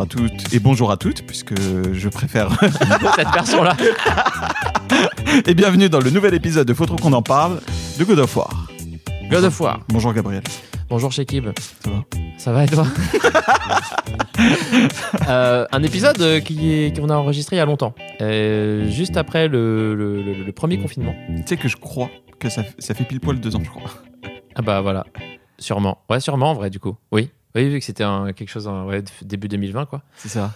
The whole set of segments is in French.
à toutes et bonjour à toutes, puisque je préfère. Cette version-là. et bienvenue dans le nouvel épisode de Faut trop qu'on en parle de God of War. God of War. Bonjour Gabriel. Bonjour Shekib. Ça va? Ça va et toi? Euh, Un épisode qui est- qu'on a enregistré il y a longtemps. Euh, juste après le, le- le- le premier confinement. Tu sais que je crois que ça, ça fait pile poil deux ans, je crois. Ah bah voilà. Sûrement. Ouais, sûrement en vrai du coup. Oui. Oui, vu que c'était quelque chose en ouais, début 2020 quoi. C'est ça.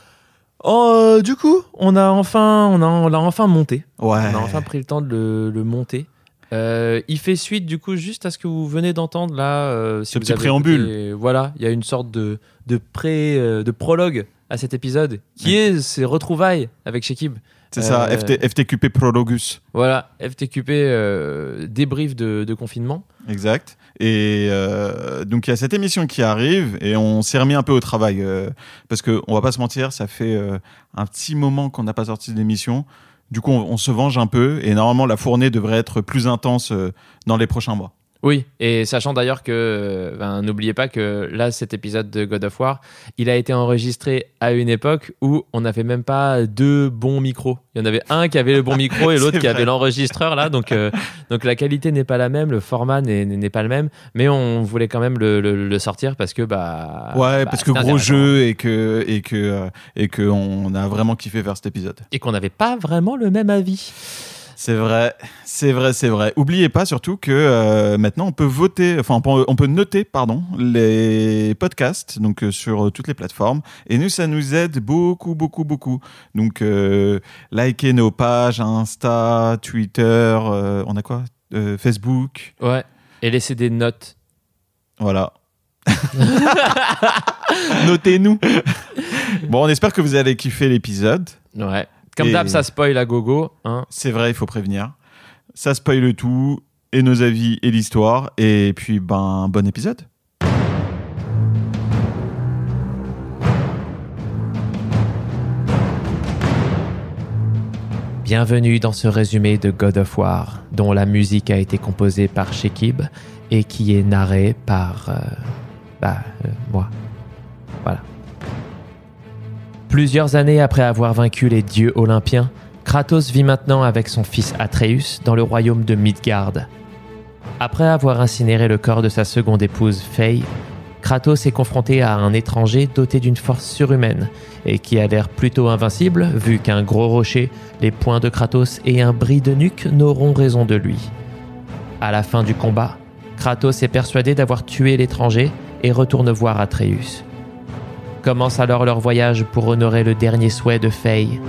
Oh, du coup, on a enfin, on a, on l'a enfin monté. Ouais. On a enfin pris le temps de le, le monter. Euh, il fait suite du coup juste à ce que vous venez d'entendre là. euh, si Ce vous petit avez préambule. écouté- voilà, il y a une sorte de de pré, euh, de prologue à cet épisode qui est ses retrouvailles avec Shekib. C'est ça, Euh, FT, FTQP Prologus. Voilà, FTQP euh, débrief de, de confinement. Exact. Et euh, donc il y a cette émission qui arrive et on s'est remis un peu au travail euh, parce que on va pas se mentir, ça fait euh, un petit moment qu'on n'a pas sorti d'émission. Du coup, on, on se venge un peu et normalement la fournée devrait être plus intense euh, dans les prochains mois. Oui, et sachant d'ailleurs que, ben, n'oubliez pas que là, cet épisode de God of War, il a été enregistré à une époque où on n'avait même pas deux bons micros. Il y en avait un qui avait le bon micro et l'autre qui avait l'enregistreur là, donc, euh, donc la qualité n'est pas la même, le format n'est- pas le même, mais on voulait quand même le, le- le sortir parce que bah. ouais, bah, parce que gros jeu et que et que euh, et que on a vraiment kiffé faire cet épisode. Et qu'on n'avait pas vraiment le même avis. C'est vrai, c'est vrai, c'est vrai. Oubliez pas surtout que euh, maintenant on peut voter, enfin on peut, on peut noter, pardon, les podcasts donc euh, sur euh, toutes les plateformes. Et nous, ça nous aide beaucoup, beaucoup, beaucoup. Donc euh, likez nos pages Insta, Twitter, on a quoi, Facebook, Ouais. Et laisser des notes. voilà. Notez-nous. bon, on espère que vous allez kiffer l'épisode. Ouais. Comme d'hab, ça spoil à gogo. Hein. C'est vrai, il faut prévenir. Ça spoil tout, et nos avis et l'histoire. Et puis, ben, bon épisode. Bienvenue dans ce résumé de God of War, dont la musique a été composée par Shekib et qui est narré par. euh, bah, euh, moi. Voilà. Plusieurs années après avoir vaincu les dieux olympiens, Kratos vit maintenant avec son fils Atreus dans le royaume de Midgard. Après avoir incinéré le corps de sa seconde épouse Faye, Kratos est confronté à un étranger doté d'une force surhumaine et qui a l'air plutôt invincible vu qu'un gros rocher les poings de Kratos et un bris de nuque n'auront raison de lui. À la fin du combat, Kratos est persuadé d'avoir tué l'étranger et retourne voir Atreus. Commence alors leur voyage pour honorer le dernier souhait de Faye,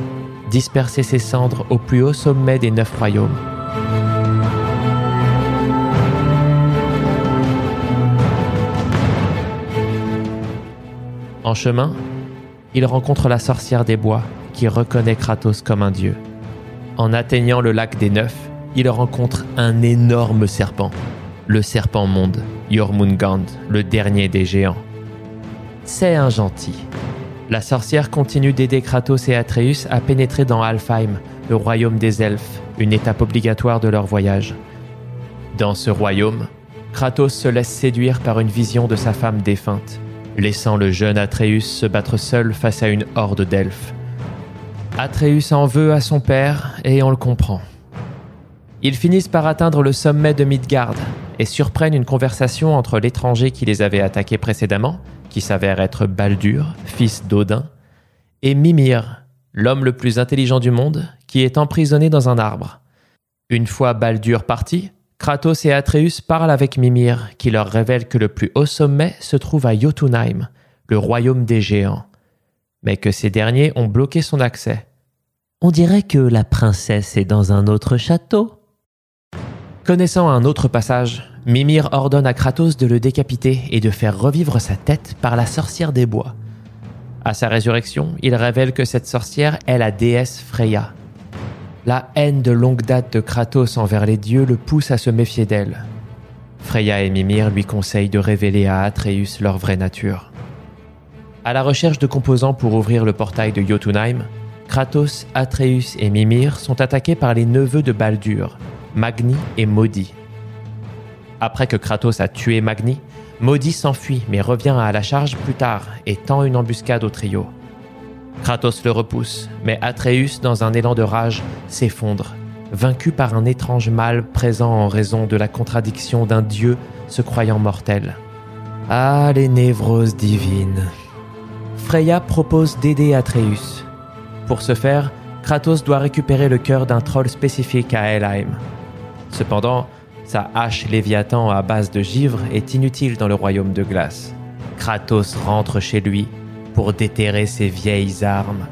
disperser ses cendres au plus haut sommet des neuf royaumes. En chemin, il rencontre la sorcière des bois qui reconnaît Kratos comme un dieu. En atteignant le lac des Neufs, il rencontre un énorme serpent, le serpent monde, Jormungand, le dernier des géants. C'est un gentil. La sorcière continue d'aider Kratos et Atreus à pénétrer dans Alfheim, le royaume des elfes, une étape obligatoire de leur voyage. Dans ce royaume, Kratos se laisse séduire par une vision de sa femme défunte, laissant le jeune Atreus se battre seul face à une horde d'elfes. Atreus en veut à son père et on le comprend. Ils finissent par atteindre le sommet de Midgard et surprennent une conversation entre l'étranger qui les avait attaqués précédemment, qui s'avère être Baldur, fils d'Odin, et Mimir, l'homme le plus intelligent du monde, qui est emprisonné dans un arbre. Une fois Baldur parti, Kratos et Atreus parlent avec Mimir, qui leur révèle que le plus haut sommet se trouve à Jotunheim, le royaume des géants, mais que ces derniers ont bloqué son accès. On dirait que la princesse est dans un autre château. Connaissant un autre passage, Mimir ordonne à Kratos de le décapiter et de faire revivre sa tête par la sorcière des bois. À sa résurrection, il révèle que cette sorcière est la déesse Freya. La haine de longue date de Kratos envers les dieux le pousse à se méfier d'elle. Freya et Mimir lui conseillent de révéler à Atreus leur vraie nature. À la recherche de composants pour ouvrir le portail de Jotunheim, Kratos, Atreus et Mimir sont attaqués par les neveux de Baldur, Magni et Maudit. Après que Kratos a tué Magni, Maudit s'enfuit mais revient à la charge plus tard et tend une embuscade au trio. Kratos le repousse, mais Atreus, dans un élan de rage, s'effondre, vaincu par un étrange mal présent en raison de la contradiction d'un dieu se croyant mortel. Ah, les névroses divines. Freya propose d'aider Atreus. Pour ce faire, Kratos doit récupérer le cœur d'un troll spécifique à Helheim. Cependant, sa hache Léviathan à base de givre est inutile dans le royaume de glace. Kratos rentre chez lui pour déterrer ses vieilles armes,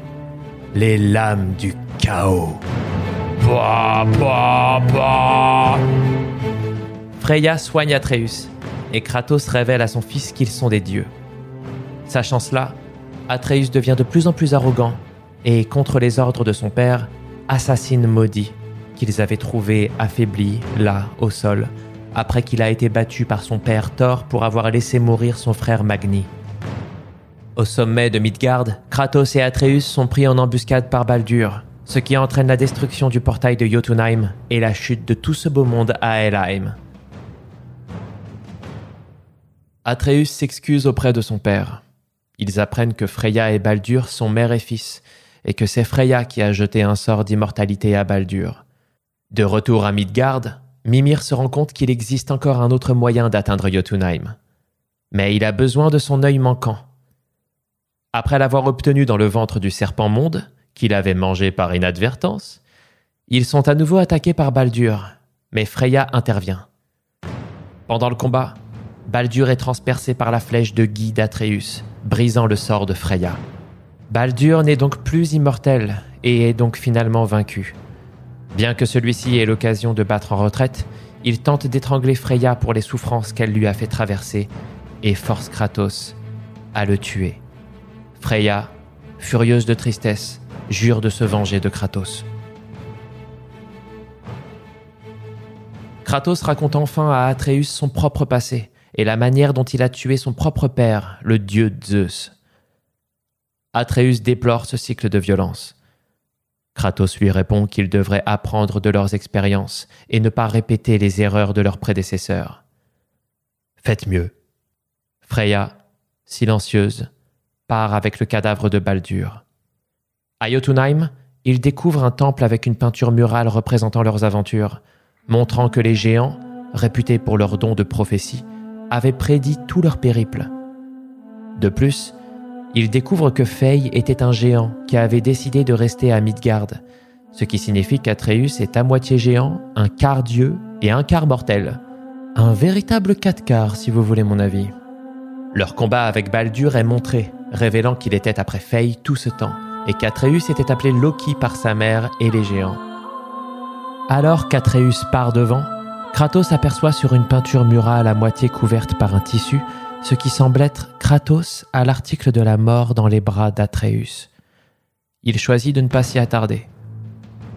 les lames du chaos. Bah, bah. Freya soigne Atreus, et Kratos révèle à son fils qu'ils sont des dieux. Sachant cela, Atreus devient de plus en plus arrogant et, contre les ordres de son père, assassine Maudit, qu'ils avaient trouvé affaibli, là, au sol, après qu'il a été battu par son père Thor pour avoir laissé mourir son frère Magni. Au sommet de Midgard, Kratos et Atreus sont pris en embuscade par Baldur, ce qui entraîne la destruction du portail de Jotunheim et la chute de tout ce beau monde à Helheim. Atreus s'excuse auprès de son père. Ils apprennent que Freya et Baldur sont mère et fils, et que c'est Freya qui a jeté un sort d'immortalité à Baldur. De retour à Midgard, Mimir se rend compte qu'il existe encore un autre moyen d'atteindre Jotunheim. Mais il a besoin de son œil manquant. Après l'avoir obtenu dans le ventre du serpent monde, qu'il avait mangé par inadvertance, ils sont à nouveau attaqués par Baldur, mais Freya intervient. Pendant le combat, Baldur est transpercé par la flèche de Guy d'Atreus, brisant le sort de Freya. Baldur n'est donc plus immortel et est donc finalement vaincu. Bien que celui-ci ait l'occasion de battre en retraite, il tente d'étrangler Freya pour les souffrances qu'elle lui a fait traverser et force Kratos à le tuer. Freya, furieuse de tristesse, jure de se venger de Kratos. Kratos raconte enfin à Atreus son propre passé et la manière dont il a tué son propre père, le dieu Zeus. Atreus déplore ce cycle de violence. Kratos lui répond qu'il devrait apprendre de leurs expériences et ne pas répéter les erreurs de leurs prédécesseurs. Faites mieux. Freya, silencieuse, part avec le cadavre de Baldur. À Jotunheim, ils découvrent un temple avec une peinture murale représentant leurs aventures, montrant que les géants, réputés pour leurs dons de prophétie, avaient prédit tout leur périple. De plus, ils découvrent que Fey était un géant qui avait décidé de rester à Midgard, ce qui signifie qu'Atreus est à moitié géant, un quart dieu et un quart mortel. Un véritable quatre quarts, si vous voulez mon avis. Leur combat avec Baldur est montré, révélant qu'il était après Fey tout ce temps, et qu'Atreus était appelé Loki par sa mère et les géants. Alors qu'Atreus part devant, Kratos aperçoit sur une peinture murale à moitié couverte par un tissu ce qui semble être Kratos à l'article de la mort dans les bras d'Atreus. Il choisit de ne pas s'y attarder.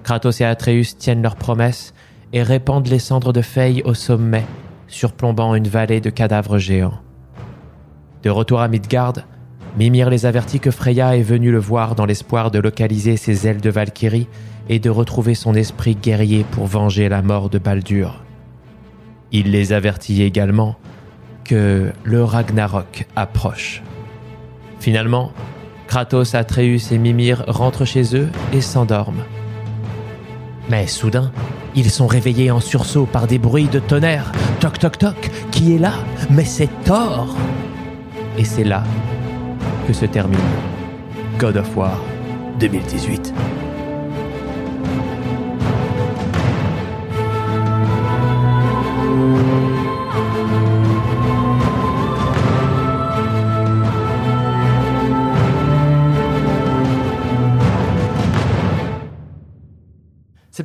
Kratos et Atreus tiennent leur promesse et répandent les cendres de Fey au sommet, surplombant une vallée de cadavres géants. De retour à Midgard, Mimir les avertit que Freya est venue le voir dans l'espoir de localiser ses ailes de Valkyrie et de retrouver son esprit guerrier pour venger la mort de Baldur. Il les avertit également que le Ragnarok approche. Finalement, Kratos, Atreus et Mimir rentrent chez eux et s'endorment. Mais soudain, ils sont réveillés en sursaut par des bruits de tonnerre. Toc toc toc, qui est là? Mais c'est Thor Et c'est là que se termine God of War 2018.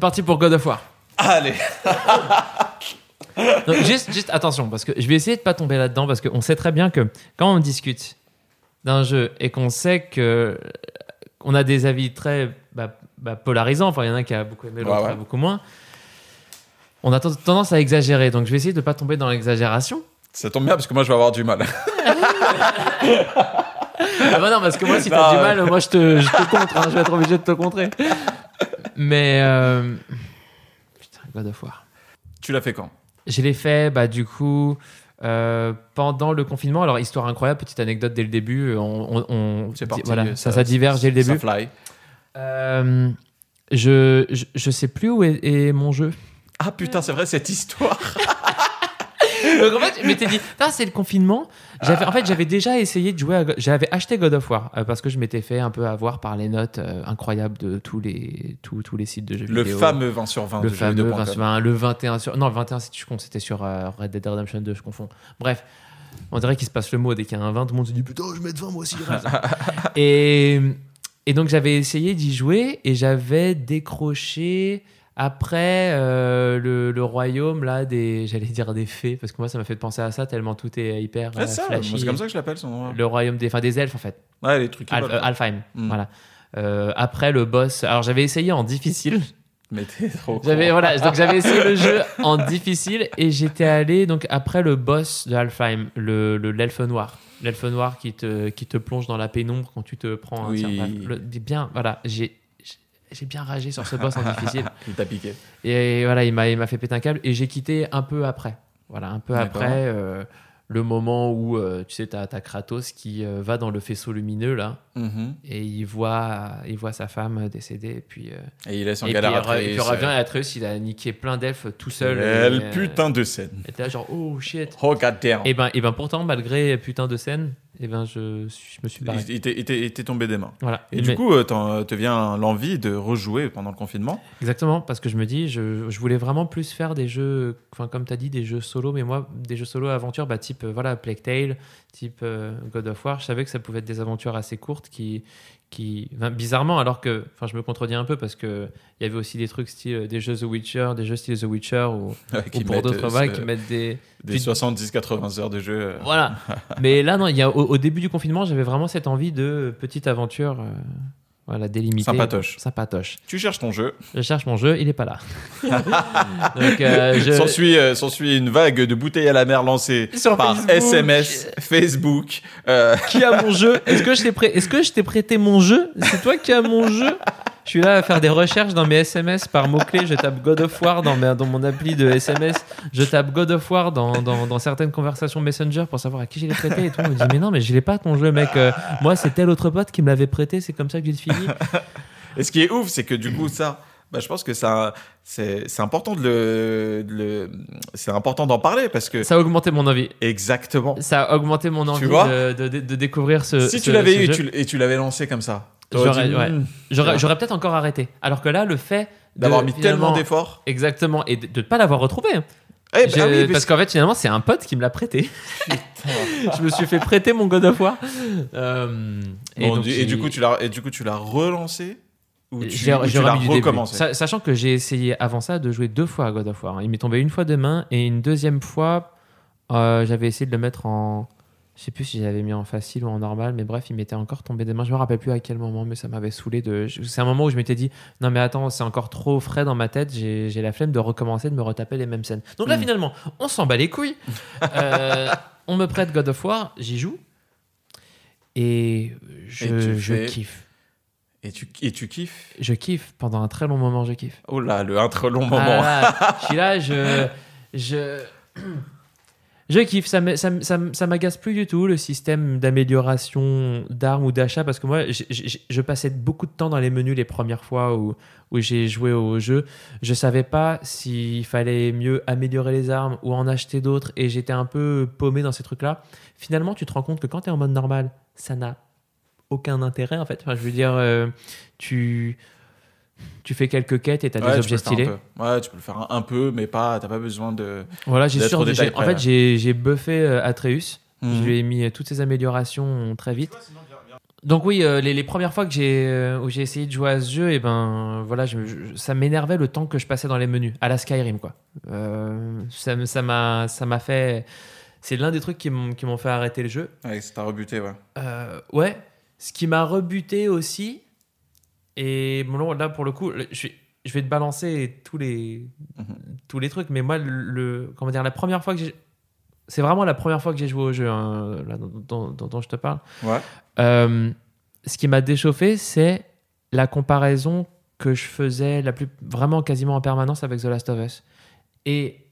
Parti pour God of War. Allez Donc, juste, juste attention, parce que je vais essayer de pas tomber là-dedans, parce qu'on sait très bien que quand on discute d'un jeu et qu'on sait que on a des avis très bah, bah, polarisants, enfin il y en a qui a beaucoup aimé, l'autre Ouais, ouais. a beaucoup moins, on a ten- tendance à exagérer. Donc je vais essayer de pas tomber dans l'exagération. Ça tombe bien parce que moi je vais avoir du mal. Ah bah non, parce que moi, si t'as du mal, moi, je te, je te contre. hein, je vais être obligé de te contrer. Mais... euh, Putain, God of War. tu l'as fait quand Je l'ai fait, bah, du coup, Euh, pendant le confinement, alors histoire incroyable, petite anecdote dès le début, on, on- on- C'est parti. voilà, ça, ça diverge dès le début. Ça fly. Euh, je, je je sais plus où est, est mon jeu. Ah putain, c'est vrai cette histoire. Donc en fait, je m'étais dit, c'est le confinement. J'avais, en fait, j'avais déjà essayé de jouer. À, j'avais acheté God of War euh, parce que je m'étais fait un peu avoir par les notes euh, incroyables de tous les tous, tous les sites de jeux Le vidéo. fameux 20 sur 20 le de fameux jeuxvideo.com. 20 sur 20, le 21 sur non le 21 si tu comptes c'était sur euh, Red Dead Redemption 2 je confonds bref on dirait qu'il se passe le mot dès qu'il y a un 20 tout le monde se dit putain je vais mettre 20 moi aussi et donc j'avais essayé d'y jouer et j'avais décroché après euh, le, le royaume là des j'allais dire des fées parce que moi ça m'a fait penser à ça tellement tout est hyper Ouais, euh, ça, flashy. c'est comme ça que je l'appelle son nom. le royaume des enfin des elfes en fait Ouais, les trucs quoi. Alfheim Mm. voilà Euh, après le boss alors j'avais essayé en difficile Mais t'es trop. j'avais con. voilà, donc j'avais essayé le jeu en difficile et j'étais allé donc après le boss de Alfheim, le le- l'elfe noir, l'elfe noir qui te qui te plonge dans la pénombre quand tu te prends un Oui. tir. Bref, le- bien voilà, j'ai j'ai bien ragé sur ce boss en difficile Il t'a piqué. et voilà, il m'a fait péter un câble et j'ai quitté un peu après. Voilà, un peu après euh, le moment où euh, tu sais t'as as Kratos qui euh, va dans le faisceau lumineux là Mhm. et il voit il voit sa femme décédée et puis Et il laisse en galère après. et puis il revient à Atreus, il a niqué plein d'elfes tout seul. Et, euh, putain de scène. Et t'es là genre, oh shit. Oh god damn. Et ben, et ben pourtant, malgré putain de scène, et ben je, je me suis barré. Il, t'est- t'est tombé des mains. Voilà. Et Mais- du coup, euh, te vient l'envie de rejouer pendant le confinement? Exactement, parce que je me dis, je, je voulais vraiment plus faire des jeux, enfin comme tu as dit, des jeux solo, mais moi, des jeux solo aventure, bah, type euh, voilà, Plague Tale, type euh, God of War, je savais que ça pouvait être des aventures assez courtes qui, qui enfin, bizarrement, alors que, enfin je me contredis un peu parce que il y avait aussi des trucs style euh, des jeux The Witcher, des jeux style The Witcher ou, pour d'autres euh, voilà, ce- qui mettent des, des Puis- 70-80 heures de jeu. euh. Voilà. Mais là, non, il y a, au, au début du confinement, j'avais vraiment cette envie de petite aventure euh, voilà, délimitée. Sympatoche. Sympatoche. Tu cherches ton jeu. Je cherche mon jeu, il est pas là. Donc, euh, je... S'ensuit euh, s'ensuit une vague de bouteilles à la mer lancée Sur par Facebook. SMS, Facebook. euh, Qui a mon jeu? Est-ce que je t'ai prêt... Est-ce que je t'ai prêté mon jeu? C'est toi qui as mon jeu? Je suis là à faire des recherches dans mes SMS par mots-clés. Je tape God of War dans, mon appli de SMS. Je tape God of War dans, certaines conversations Messenger pour savoir à qui je l'ai prêté. Et tout. On me dit, mais non, mais je l'ai pas ton jeu, mec. Euh, moi, c'est tel autre pote qui me l'avait prêté. C'est comme ça que j'ai fini. Et ce qui est ouf, c'est que du coup, ça, bah, je pense que ça, c'est c'est important de le, de le- c'est important d'en parler parce que Ça a augmenté mon envie. exactement. Ça a augmenté mon envie de, de, de- de découvrir ce. si ce- tu l'avais eu et jeu. tu, l- et tu l'avais lancé comme ça, t'aurais J'aurais dit, ouais. Hmm, J'aurais peut-être encore arrêté. Alors que là, le fait d'avoir mis tellement d'efforts. Exactement, et de ne pas l'avoir retrouvé. Eh ben, ah oui, parce qu'en fait, finalement, c'est un pote qui me l'a prêté. je me suis fait prêter mon God of War. Euh, et, donc, du, et j'ai- du coup, tu l'as, et du coup, tu l'as relancé ou tu, ou tu l'as recommencé. Sa- Sachant que j'ai essayé avant ça de jouer deux fois à God of War. hein. Il m'est tombé une fois de main et une deuxième fois, euh, j'avais essayé de le mettre en. Je sais plus si j'avais mis en facile ou en normal, mais bref, il m'était encore tombé des mains. Je me rappelle plus à quel moment, mais ça m'avait saoulé. De... C'est un moment où je m'étais dit non, mais attends, c'est encore trop frais dans ma tête. J'ai la flemme de recommencer, de me retaper les mêmes scènes. Donc là, Mm. finalement, on s'en bat les couilles. Euh, on me prête God of War, j'y joue. Et je, Et tu je fais- kiffe. Et tu, et tu kiffes. Je kiffe. Pendant un très long moment, je kiffe. Oh là, le un très long moment. Ah là, je suis là, je. Je, je kiffe, ça m'agace plus du tout le système d'amélioration d'armes ou d'achat parce que moi, j'ai- je passais beaucoup de temps dans les menus les premières fois où, où j'ai joué au jeu. Je savais pas s'il fallait mieux améliorer les armes ou en acheter d'autres et j'étais un peu paumé dans ces trucs-là. Finalement, tu te rends compte que quand tu es en mode normal, ça n'a aucun intérêt en fait. Enfin, je veux dire, euh, tu. Tu fais quelques quêtes et tu as Ouais, des objets stylés. Ouais, tu peux le faire un, un peu, mais pas. T'as pas besoin de. Voilà, j'ai sûr. détail En fait, j'ai j'ai buffé euh, Atreus. Je Mhm. lui ai mis euh, toutes ces améliorations très vite. Donc oui, euh, les, les premières fois que j'ai euh, où j'ai essayé de jouer à ce jeu, et ben voilà, je- je- ça m'énervait le temps que je passais dans les menus, à la Skyrim quoi. Euh, ça me- ça m'a ça m'a fait. C'est l'un des trucs qui m'ont qui m'ont fait arrêter le jeu. Ouais, ça t'a rebuté, ouais. Euh, ouais, ce qui m'a rebuté aussi. Et bon, là pour le coup, je, suis- je vais te balancer tous les Mhm. tous les trucs, mais moi le, le- comment dire la première fois que j'ai c'est vraiment la première fois que j'ai joué au jeu hein, là, dont, dont- dont je te parle. Ouais. Euh, ce qui m'a déchauffé, c'est la comparaison que je faisais la plus, vraiment quasiment en permanence avec The Last of Us. Et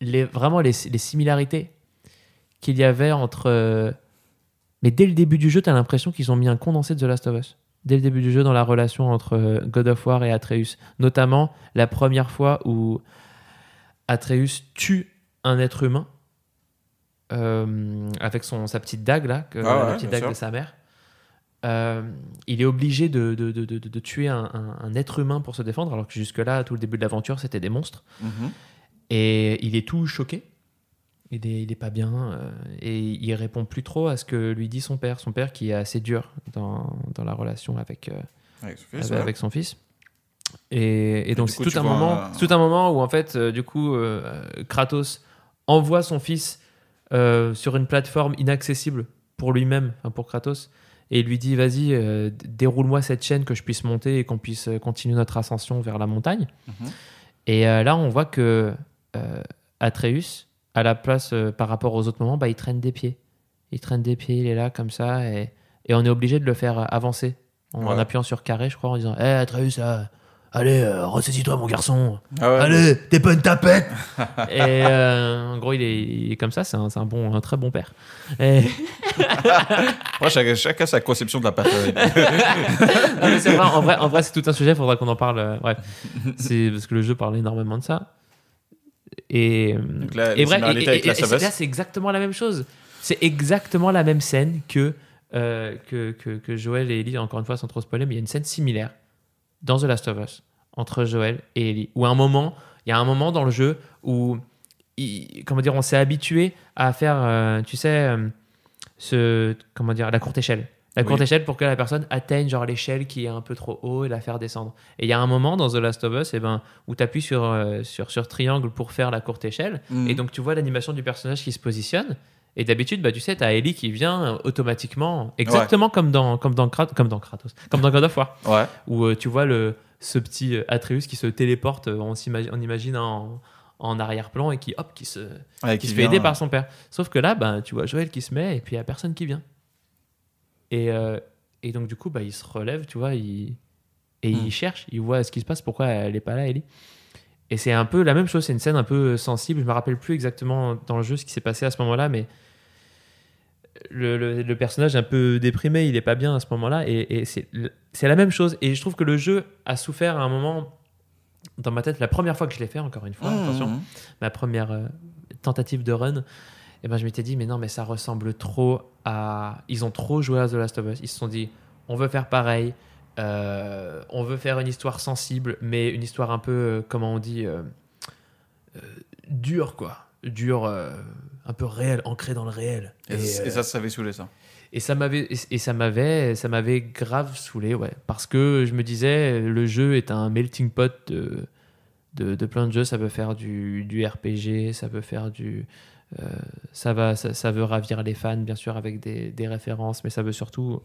les, vraiment les, les similarités qu'il y avait entre. Mais dès le début du jeu, tu as l'impression qu'ils ont mis un condensé de The Last of Us. Dès le début du jeu, dans la relation entre euh, God of War et Atreus. Notamment la première fois où Atreus tue un être humain euh, avec son, sa petite dague, là, que- Ah ouais, la petite dague sûr. de sa mère. Euh, il est obligé de, de, de, de- de tuer un, un- un être humain pour se défendre, alors que jusque-là, tout le début de l'aventure, c'était des monstres. Mhm. Et il est tout choqué. Il est, il est pas bien. euh, et il répond plus trop à ce que lui dit son père. Son père qui est assez dur dans, dans la relation avec, euh, Avec, son fils. Et, et donc c'est tout un moment, un- c'est tout un moment où en fait, euh, du coup, euh, Kratos envoie son fils euh, sur une plateforme inaccessible pour lui-même, pour Kratos, et il lui dit vas-y, euh, déroule-moi cette chaîne que je puisse monter et qu'on puisse euh, continuer notre ascension vers la montagne. Mhm. Et euh, là, on voit que euh, Atreus, à la place euh, par rapport aux autres moments, bah, il traîne des pieds. Il traîne des pieds, il est là comme ça, et, et on est obligé de le faire euh, avancer en, Ouais. appuyant sur carré, je crois, en disant Hé Atreus, euh, allez, euh, ressaisis-toi, mon garçon. Ah ouais. Allez, t'es pas une tapette Et euh, en gros, il est, il est comme ça, c'est un, bon, un très bon père. Et- Ouais, chacun, chacun sa conception de la paternité. En vrai, en vrai c'est tout un sujet, il faudra qu'on en parle. euh, c'est parce que le jeu parle énormément de ça. Et, Donc là, et bref, et- et- et là, c'est exactement la même chose. C'est exactement la même scène que, euh, que, que, que Joël et Ellie, encore une fois, sans trop spoiler, mais il y a une scène similaire dans The Last of Us entre Joël et Ellie. Où à un moment, il y a un moment dans le jeu où, il- comment dire, on s'est habitué à faire, euh, tu sais, euh, ce, comment dire, la courte échelle. La courte Oui. échelle pour que la personne atteigne genre l'échelle qui est un peu trop haut et la faire descendre. Et il y a un moment dans The Last of Us eh ben, où tu appuies sur, euh, sur, sur triangle pour faire la courte échelle. Mhm. Et donc tu vois l'animation du personnage qui se positionne. Et d'habitude, bah, tu sais, tu as Ellie qui vient euh, automatiquement, exactement comme, dans, comme, dans Krat- comme dans Kratos, comme dans God of War, Ouais. où euh, tu vois le, ce petit Atreus qui se téléporte, on, s'imagine- on imagine en, en arrière-plan et qui, hop, qui se, Ouais, qui qui se fait aider par son père. Sauf que là, ben, tu vois Joël qui se met et puis il n'y a personne qui vient. Et, euh, et donc, du coup, bah, il se relève, tu vois, il, et Hmm. il cherche, il voit ce qui se passe, pourquoi elle n'est pas là, Ellie. Et c'est un peu la même chose, c'est une scène un peu sensible. Je me rappelle plus exactement dans le jeu ce qui s'est passé à ce moment-là, mais le, le- le personnage est un peu déprimé, il est pas bien à ce moment-là, et, et c'est la même chose. Et je trouve que le jeu a souffert à un moment dans ma tête, la première fois que je l'ai fait, encore une fois, Mhm. attention, ma première euh, tentative de run, et ben je m'étais dit mais non mais ça ressemble trop à ils ont trop joué à The Last of Us. Ils se sont dit on veut faire pareil, euh, on veut faire une histoire sensible, mais une histoire un peu euh, comment on dit euh, dure quoi, dure, un peu réelle, ancrée dans le réel. Et, Et, et ça, ça avait saoulé ça. et ça m'avait et- ça m'avait ça m'avait grave saoulé ouais parce que je me disais le jeu est un melting pot de de, de plein de jeux ça peut faire du, du RPG ça peut faire du ça va ça, ça veut ravir les fans bien sûr avec des, des références mais ça veut surtout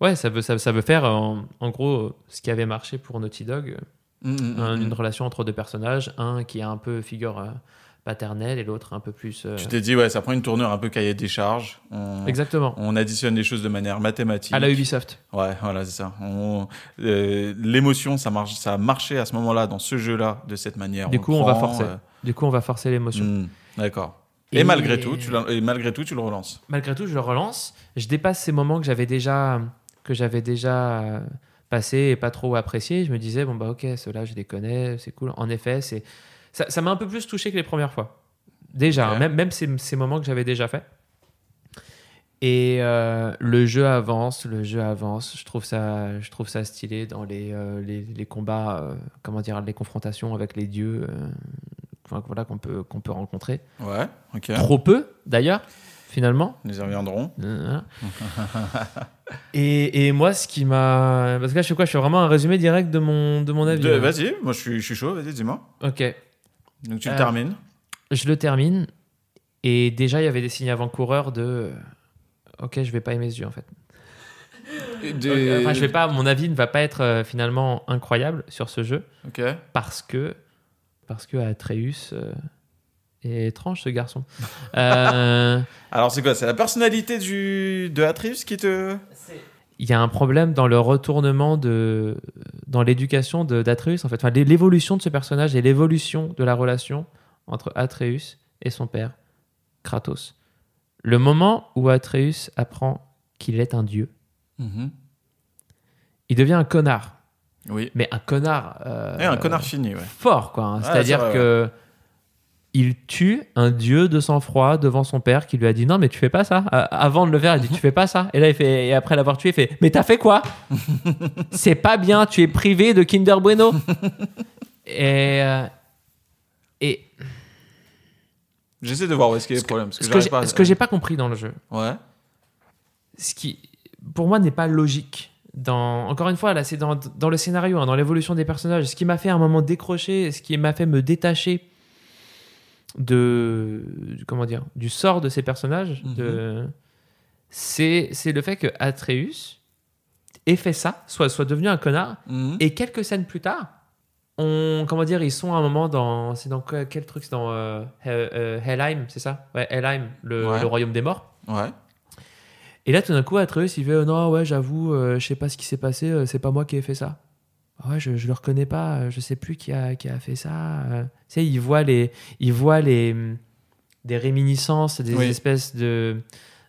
ouais ça veut ça, ça veut faire en, en gros ce qui avait marché pour Naughty Dog Mhm, un- mhm. une relation entre deux personnages un qui est un peu figure euh, paternelle et l'autre un peu plus euh, Tu t'es dit, ouais, ça prend une tournure un peu cahier des charges. On, exactement on additionne les choses de manière mathématique. à la Ubisoft Ouais, voilà, c'est ça. Euh, L'émotion, ça, marche, ça a marché à ce moment-là, dans ce jeu-là, de cette manière. Du coup, on va forcer. euh, du coup on va forcer l'émotion hmm, D'accord. Et, Et- malgré tout, tu l'as- et malgré tout, tu le relances. malgré tout, je le relance. Je dépasse ces moments que j'avais déjà, que j'avais déjà euh, passés et pas trop appréciés. Je me disais, bon, bah ok, ceux-là, je les connais, c'est cool. En effet, c'est ça ça m'a un peu plus touché que les premières fois. Déjà, hein, même, même ces, ces moments que j'avais déjà fait. Et euh, le jeu avance, le jeu avance. Je trouve ça, je trouve ça stylé dans les, euh, les, les combats, euh, comment dire, les confrontations avec les dieux, voilà, qu'on peut, qu'on peut rencontrer. Ouais, ok. Trop peu, d'ailleurs, finalement. Nous y reviendrons. Et, et moi, ce qui m'a. Parce que là, je fais quoi? Je fais vraiment un résumé direct de mon, de mon avis. Vas-y, moi je suis, je suis chaud, vas-y, dis-moi. Ok. Donc tu le Euh, termines. Je le termine. Et déjà, il y avait des signes avant-coureurs de. Ok, je vais pas aimer ce jeu en fait. Des- Enfin, je vais pas. Mon avis ne va pas être euh, finalement incroyable sur ce jeu Ok. parce que. Parce que Atreus euh, est étrange ce garçon. Euh, Alors c'est quoi? C'est la personnalité du, de Atreus qui te... il y a un problème dans le retournement de dans l'éducation d'Atreus en fait enfin l'é- l'évolution de ce personnage et l'évolution de la relation entre Atreus et son père Kratos Le moment où Atreus apprend qu'il est un dieu, Mhm. il devient un connard. Oui. Mais un connard. euh, Et un connard fini, ouais. Fort, quoi. hein. C'est-à-dire que. Il tue un dieu de sang-froid devant son père qui lui a dit non mais tu fais pas ça. Avant de le faire, il dit tu fais pas ça. Et là il fait et après l'avoir tué, il fait mais t'as fait quoi? C'est pas bien. Tu es privé de Kinder Bueno. et euh, et J'essaie de voir où est-ce qu'il y a le problème. Parce que ce que j'ai pas à- ce que j'ai pas compris dans le jeu, Ouais. ce qui pour moi n'est pas logique. Dans, encore une fois, là, c'est dans, dans le scénario, hein, dans l'évolution des personnages. Ce qui m'a fait à un moment décrocher, ce qui m'a fait me détacher de, du- comment dire, du sort de ces personnages, Mhm. de, c'est, c'est le fait que Atreus ait fait ça, soit, soit devenu un connard, Mhm. et quelques scènes plus tard, on, comment dire, ils sont à un moment dans, c'est dans quel, truc, c'est dans euh, euh, Helheim, c'est ça? Ouais, Helheim, le, Ouais. le royaume des morts. Ouais. Et là, tout d'un coup, Atreus, il fait euh, Non, ouais, j'avoue, euh, je sais pas ce qui s'est passé, euh, c'est pas moi qui ai fait ça. Ah Ouais, je, je le reconnais pas, euh, je sais plus qui a, qui a fait ça. euh. Tu sais, il voit les, il voit les, hum, des réminiscences, des Oui. espèces de,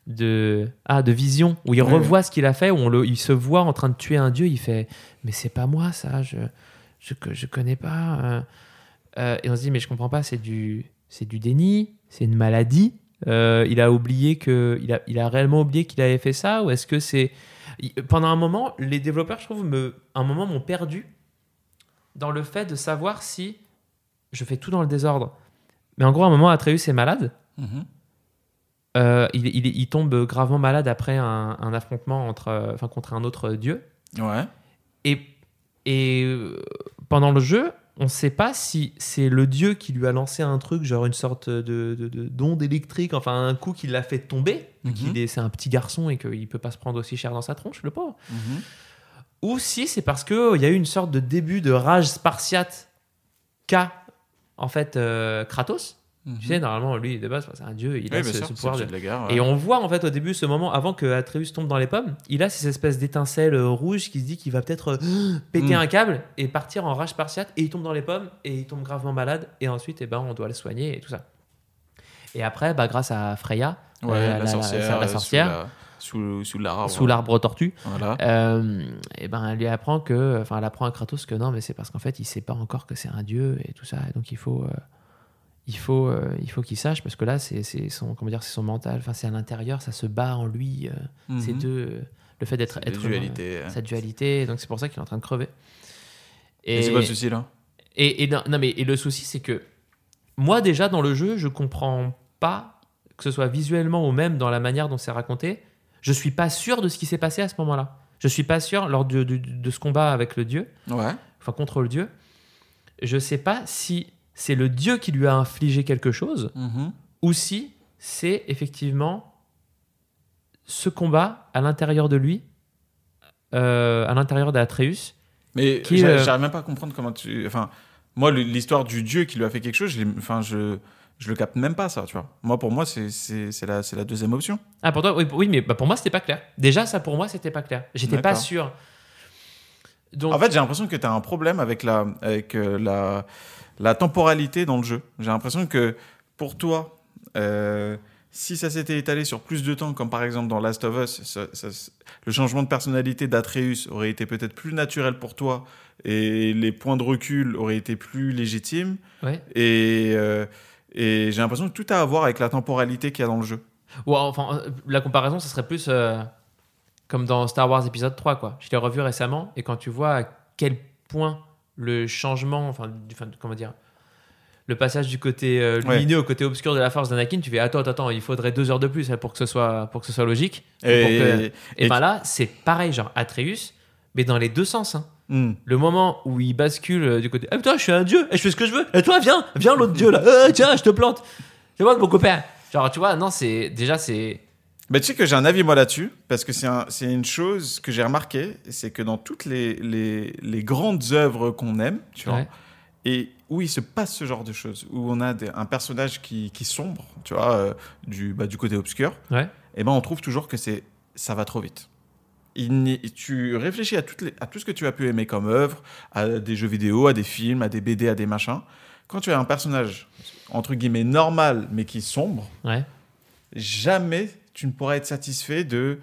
de, ah, de visions où il Oui, revoit ce qu'il a fait, où on le, il se voit en train de tuer un dieu. Il fait Mais c'est pas moi, ça, je, je, je connais pas. euh. Et on se dit Mais je comprends pas, c'est du, c'est du déni, c'est une maladie. Euh, il a oublié que il a, il a réellement oublié qu'il avait fait ça ou est-ce que c'est pendant un moment les développeurs je trouve me un moment m'ont perdu dans le fait de savoir si je fais tout dans le désordre mais en gros à un moment Atreus est malade Mhm. Euh, il, il- il tombe gravement malade après un, un affrontement entre enfin contre un autre dieu Ouais. et, et euh, pendant le jeu, on ne sait pas si c'est le dieu qui lui a lancé un truc, genre une sorte de, de- de- d'onde électrique, enfin un coup qui l'a fait tomber, Mhm. qu'il est, c'est un petit garçon et qu'il peut pas se prendre aussi cher dans sa tronche, le pauvre. Mhm. Ou si c'est parce qu'il y a eu une sorte de début de rage spartiate qu'a en fait euh, Kratos. Mhm. Tu sais, normalement, lui, de base, c'est un dieu, il Oui, a ce, sûr, ce c'est pouvoir de, jeu de la guerre. et ouais. on voit en fait au début ce moment, avant que Atreus tombe dans les pommes, il a ces espèces d'étincelles euh, rouges qui se dit qu'il va peut-être euh, péter Mm. un câble et partir en rage spartiate et il tombe dans les pommes et il tombe gravement malade et ensuite eh ben, on doit le soigner et tout ça. Et après, bah, grâce à Freya, Ouais, euh, la, la- sorcière. la sorcière. Sous, la- sous, sous l'arbre. sous l'arbre tortue, Voilà. euh, et ben, elle lui apprend que, enfin, elle apprend à Kratos que non, mais c'est parce qu'en fait, il sait pas encore que c'est un dieu et tout ça, et donc il faut, euh, il faut, euh, il faut qu'il sache parce que là, c'est son, comment dire, c'est son mental, enfin, c'est à l'intérieur, ça se bat en lui, euh, ces Mhm. deux, euh, le fait d'être être humain, dualités. sa dualité, donc c'est pour ça qu'il est en train de crever. Et c'est quoi le souci là? et, et non, non, mais et le souci, c'est que moi, déjà, dans le jeu, je comprends pas que ce soit visuellement ou même dans la manière dont c'est raconté. Je suis pas sûr de ce qui s'est passé à ce moment-là. Je suis pas sûr, lors de, de- de ce combat avec le dieu, Ouais. enfin contre le dieu, je sais pas si c'est le dieu qui lui a infligé quelque chose Mhm. ou si c'est effectivement ce combat à l'intérieur de lui, euh, à l'intérieur d'Atreus, Mais euh, j'arrive même pas à comprendre comment tu. Enfin, moi, l'histoire du dieu qui lui a fait quelque chose, je, enfin, je, je le capte même pas, ça, tu vois. Moi, pour moi, c'est la, la deuxième option. Ah, pour toi, oui, oui, mais bah, pour moi, c'était pas clair. Déjà, ça, pour moi, c'était pas clair. J'étais pas sûr. Donc, En fait, j'ai l'impression que tu as un problème avec, la, avec euh, la, la temporalité dans le jeu. J'ai l'impression que pour toi, euh, si ça s'était étalé sur plus de temps, comme par exemple dans Last of Us, ça- ça- le changement de personnalité d'Atreus aurait été peut-être plus naturel pour toi et les points de recul auraient été plus légitimes. ouais. Et, euh, et j'ai l'impression que tout a à voir avec la temporalité qu'il y a dans le jeu. Ou, enfin, euh, la comparaison, ce serait plus euh, comme dans Star Wars épisode 3, quoi. Je l'ai revu récemment, et quand tu vois à quel point le changement, enfin, du- enfin, comment dire, le passage du côté euh, Ouais. lumineux au côté obscur de la force d'Anakin, tu fais attends, attends, attends, il faudrait deux heures de plus hein, pour que ce soit, pour que ce soit logique. Et, que- Et, et- ben là, c'est pareil, genre Atreus, mais dans les deux sens. hein. Hmm. Le moment où il bascule euh, du côté Ah putain, je suis un dieu et je fais ce que je veux. Et toi, viens, viens l'autre dieu là. Euh, tiens, je te plante. C'est moi mon copain. Genre, tu vois, non, c'est déjà c'est. Mais tu sais que j'ai un avis moi là-dessus, parce que c'est un- une chose que j'ai remarqué, c'est que dans toutes les, les, les grandes œuvres qu'on aime, tu vois, Ouais. et où il se passe ce genre de choses, où on a des- un personnage qui, qui sombre, tu vois, euh, du, bah, du côté obscur, Ouais. et ben on trouve toujours que c'est ça va trop vite. Il tu réfléchis à, toutes les- à tout ce que tu as pu aimer comme œuvre, à des jeux vidéo, à des films, à des BD, à des machins. Quand tu as un personnage, entre guillemets, normal, mais qui sombre, Ouais. jamais tu ne pourras être satisfait de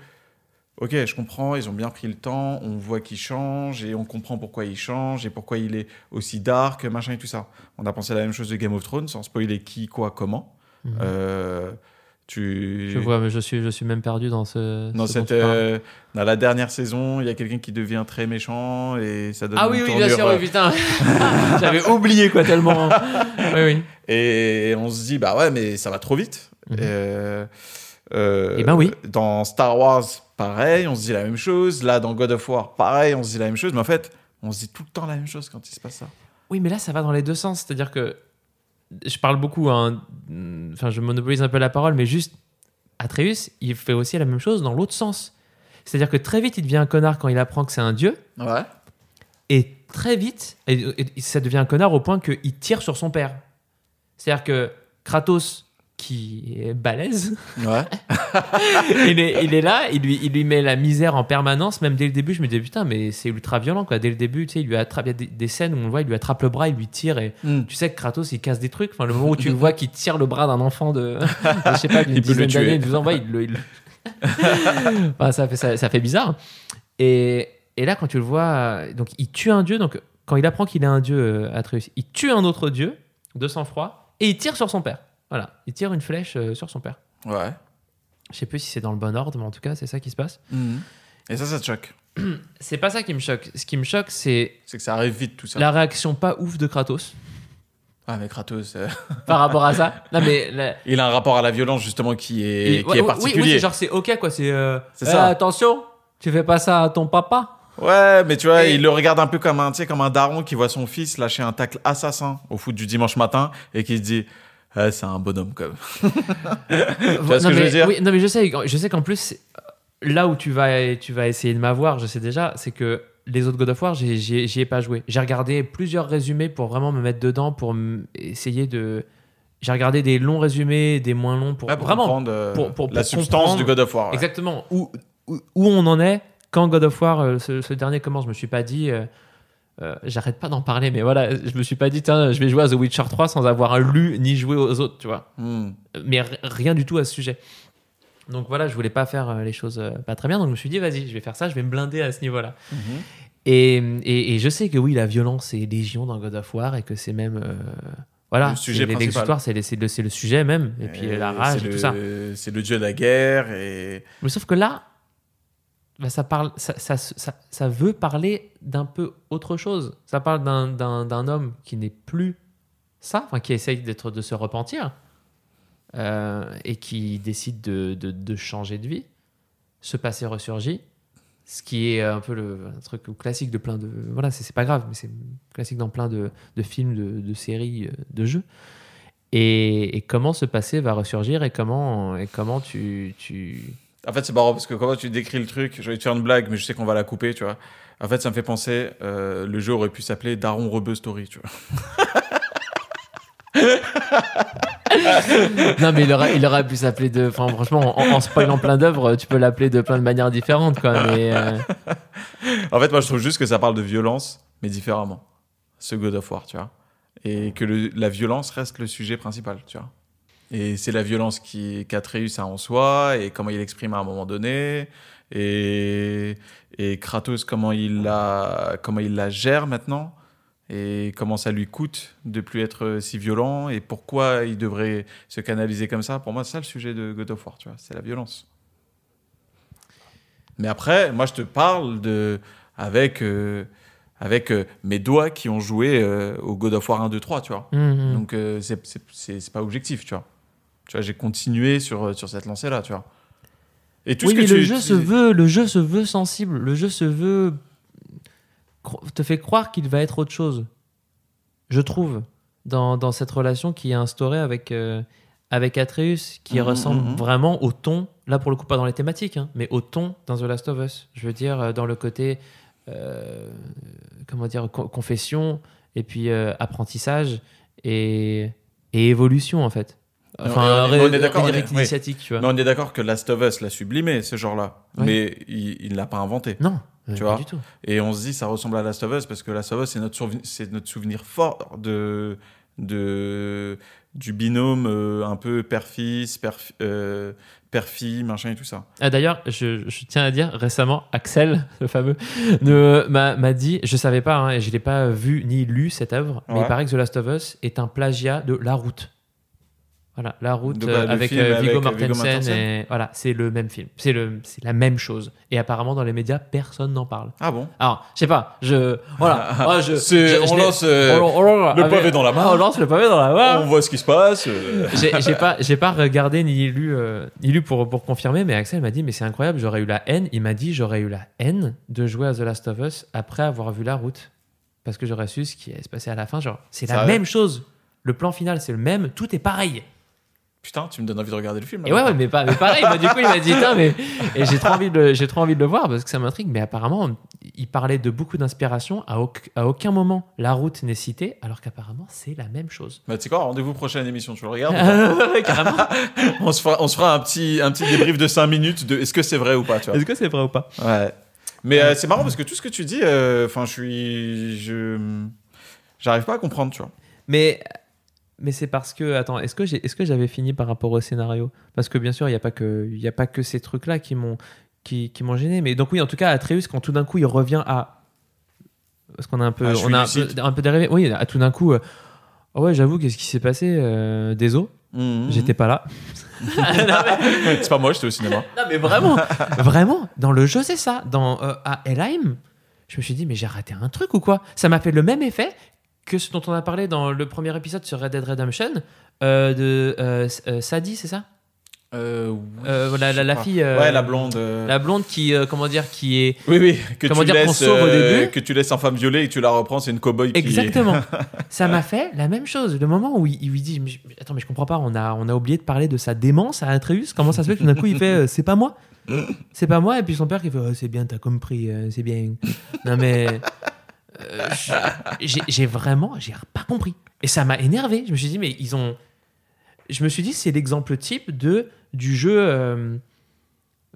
Ok, je comprends, ils ont bien pris le temps, on voit qu'il change et on comprend pourquoi il change et pourquoi il est aussi dark, machin et tout ça. On a pensé à la même chose de Game of Thrones, sans spoiler qui, quoi, comment. Mhm. Euh, tu... Je vois, mais je suis, je suis même perdu dans ce. Dans, ce cette, euh, dans la dernière saison, il y a quelqu'un qui devient très méchant et ça donne Ah une oui, oui, bien sûr, euh, oui, putain. J'avais oublié, quoi, tellement. oui, oui. Et on se dit, bah ouais, mais ça va trop vite. Mhm. Euh, euh, Eh ben oui. Dans Star Wars, pareil, on se dit la même chose. Là, dans God of War, pareil, on se dit la même chose. Mais en fait, on se dit tout le temps la même chose quand il se passe ça. Oui, mais là, ça va dans les deux sens. C'est-à-dire que je parle beaucoup, hein, enfin, je monopolise un peu la parole, mais juste Atreus, il fait aussi la même chose dans l'autre sens. C'est-à-dire que très vite, il devient un connard quand il apprend que c'est un dieu, Ouais. et très vite, et, et ça devient un connard au point qu'il tire sur son père. C'est-à-dire que Kratos, qui est balèze, Ouais. il, est, il est là, il lui, il lui met la misère en permanence. Même dès le début, je me disais, putain, mais c'est ultra violent, quoi. Dès le début, tu sais, il lui attrape, il y a des, des scènes où on le voit, il lui attrape le bras, il lui tire, et Hmm. tu sais que Kratos, il casse des trucs. Enfin, le moment où tu le vois qu'il tire le bras d'un enfant de, de, je sais pas, d'une dizaine d'années, 12 ans, ouais, il le. il Enfin, ça, fait, ça, ça fait bizarre. Et, et là, quand tu le vois, donc il tue un dieu, donc quand il apprend qu'il est un dieu, euh, Atreus, il tue un autre dieu de sang-froid, et il tire sur son père. Voilà, il tire une flèche euh, sur son père. Ouais. Je sais plus si c'est dans le bon ordre, mais en tout cas, c'est ça qui se passe. Mhm. Et ça, ça te choque. C'est pas ça qui me choque. Ce qui me choque, c'est C'est que ça arrive vite, tout ça. la réaction pas ouf de Kratos Ah, mais Kratos, euh, par rapport à ça. Non, mais. la- il a un rapport à la violence, justement, qui est, et- qui ouais, est oui, particulier. Oui, c'est genre, c'est ok, quoi. C'est. euh, C'est eh, ça. Attention, tu fais pas ça à ton papa. Ouais, mais tu vois, Et- il le regarde un peu comme un, tu sais, comme un daron qui voit son fils lâcher un tacle assassin au foot du dimanche matin et qui se dit, Ah, c'est un bonhomme, quand même. vois ce non, je mais, veux dire oui, non, mais je sais, je sais qu'en plus, là où tu vas, tu vas essayer de m'avoir, je sais déjà, c'est que les autres God of War, j'y ai, pas joué. J'ai regardé plusieurs résumés pour vraiment me mettre dedans, pour essayer de. J'ai regardé des longs résumés, des moins longs, pour, Ouais, pour vraiment comprendre, euh, pour- pour- la substance du God of War. ouais. Exactement. Où, où, où on en est quand God of War, euh, ce, ce dernier commence. Je me suis pas dit. euh, euh, J'arrête pas d'en parler, mais voilà, je me suis pas dit, tiens, je vais jouer à The Witcher 3 sans avoir lu ni joué aux autres, tu vois. Hmm. Mais r- rien du tout à ce sujet. Donc voilà, je voulais pas faire euh, les choses euh, pas très bien, donc je me suis dit, vas-y, je vais faire ça, je vais me blinder à ce niveau-là. Mhm. Et, et, et je sais que oui, la violence est légion dans God of War et que c'est même. euh, voilà, Le sujet c'est le, le sujet même, et puis la rage et tout ça. C'est le dieu de la guerre et. Mais sauf que là, bah, ça, veut parler d'un peu autre chose. Ça parle d'un- homme qui n'est plus ça, enfin, qui essaye de se repentir euh, et qui décide de, changer de vie. Ce passé ressurgit, ce qui est un peu le un truc classique de plein de. Voilà, c'est pas grave, mais c'est classique dans plein de, films, de, séries, euh, de jeux. Et, comment ce passé va ressurgir et comment, et comment tu, En fait, c'est marrant parce que comment tu décris le truc, je vais te faire une blague, mais je sais qu'on va la couper, tu vois. En fait, ça me fait penser, euh, le jeu aurait pu s'appeler Daron Rebeu Story, tu vois. Non, mais il aurait, il aurait pu s'appeler de. Enfin, franchement, en, en spoilant plein d'œuvres, tu peux l'appeler de plein de manières différentes, quoi. Mais euh, En fait, moi, je trouve juste que ça parle de violence, mais différemment. Ce God of War, tu vois. Et que le- la violence reste le sujet principal, tu vois. Et c'est la violence qui qu'Atreus a en soi, et comment il l'exprime à un moment donné, et, et Kratos, comment il, la, comment il la gère maintenant, et comment ça lui coûte de plus être si violent, et pourquoi il devrait se canaliser comme ça. Pour moi, c'est ça le sujet de God of War, tu vois, c'est la violence. Mais après, moi, je te parle de avec euh, avec euh, mes doigts qui ont joué euh, au God of War 1, 2, 3, tu vois. hum. Donc c'est pas objectif, tu vois. Tu vois, j'ai continué sur euh, sur cette lancée là, tu vois. Et tout oui, ce que mais tu le jeu tu- se veut, le jeu se veut sensible. Le jeu se veut te fait croire qu'il va être autre chose. Je trouve dans, dans cette relation qui est instaurée avec euh, avec Atreus, qui Mhm, ressemble mhm. vraiment au ton. Là, pour le coup, pas dans les thématiques, hein, mais au ton dans The Last of Us. Je veux dire, euh, dans le côté euh, comment dire co- confession et puis euh, apprentissage et, et évolution en fait. Enfin, on est- ré- on est d'accord, oui. initiatique, tu vois. Mais on est d'accord que Last of Us l'a sublimé, ce genre-là. Mais il il l'a pas inventé. Non, euh, Tu pas vois. du tout. Et on se dit, ça ressemble à Last of Us parce que Last of Us, c'est notre, souvi- c'est notre souvenir fort de, de, du binôme euh, un peu père-fils, père, euh, père-fille, machin et tout ça. Ah, D'ailleurs, je, je tiens à dire, récemment, Axel, le fameux, ne- m'a dit, je savais pas, hein, et je l'ai pas vu ni lu cette œuvre, mais il paraît que The Last of Us est un plagiat de La Route. Voilà, La Route euh, le avec film euh, avec, Viggo euh, Viggo Mortensen. Et, voilà, c'est le même film. C'est le- c'est la même chose. Et apparemment, dans les médias, personne n'en parle. Ah bon? Alors, je sais pas, je. Voilà. moi, je, C'est- je- on l'ai- lance, euh, le avec- pavé dans la main. Ah, on lance le pavé dans la main. On voit ce qui se passe. euh. J'ai j'ai pas, j'ai pas regardé ni lu, euh, ni lu pour, pour confirmer, mais Axel m'a dit Mais c'est incroyable, j'aurais eu la haine. Il m'a dit J'aurais eu la haine de jouer à The Last of Us après avoir vu la route. Parce que j'aurais su ce qui allait se passer à la fin. Genre, c'est la Sérieux même chose. Le plan final, c'est le même. Tout est pareil. Putain, tu me donnes envie de regarder le film. là, Et ouais, mais, pas, mais pareil. moi, du coup, il m'a dit Putain, mais. Et j'ai trop, envie de le- j'ai trop envie de le voir parce que ça m'intrigue. Mais apparemment, il parlait de beaucoup d'inspiration. À, auc- à aucun moment, la route n'est citée, alors qu'apparemment, c'est la même chose. Bah, tu sais quoi, rendez-vous prochaine émission, tu le regardes Carrément. on, se fera, on se fera un petit, un petit débrief de 5 minutes de est-ce que c'est vrai ou pas, tu vois. Est-ce que c'est vrai ou pas? Ouais. Mais euh, c'est marrant parce que tout ce que tu dis, euh, enfin, je suis. Je. J'arrive pas à comprendre, tu vois. Mais, mais c'est parce que. Attends, est-ce que, j'ai, est-ce que j'avais fini par rapport au scénario? Parce que bien sûr, il n'y a, pas que- il y a pas que ces trucs-là qui m'ont, qui, qui m'ont gêné. Mais donc, oui, en tout cas, Atreus, quand tout d'un coup, il revient à. Parce qu'on a un peu, Ah, on a un peu, un peu dérivé. Oui, à tout d'un coup. euh, oh ouais, j'avoue, qu'est-ce qui s'est passé euh, Désolé, Mhm. j'étais pas là. mais, c'est pas moi, j'étais au cinéma. non, mais vraiment, vraiment, dans le jeu, c'est ça. Dans, euh, à Elheim, je me suis dit, mais j'ai raté un truc ou quoi? Ça m'a fait le même effet que ce dont on a parlé dans le premier épisode sur Red Dead Redemption euh, de euh, euh, Sadie, c'est ça Euh, oui, Euh, la, fille. euh, Ouais, la blonde. euh, La blonde qui, euh, comment dire, qui est. Oui, oui, que Comment tu dire qu'on laisses, sauve au début que tu laisses en femme violée et que tu la reprends, c'est une cowboy qui. Exactement. ça m'a fait la même chose. Le moment où il, il lui dit mais je- mais Attends, mais je comprends pas, on a, on a oublié de parler de sa démence à Atreus. Comment ça se fait que tout d'un coup il fait euh, C'est pas moi? C'est pas moi. Et puis son père qui fait Oh, C'est bien, t'as compris, euh, c'est bien. Non mais. Euh, j'ai- vraiment. J'ai pas compris. Et ça m'a énervé. Je me suis dit Mais ils ont. Je me suis dit C'est l'exemple type de, du jeu. euh,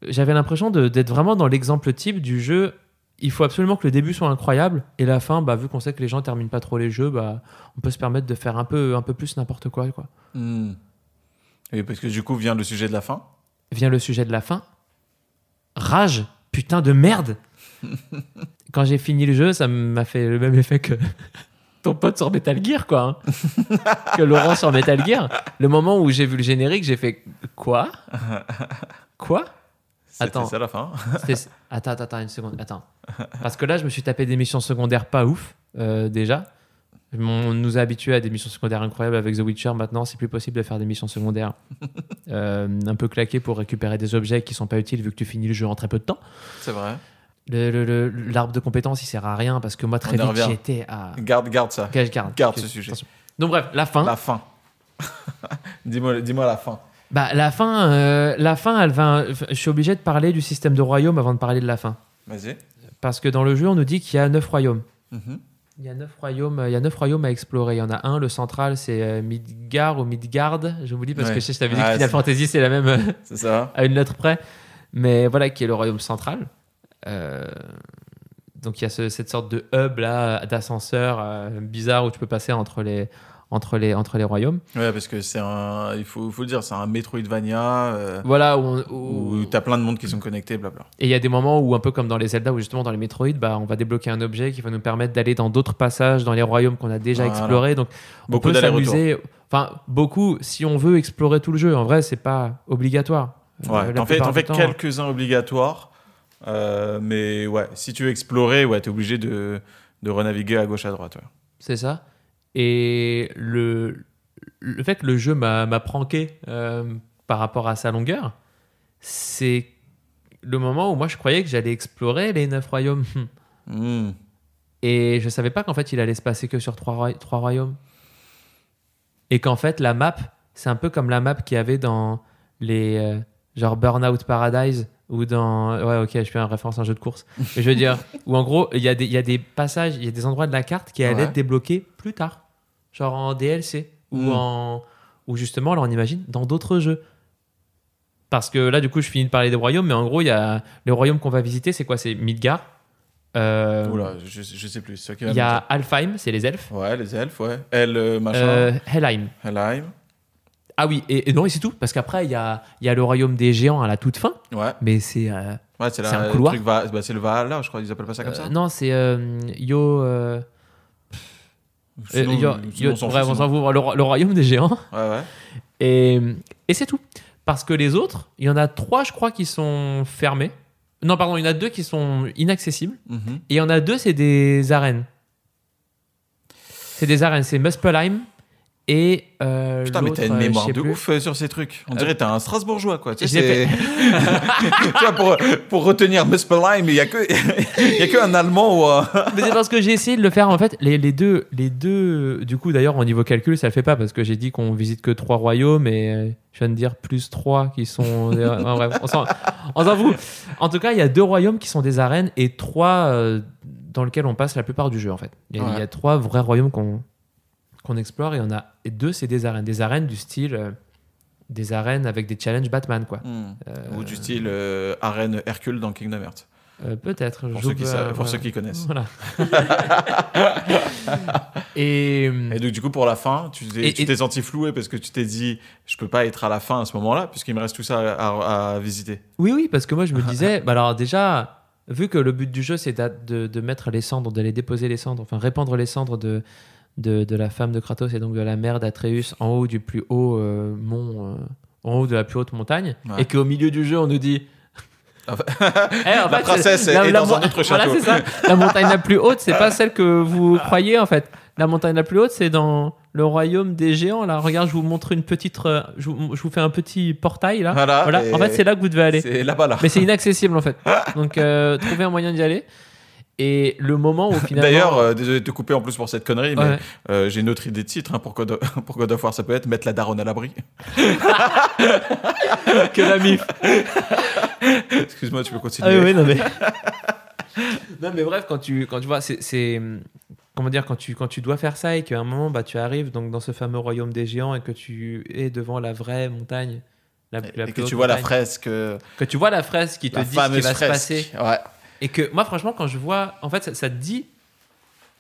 J'avais l'impression d'être vraiment dans l'exemple type du jeu il faut absolument que le début soit incroyable et la fin, bah, vu qu'on sait que les gens terminent pas trop les jeux, bah, on peut se permettre de faire un peu, un peu plus n'importe quoi, quoi. Hmm. Oui, parce que du coup vient le sujet de la fin. Vient le sujet de la fin. Rage, putain de merde. Quand j'ai fini le jeu, ça m'a fait le même effet que ton pote sur Metal Gear, quoi. hein. que Laurent sur Metal Gear. Le moment où j'ai vu le générique, j'ai fait quoi? Quoi? Attends. ça la fin. Attends, attends, une seconde. Attends. Parce que là, je me suis tapé des missions secondaires pas ouf, euh, déjà. On nous a habitués à des missions secondaires incroyables avec The Witcher. Maintenant, c'est plus possible de faire des missions secondaires euh, un peu claquées pour récupérer des objets qui sont pas utiles vu que tu finis le jeu en très peu de temps. C'est vrai. L'arbre de compétences, il sert à rien parce que moi, très On vite, j'étais à. Garde, garde ça. Garde. Garde Ok, ce sujet. attention. Donc, bref, la fin. La fin. dis-moi, dis-moi la fin. Bah, la fin, euh, la fin, elle va. Je suis obligé de parler du système de royaume avant de parler de la fin. Vas-y. Parce que dans le jeu, on nous dit qu'il y a neuf royaumes. Mhm. Il y a neuf royaumes, il y a neuf royaumes à explorer. Il y en a un, le central, c'est euh, Midgard ou Midgard. Je vous dis parce Ouais. que je je t'avais dit que Final c'est- Fantasy c'est la même euh, C'est ça. à une lettre près. Mais voilà, qui est le royaume central. Euh, donc il y a ce- cette sorte de hub là, d'ascenseur euh, bizarre où tu peux passer entre les, entre les, entre les royaumes. Ouais, parce que c'est un. Il faut, faut le dire, c'est un Metroidvania euh, Voilà, où, on- où- où t'as plein de monde qui sont connectés, blabla. Et il y a des moments où, un peu comme dans les Zelda, où justement dans les Metroid, bah, on va débloquer un objet qui va nous permettre d'aller dans d'autres passages dans les royaumes qu'on a déjà Voilà. explorés. Donc Beaucoup on peut d'allers-retours. s'amuser. Enfin, beaucoup, si on veut explorer tout le jeu. En vrai, c'est pas obligatoire. Euh, Ouais, t'en fais, fais temps- quelques-uns obligatoires. Euh, mais ouais, si tu veux explorer, ouais, t'es obligé de, de renaviguer à gauche à droite. ouais. C'est ça. Et le, le fait que le jeu m'a pranké euh, par rapport à sa longueur, c'est le moment où moi je croyais que j'allais explorer les neuf royaumes. Hmm. Et je savais pas qu'en fait il allait se passer que sur trois, trois royaumes. Et qu'en fait la map, c'est un peu comme la map qu'il y avait dans les. euh, genre Burnout Paradise ou dans. Ouais, ok, je fais une référence à un jeu de course. Mais je veux dire, où en gros, il y, a des- y a des passages, il y a des endroits de la carte qui allaient Ouais. être débloqués plus tard. Genre en DLC ou Mm. en. Ou justement, là on imagine, dans d'autres jeux. Parce que là, du coup, je finis de parler des royaumes, mais en gros, il y a les royaumes qu'on va visiter, c'est quoi? C'est Midgard. Euh, Oula, je, je sais plus. il y a. Alfheim, c'est les elfes. Ouais, les elfes, ouais. Elle, euh, machin. Euh, Helheim. Helheim. Ah oui, et, et non, et c'est tout, parce qu'après, il y a, il y a le royaume des géants à la toute fin, Ouais, mais c'est. euh, ouais c'est un le couloir. truc Va- bah, c'est le Valhalla, je crois, ils appellent pas ça comme ça. euh, non, c'est euh, Yo. euh, Sinon, euh, Yo- sinon, Yo- on s'en bref, fout, on sinon. s'en fout, le, ro- le royaume des géants. Ouais, ouais. Et, et c'est tout. Parce que les autres, il y en a trois, je crois, qui sont fermés. Non, pardon, il y en a deux qui sont inaccessibles. Mhm. Et il y en a deux, c'est des arènes. C'est des arènes, c'est Muspelheim et. euh, Putain, mais t'as une euh, mémoire de plus. ouf euh, sur ces trucs. On dirait que t'es un Strasbourgeois, quoi. Tu sais, tu vois, pour, pour retenir Muspelheim, il y a que, il y a que un Allemand ou un... Mais c'est parce que j'ai essayé de le faire en fait. Les, les deux, les deux, du coup d'ailleurs au niveau calcul ça le fait pas parce que j'ai dit qu'on visite que trois royaumes et euh, je viens de dire plus trois qui sont. en bref, on s'en on s'en fout. En tout cas, il y a deux royaumes qui sont des arènes et trois euh, dans lesquels on passe la plupart du jeu en fait. Il y a, Ouais. il y a trois vrais royaumes qu'on qu'on explore et on a et deux c'est des arènes, des arènes du style. euh, des arènes avec des challenges Batman quoi. Euh, Ou du style euh, arène Hercule dans Kingdom Hearts. euh, Peut-être. Pour, ceux qui, savent- euh, pour ceux qui connaissent. Voilà. et, Et donc, du coup, pour la fin, tu t'es senti floué parce que tu t'es dit, je peux pas être à la fin à ce moment-là, puisqu'il me reste tout ça à, visiter. Oui, oui, parce que moi je me disais, bah alors déjà, vu que le but du jeu c'est de, de mettre les cendres, d'aller déposer les cendres, enfin répandre les cendres de, de, de la femme de Kratos et donc de la mère d'Atreus en haut du plus haut euh, mont, euh, en haut de la plus haute montagne, Ouais. et qu'au milieu du jeu on nous dit. Ah Eh, en La fait, princesse est dans un autre château. ça. La montagne la plus haute, c'est pas celle que vous croyez en fait. La montagne la plus haute, c'est dans le royaume des géants. Là, regarde, je vous montre une petite, euh, je vous, je vous fais un petit portail là. Voilà. En fait, c'est là que vous devez aller. C'est là-bas, là. Mais c'est inaccessible en fait. Donc trouver un moyen d'y aller. Et le moment où finalement. D'ailleurs, euh, désolé de te couper en plus pour cette connerie, mais Ouais. euh, j'ai une autre idée de titre hein, pour, God of, pour God of War. Ça peut être mettre la daronne à l'abri. que la mif. Excuse-moi, tu peux Ah continuer. oui, oui, non mais. non mais bref, quand tu, quand tu vois, c'est. Comment dire, quand tu, quand tu dois faire ça et qu'à un moment, bah, tu arrives donc, dans ce fameux royaume des géants et que tu es devant la vraie montagne. La, la Et que tu vois la fresque, euh, Que tu vois la fresque qui te dit ce qui va se passer. Ouais. Et que moi, franchement, quand je vois, en fait, ça, ça te dit,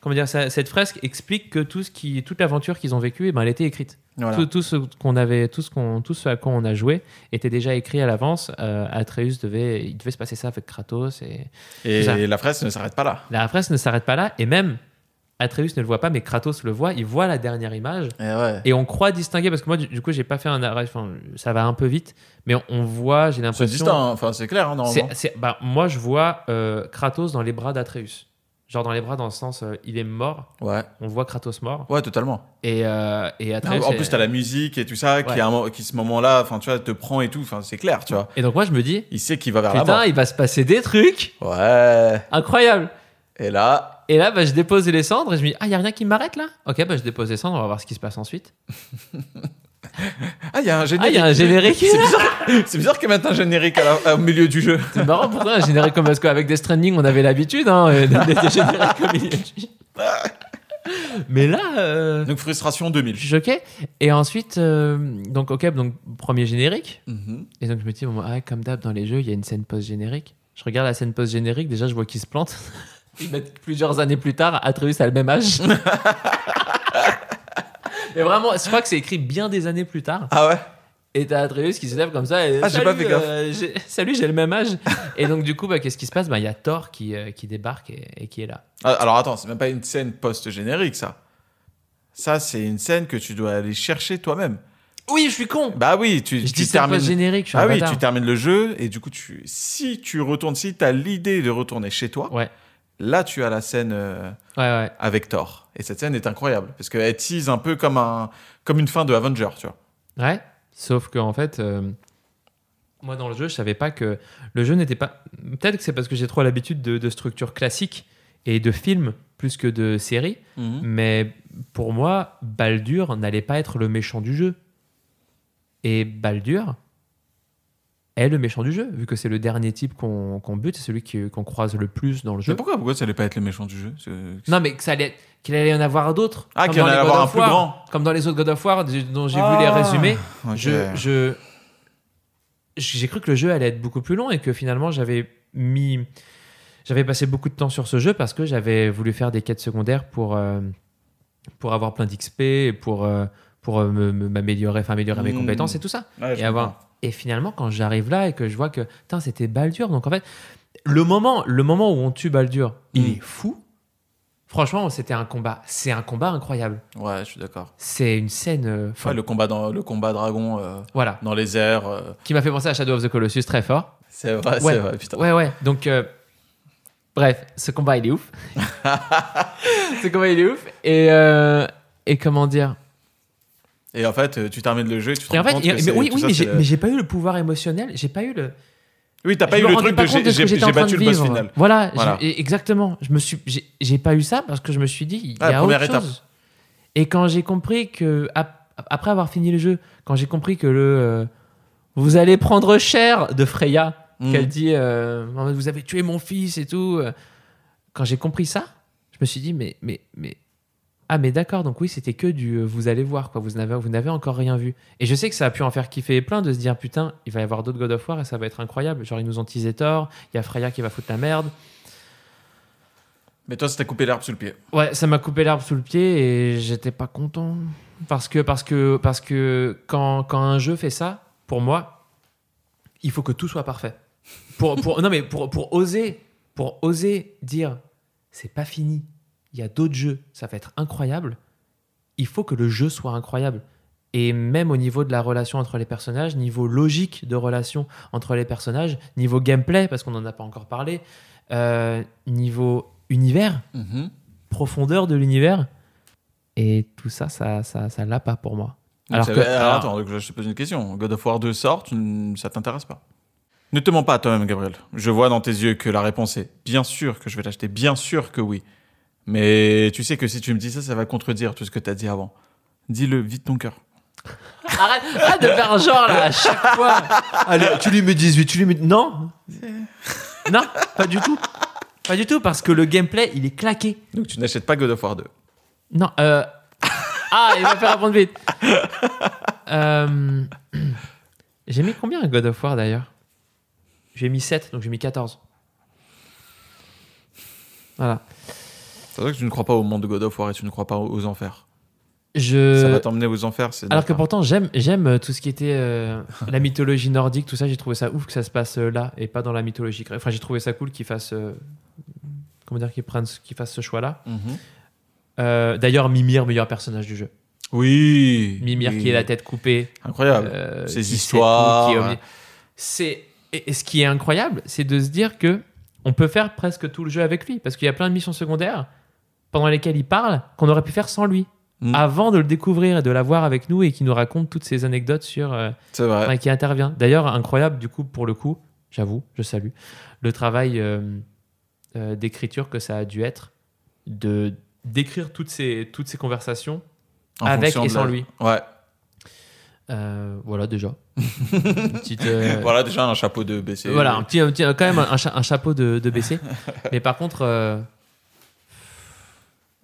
comment dire, ça- cette fresque explique que tout ce qui, toute l'aventure qu'ils ont vécue, eh ben, elle était écrite. Voilà. Tout, tout ce qu'on avait, tout ce qu'on, tout ce à quoi on a joué était déjà écrit à l'avance. Euh, Atreus devait, il devait se passer ça avec Kratos et la fresque ne s'arrête pas là. la fresque ne s'arrête pas là. Et même Atreus ne le voit pas, mais Kratos le voit. Il voit la dernière image Et ouais. et on croit distinguer parce que moi, du, du coup, j'ai pas fait un arrêt. Enfin, ça va un peu vite, mais on, on voit. J'ai C'est l'impression. distinct, hein. enfin c'est clair, hein, normalement. C'est- c'est- bah, moi, je vois euh, Kratos dans les bras d'Atreus. Genre dans les bras dans le sens, euh, il est mort. Ouais. On voit Kratos mort. Ouais, totalement. Et, euh, et Non, Atreus. en plus, t'as la musique et tout ça qui, à un qui ce moment-là, enfin, tu vois, te prend et tout. Enfin, c'est clair, tu vois. Et donc moi, je me dis, Il sait qu'il va vers la mort. il va se passer des trucs Ouais. incroyables. Et là, Et là, bah, je dépose les cendres et je me dis, ah, il n'y a rien qui m'arrête là? Ok, bah, je dépose les cendres, on va voir ce qui se passe ensuite. ah, il y a un Ah, il générique. y a un générique C'est bizarre, c'est bizarre qu'ils mettent un générique à la- au milieu du jeu. C'est marrant, pourquoi un générique comme parce qu'avec des Stranding, on avait l'habitude hein, euh, des génériques au milieu du jeu. Mais là, euh, Donc, frustration 2000. je suis choqué. Et ensuite, euh, donc, ok, donc, premier générique. Mhm. Et donc, je me dis, bon, ah, comme d'hab, dans les jeux, il y a une scène post-générique. Je regarde la scène post-générique, déjà, je vois qu'ils se plantent. Plusieurs années plus tard, Atreus a le même âge. Et vraiment, je crois que c'est écrit bien des années plus tard. Ah ouais? Et t'as Atreus qui se lève comme ça. Et, Ah, j'ai pas fait gaffe. euh, salut, j'ai le même âge. et donc, du coup, bah, qu'est-ce qui se passe? Bah, Il y a Thor qui, euh, qui débarque et, et qui est là. Ah, Alors attends, c'est même pas une scène post-générique, ça. Ça, c'est une scène que tu dois aller chercher toi-même. Oui, je suis con Bah oui, tu, Je tu dis termines. générique, je suis Ah oui, bâtard. tu termines le jeu et du coup, tu, si tu retournes, si tu as l'idée de retourner chez toi, Ouais, là, tu as la scène euh, ouais, ouais. avec Thor. Et cette scène est incroyable parce qu'elle tease un peu comme, un, comme une fin de Avenger, tu vois. Ouais, sauf que en fait, euh, moi dans le jeu, je savais pas que le jeu n'était pas. Peut-être que c'est parce que j'ai trop l'habitude de, de structures classiques et de films plus que de séries, mais pour moi, Baldur n'allait pas être le méchant du jeu. Et Baldur est le méchant du jeu, vu que c'est le dernier type qu'on qu'on bute, c'est celui qu'on croise le plus dans le Mais jeu. pourquoi, pourquoi ça allait pas être le méchant du jeu Non, mais ça allait, qu'il allait y en avoir d'autres. Ah, qu'il allait y God avoir of un plus War, grand. Comme dans les autres God of War dont j'ai vu Ah, les résumés. ok. Je, je- j'ai cru que le jeu allait être beaucoup plus long et que finalement j'avais mis, j'avais passé beaucoup de temps sur ce jeu parce que j'avais voulu faire des quêtes secondaires pour euh, pour avoir plein d'XP et pour euh, pour euh, m'améliorer, enfin améliorer mes Mm. compétences et tout ça. Ouais, et avoir. Et finalement, quand j'arrive là et que je vois que c'était Baldur, donc en fait, le moment, le moment où on tue Baldur, il Mm. est fou. Franchement, c'était un combat. C'est un combat incroyable. Ouais, je suis d'accord. C'est une scène. euh, Ouais, le combat dans le combat dragon euh, Voilà. dans les airs, euh, Qui m'a fait penser à Shadow of the Colossus très fort. c'est vrai, Ouais. c'est vrai, putain. Ouais, ouais. Donc, bref, ce combat, il est ouf. ce combat, il est ouf. Et, et comment dire? Et en fait, euh, tu termines le jeu et tu te rends en fait, compte que mais oui, oui, ça, mais j'ai le- mais j'ai pas eu le pouvoir émotionnel. J'ai pas eu le. Oui, t'as pas eu le truc de j'ai j'ai- battu le boss final. Voilà, Voilà. exactement. Je me suis, j'ai j'ai pas eu ça parce que je me suis dit, il y Ah, a autre étape. chose. Et quand j'ai compris que ap- après avoir fini le jeu, quand j'ai compris que le euh, vous allez prendre cher de Freya, Mm. qu'elle dit euh, vous avez tué mon fils et tout. euh, Quand j'ai compris ça, je me suis dit mais mais mais ah mais d'accord donc oui c'était que du euh, vous allez voir quoi vous n'avez vous n'avez encore rien vu et je sais que ça a pu en faire kiffer plein de se dire putain il va y avoir d'autres God of War et ça va être incroyable genre ils nous ont teasé Thor il y a Freya qui va foutre la merde Mais toi, ça t'a coupé l'herbe sous le pied. Ouais, ça m'a coupé l'herbe sous le pied et j'étais pas content. Parce que, parce que, parce que quand, quand un jeu fait ça, pour moi, il faut que tout soit parfait. Pour, pour, non, mais pour, pour, oser, pour oser dire c'est pas fini, il y a d'autres jeux, ça va être incroyable, il faut que le jeu soit incroyable. Et même au niveau de la relation entre les personnages, niveau logique de relation entre les personnages, niveau gameplay, parce qu'on n'en a pas encore parlé, euh, niveau univers, Mhm. profondeur de l'univers. Et tout ça, ça, ça, ça l'a pas pour moi. Donc, Alors que- attends, je te pose une question. God of War 2 sort, tu ça t'intéresse pas Ne te mens pas toi-même, Gabriel. Je vois dans tes yeux que la réponse est bien sûr que je vais l'acheter, bien sûr que oui. Mais tu sais que si tu me dis ça, ça va contredire tout ce que tu as dit avant. Dis-le, vite ton cœur. Arrête, arrête de faire genre là à chaque fois. Allez, tu lui mets 18, tu lui mets. Non Non, pas du tout. Pas du tout, parce que le gameplay, il est claqué. Donc tu n'achètes pas God of War 2. Non, euh. Ah, il va faire répondre vite. Euh, J'ai mis combien à God of War d'ailleurs? J'ai mis 7, donc j'ai mis 14. Voilà. C'est vrai que tu ne crois pas au monde de God of War et tu ne crois pas aux enfers. Je... Ça va t'emmener aux enfers, c'est Alors que pourtant, j'aime, j'aime euh, tout ce qui était euh, la mythologie nordique, tout ça. J'ai trouvé ça ouf que ça se passe euh, là et pas dans la mythologie grecque. Enfin, j'ai trouvé ça cool qu'ils fassent, euh, comment dire, qu'ils prennent, ce- qu'ils fassent ce choix-là. Mhm. D'ailleurs, Mimir, meilleur personnage du jeu. Oui. Mimir oui. qui est la tête coupée. Incroyable. Ces histoires. C'est et, et ce qui est incroyable, c'est de se dire que on peut faire presque tout le jeu avec lui parce qu'il y a plein de missions secondaires pendant lesquelles il parle qu'on aurait pu faire sans lui. Mm. Avant de le découvrir et de l'avoir avec nous et qui nous raconte toutes ces anecdotes sur euh, C'est vrai. Ouais, qui intervient. D'ailleurs, incroyable, du coup, pour le coup, j'avoue, je salue, le travail euh, euh, d'écriture que ça a dû être de d'écrire toutes ces, toutes ces conversations. En avec et sans la- lui. Ouais. Euh, voilà, déjà. Petite, euh, Voilà déjà un chapeau de BC. voilà, un petit, un petit- quand même un, cha- un chapeau de, de BC. Mais par contre,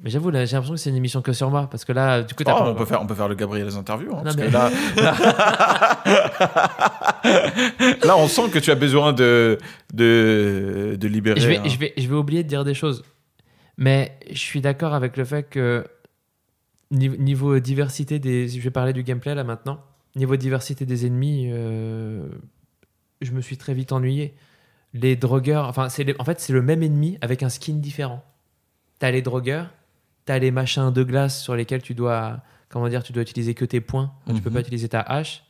mais j'avoue, là, j'ai l'impression que c'est une émission que sur moi. Parce que là, du coup, t'as Oh, pas- on, peut faire, on peut faire le Gabriel les interviews. hein, parce mais- que là, là, on sent que tu as besoin de, de, de libérer. je vais, hein. je, vais, je vais oublier de dire des choses. Mais je suis d'accord avec le fait que niveau, diversité des. Je vais parler du gameplay là maintenant. Niveau diversité des ennemis, euh, je me suis très vite ennuyé. Les drogueurs, enfin, c'est les- en fait, c'est le même ennemi avec un skin différent. T'as les drogueurs, les machins de glace sur lesquels tu dois. Comment dire, tu dois utiliser que tes points. Tu peux Mhm. pas utiliser ta hache.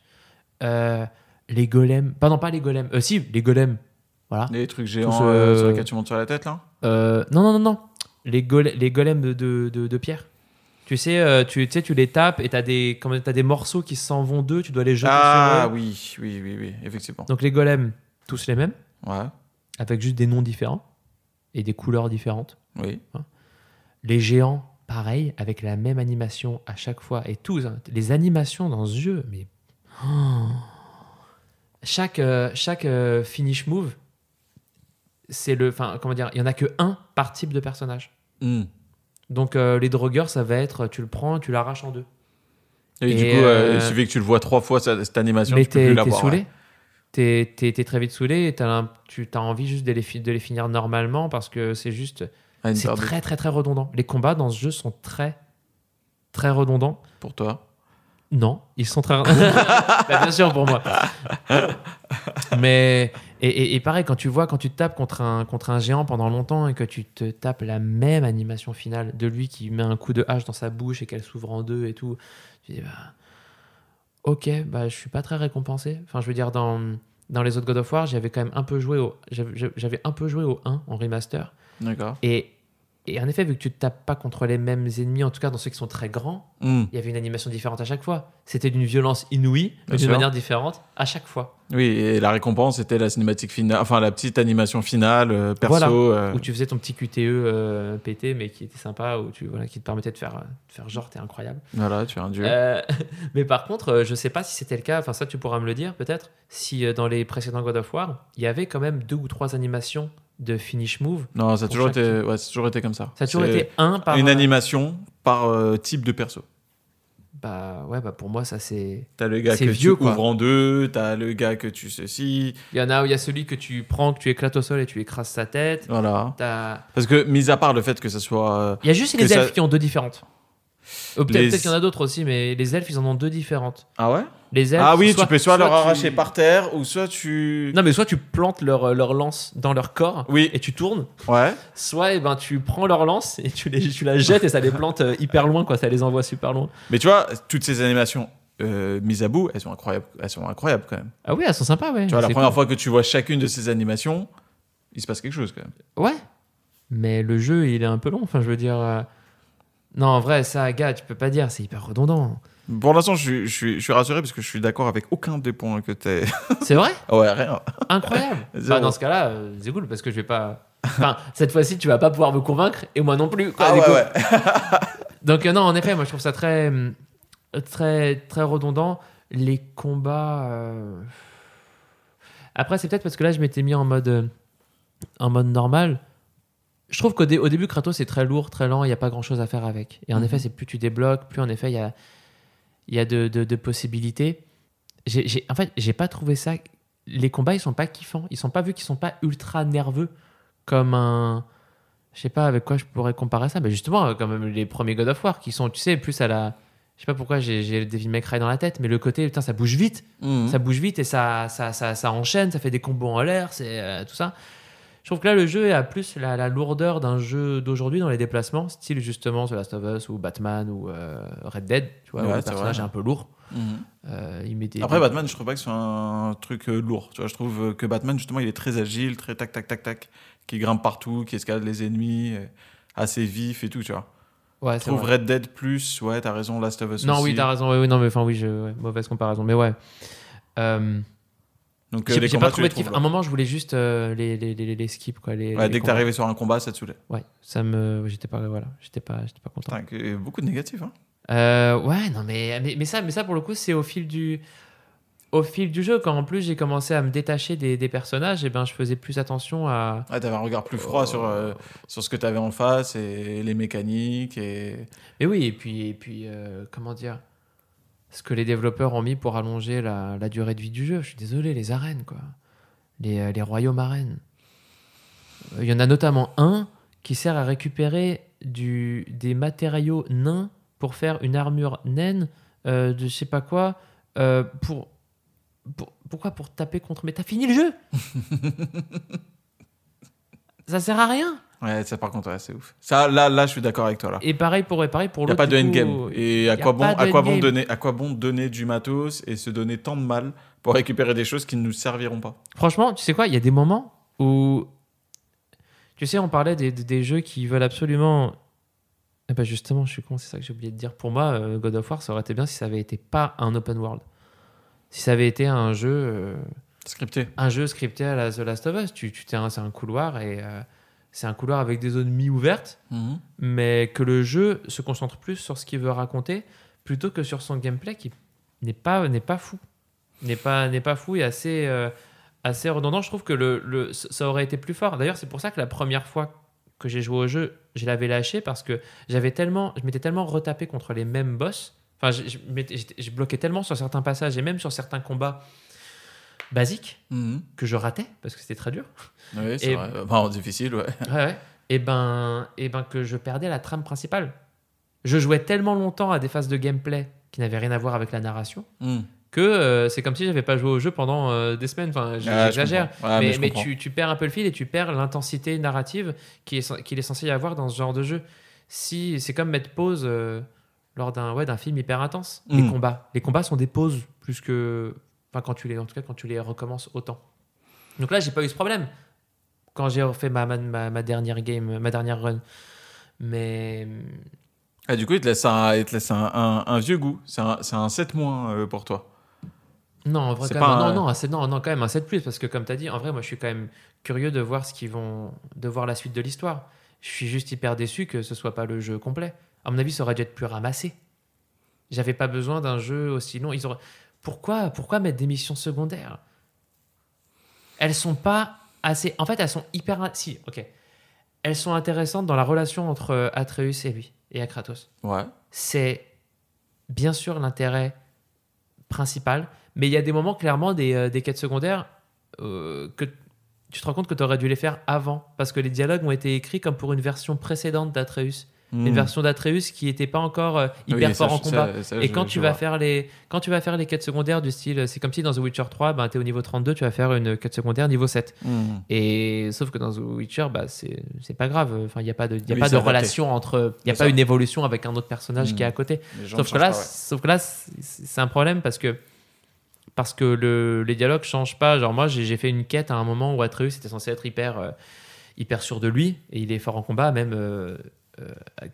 Euh, les golems. Pardon, pas les golems. Euh, si, les golems. Voilà. Les trucs géants Tous, euh, sur lesquels tu montes sur la tête là? Non, non, non, non. Les, gole- les golems de, de, de- de pierre. Tu sais, tu, tu sais, tu les tapes et tu as, des morceaux qui s'en vont d'eux, tu dois les jeter Ah sur oui, oui, oui, oui, effectivement. Donc les golems, tous les mêmes, Ouais, avec juste des noms différents et des couleurs différentes. oui. Les géants, pareil, avec la même animation à chaque fois. Et tous, hein, les animations dans ce jeu, mais... Oh. Chaque, euh, chaque euh, finish move, c'est le... Enfin, comment dire, il y en a que un par type de personnage. Hmm. Donc euh, les drogueurs, ça va être, tu le prends, tu l'arraches en deux. Et, du Et, coup, euh, il suffit que tu le vois trois fois cette, animation, Mais t'es saoulé. ouais. T'es très vite saoulé et tu as envie juste de les, de les finir normalement parce que c'est juste... C'est très très très redondant. Les combats dans ce jeu sont très très redondants. Pour toi? Non, ils sont très. Bah, bien sûr pour moi. Mais et, et- et pareil quand tu vois quand tu te tapes contre un contre un géant pendant longtemps et que tu te tapes la même animation finale de lui qui met un coup de hache dans sa bouche et qu'elle s'ouvre en deux et tout, tu dis bah ok bah je suis pas très récompensé. Enfin je veux dire dans dans les autres God of War j'avais quand même un peu joué au j'avais j'avais un peu joué au 1 en remaster D'accord. et et en effet vu que tu te tapes pas contre les mêmes ennemis en tout cas dans ceux qui sont très grands Hmm. il y avait une animation différente à chaque fois. C'était d'une violence inouïe, mais d'une manière différente à chaque fois. Oui, et la récompense c'était la cinématique finale, enfin la petite animation finale, euh, perso. Voilà. euh, Où tu faisais ton petit QTE euh, pété, mais qui était sympa, où tu, voilà, qui te permettait de faire, euh, de faire genre, t'es incroyable. Voilà, tu es un dieu. Mais par contre, je sais pas si c'était le cas, enfin ça tu pourras me le dire peut-être, si dans les précédents God of War, il y avait quand même deux ou trois animations de finish move. non, ça a toujours été, ouais, ça a toujours été comme ça. Ça a toujours été un par une euh, animation par euh, type de perso. Bah ouais, bah pour moi ça c'est. T'as le gars que vieux, tu quoi. ouvres en deux, t'as le gars que tu ceci, Il y en a où il y a celui que tu prends, que tu éclates au sol et tu écrases sa tête. voilà. T'as- Parce que mis à part le fait que ça soit, euh, Il y a juste les ça- elfes qui ont deux différentes. Ou Peut-être Les- peut-être qu'il y en a d'autres aussi, mais les elfes, ils en ont deux différentes. ah ouais, Les elfes, ah oui, soit- tu peux soit, leur tu- arracher par terre ou soit tu, Non, mais soit tu plantes leur, leur lance dans leur corps oui, et tu tournes, ouais, soit eh ben, tu prends leur lance et tu, les, tu la jettes et ça les plante euh, hyper loin, quoi. Ça les envoie super loin. mais tu vois, toutes ces animations euh, mises à bout, elles sont incroyables, elles sont incroyables quand même. Ah oui, elles sont sympas, ouais. Tu vois, la première cool. fois que tu vois chacune de ces animations, il se passe quelque chose quand même. Ouais. Mais le jeu, il est un peu long. Enfin, je veux dire. euh, Non, en vrai, ça, gars, tu peux pas dire, c'est hyper redondant. Pour l'instant, je suis, je, suis, je suis rassuré parce que je suis d'accord avec aucun des points que t'es. C'est vrai? Ouais, rien. Incroyable. Zéro. Bah, dans ce cas-là, euh, c'est cool parce que je vais pas. Enfin, cette fois-ci, tu vas pas pouvoir me convaincre et moi non plus. quoi, Ah du ouais, coup. ouais. Donc euh, non, en effet, moi je trouve ça très, hum, très, très redondant. Les combats. euh, Après, c'est peut-être parce que là, je m'étais mis en mode, euh, en mode normal. Je trouve qu'au dé- au début, Kratos c'est très lourd, très lent. Il n'y a pas grand-chose à faire avec. Et en Mhm. effet, c'est plus tu débloques, plus en effet il y a, il y a de, de- de possibilités. J'ai, j'ai- en fait, j'ai pas trouvé ça. Les combats, ils sont pas kiffants. Ils sont pas vus qu'ils sont pas ultra nerveux comme un. Je sais pas avec quoi je pourrais comparer ça. Mais justement, euh, comme les premiers God of War qui sont, tu sais, plus à la. Je sais pas pourquoi j'ai, le Devil May Cry dans la tête, mais le côté, putain, ça bouge vite. Mhm. Ça bouge vite et ça, ça, ça, ça enchaîne, ça fait des combos en l'air, c'est euh, tout ça. Je trouve que là, le jeu a plus la, la lourdeur d'un jeu d'aujourd'hui dans les déplacements, style justement The Last of Us ou Batman ou euh, Red Dead. Tu vois, Ouais, où le c'est personnage vrai. est un peu lourd. Mhm. Euh, il met des- Après, des- Batman, je trouve pas que ce soit un truc euh, lourd. Tu vois, je trouve que Batman, justement, il est très agile, très tac, tac, tac, tac, qui grimpe partout, qui escalade les ennemis, assez vif et tout, tu vois. Ouais, Je c'est trouve vrai. Red Dead plus, ouais, t'as raison, Last of Us Non, aussi. oui, t'as raison. Oui, oui, non, mais enfin, oui, je... ouais, mauvaise comparaison. Mais ouais. Euh, Donc, euh, j'ai pas trouvé de kiff. À un moment, je voulais juste euh, les, les, les, les skips. Quoi, les, Ouais, les dès que combats. t'arrivais sur un combat, ça te saoulait. Ouais, ça me. J'étais pas, voilà, j'étais pas, j'étais pas content. Putain, que- beaucoup de négatifs, hein. Euh, ouais, non, mais, mais, mais ça, mais ça, pour le coup, c'est au fil du. Au fil du jeu, quand en plus j'ai commencé à me détacher des, des personnages, et ben je faisais plus attention à. Ouais, t'avais un regard plus froid sur, euh, sur ce que t'avais en face et les mécaniques et. Mais oui, et puis, et puis euh, comment dire Ce que les développeurs ont mis pour allonger la, la durée de vie du jeu. Je suis désolé, les arènes, quoi. Les, euh, les royaumes arènes. Euh, Il y en a notamment un qui sert à récupérer du, des matériaux nains pour faire une armure naine euh, de je sais pas quoi. euh, pour, pour- pourquoi Pour taper contre. Mais t'as fini le jeu? Ça sert à rien Ouais, ça par contre, ouais, c'est ouf. Ça, là, là, je suis d'accord avec toi, là. Et pareil pour, et pareil pour Il n'y a pas de coup, endgame. Et à quoi, bon, à, quoi bon donner, à quoi bon donner du matos et se donner tant de mal pour récupérer des choses qui ne nous serviront pas? Franchement, tu sais quoi, il y a des moments où. Tu sais, on parlait des, des- jeux qui veulent absolument. Eh ben justement, je suis con, c'est ça que j'ai oublié de dire. Pour moi, euh, God of War, ça aurait été bien si ça avait été pas un open world. Si ça avait été un jeu, euh, Scripté. un jeu scripté à la The Last of Us. Tu, tu t'es un- c'est un couloir et euh, c'est un couloir avec des zones mi-ouvertes, Mhm. mais que le jeu se concentre plus sur ce qu'il veut raconter plutôt que sur son gameplay qui n'est pas, n'est pas fou. N'est pas, n'est pas fou et assez, euh, assez redondant. Je trouve que le, le- ça aurait été plus fort. D'ailleurs, c'est pour ça que la première fois que j'ai joué au jeu, je l'avais lâché parce que j'avais tellement, je m'étais tellement retapé contre les mêmes boss. Enfin, je, je bloquais tellement sur certains passages et même sur certains combats basiques Mhm. que je ratais parce que c'était très dur. Oui, c'est vrai. Enfin, difficile, ouais. Ouais, ouais. Et ben, et ben que je perdais la trame principale. Je jouais tellement longtemps à des phases de gameplay qui n'avaient rien à voir avec la narration, Hmm. que euh, c'est comme si j'avais pas joué au jeu pendant euh, des semaines. Enfin, Ah, je j'exagère. Ouais, mais tu, tu perds un peu le fil et tu perds l'intensité narrative qui est, qu'il est censé y avoir dans ce genre de jeu. Si, c'est comme mettre pause euh, lors d'un ouais, d'un film hyper intense. Les Mm. combats. Les combats sont des pauses plus que. Enfin, quand tu les, en tout cas, quand tu les recommences autant. Donc là, j'ai pas eu ce problème quand j'ai refait ma, ma, ma- dernière game, ma dernière run. Mais. Ah, du coup, il te laisse un, il te laisse un, un- un vieux goût. C'est un, un 7 moins euh, pour toi. Non, en vrai, quand même, un- non, non, non, quand même un 7 plus parce que comme tu as dit, en vrai, moi je suis quand même curieux de voir ce qu'ils vont de voir la suite de l'histoire. Je suis juste hyper déçu que ce soit pas le jeu complet. À mon avis, ça aurait dû être plus ramassé. J'avais pas besoin d'un jeu aussi long. Ils auraient... Pourquoi pourquoi mettre des missions secondaires? Elles sont pas assez En fait, elles sont hyper si, OK. Elles sont intéressantes dans la relation entre euh, Atreus et lui et à Kratos Ouais. c'est bien sûr l'intérêt principal, mais il y a des moments clairement des, euh, des quêtes secondaires euh, que tu te rends compte que tu aurais dû les faire avant, parce que les dialogues ont été écrits comme pour une version précédente d'Atreus, une Hmm. version d'Atreus qui n'était pas encore euh, Oui, hyper ça, fort en combat. ça- ça, Et quand je tu vas vois. faire les quand tu vas faire les quêtes secondaires du style c'est comme si dans The Witcher 3 ben tu es au niveau 32 tu vas faire une quête secondaire niveau 7 Hmm. et sauf que dans The Witcher, bah, c'est pas grave. Enfin, il n'y a pas de, y a Oui, pas de relation entre. Il n'y a pas une évolution avec un autre personnage qui est à côté. Sauf que, là, changent pas, ouais. sauf que là, c'est c'est un problème parce que, parce que le, les dialogues changent pas. Genre, moi, j'ai fait une quête à un moment où Atreus était censé être hyper, euh, hyper sûr de lui et il est fort en combat. Même euh,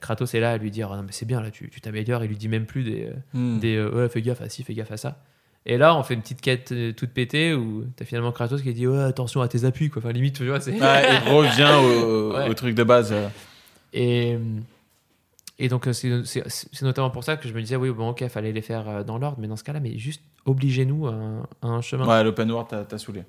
Kratos est là à lui dire Ah Non, mais c'est bien, là, tu tu t'améliores. Il lui dit même plus des. euh, Hmm. des euh, ouais, fais gaffe à ci, fais gaffe à ça. Et là, on fait une petite quête euh, toute pétée où t'as finalement Kratos qui dit ouais, attention à tes appuis, quoi. Enfin, limite, tu vois, c'est. Il revient au, Ouais. au truc de base. euh. Et, et donc, euh, c'est c'est- c'est notamment pour ça que je me disais oui, bon, ok, fallait les faire euh, dans l'ordre, mais dans ce cas-là, mais juste obligez-nous à, un- à un chemin. Ouais, l'open world t'a t'a saoulé.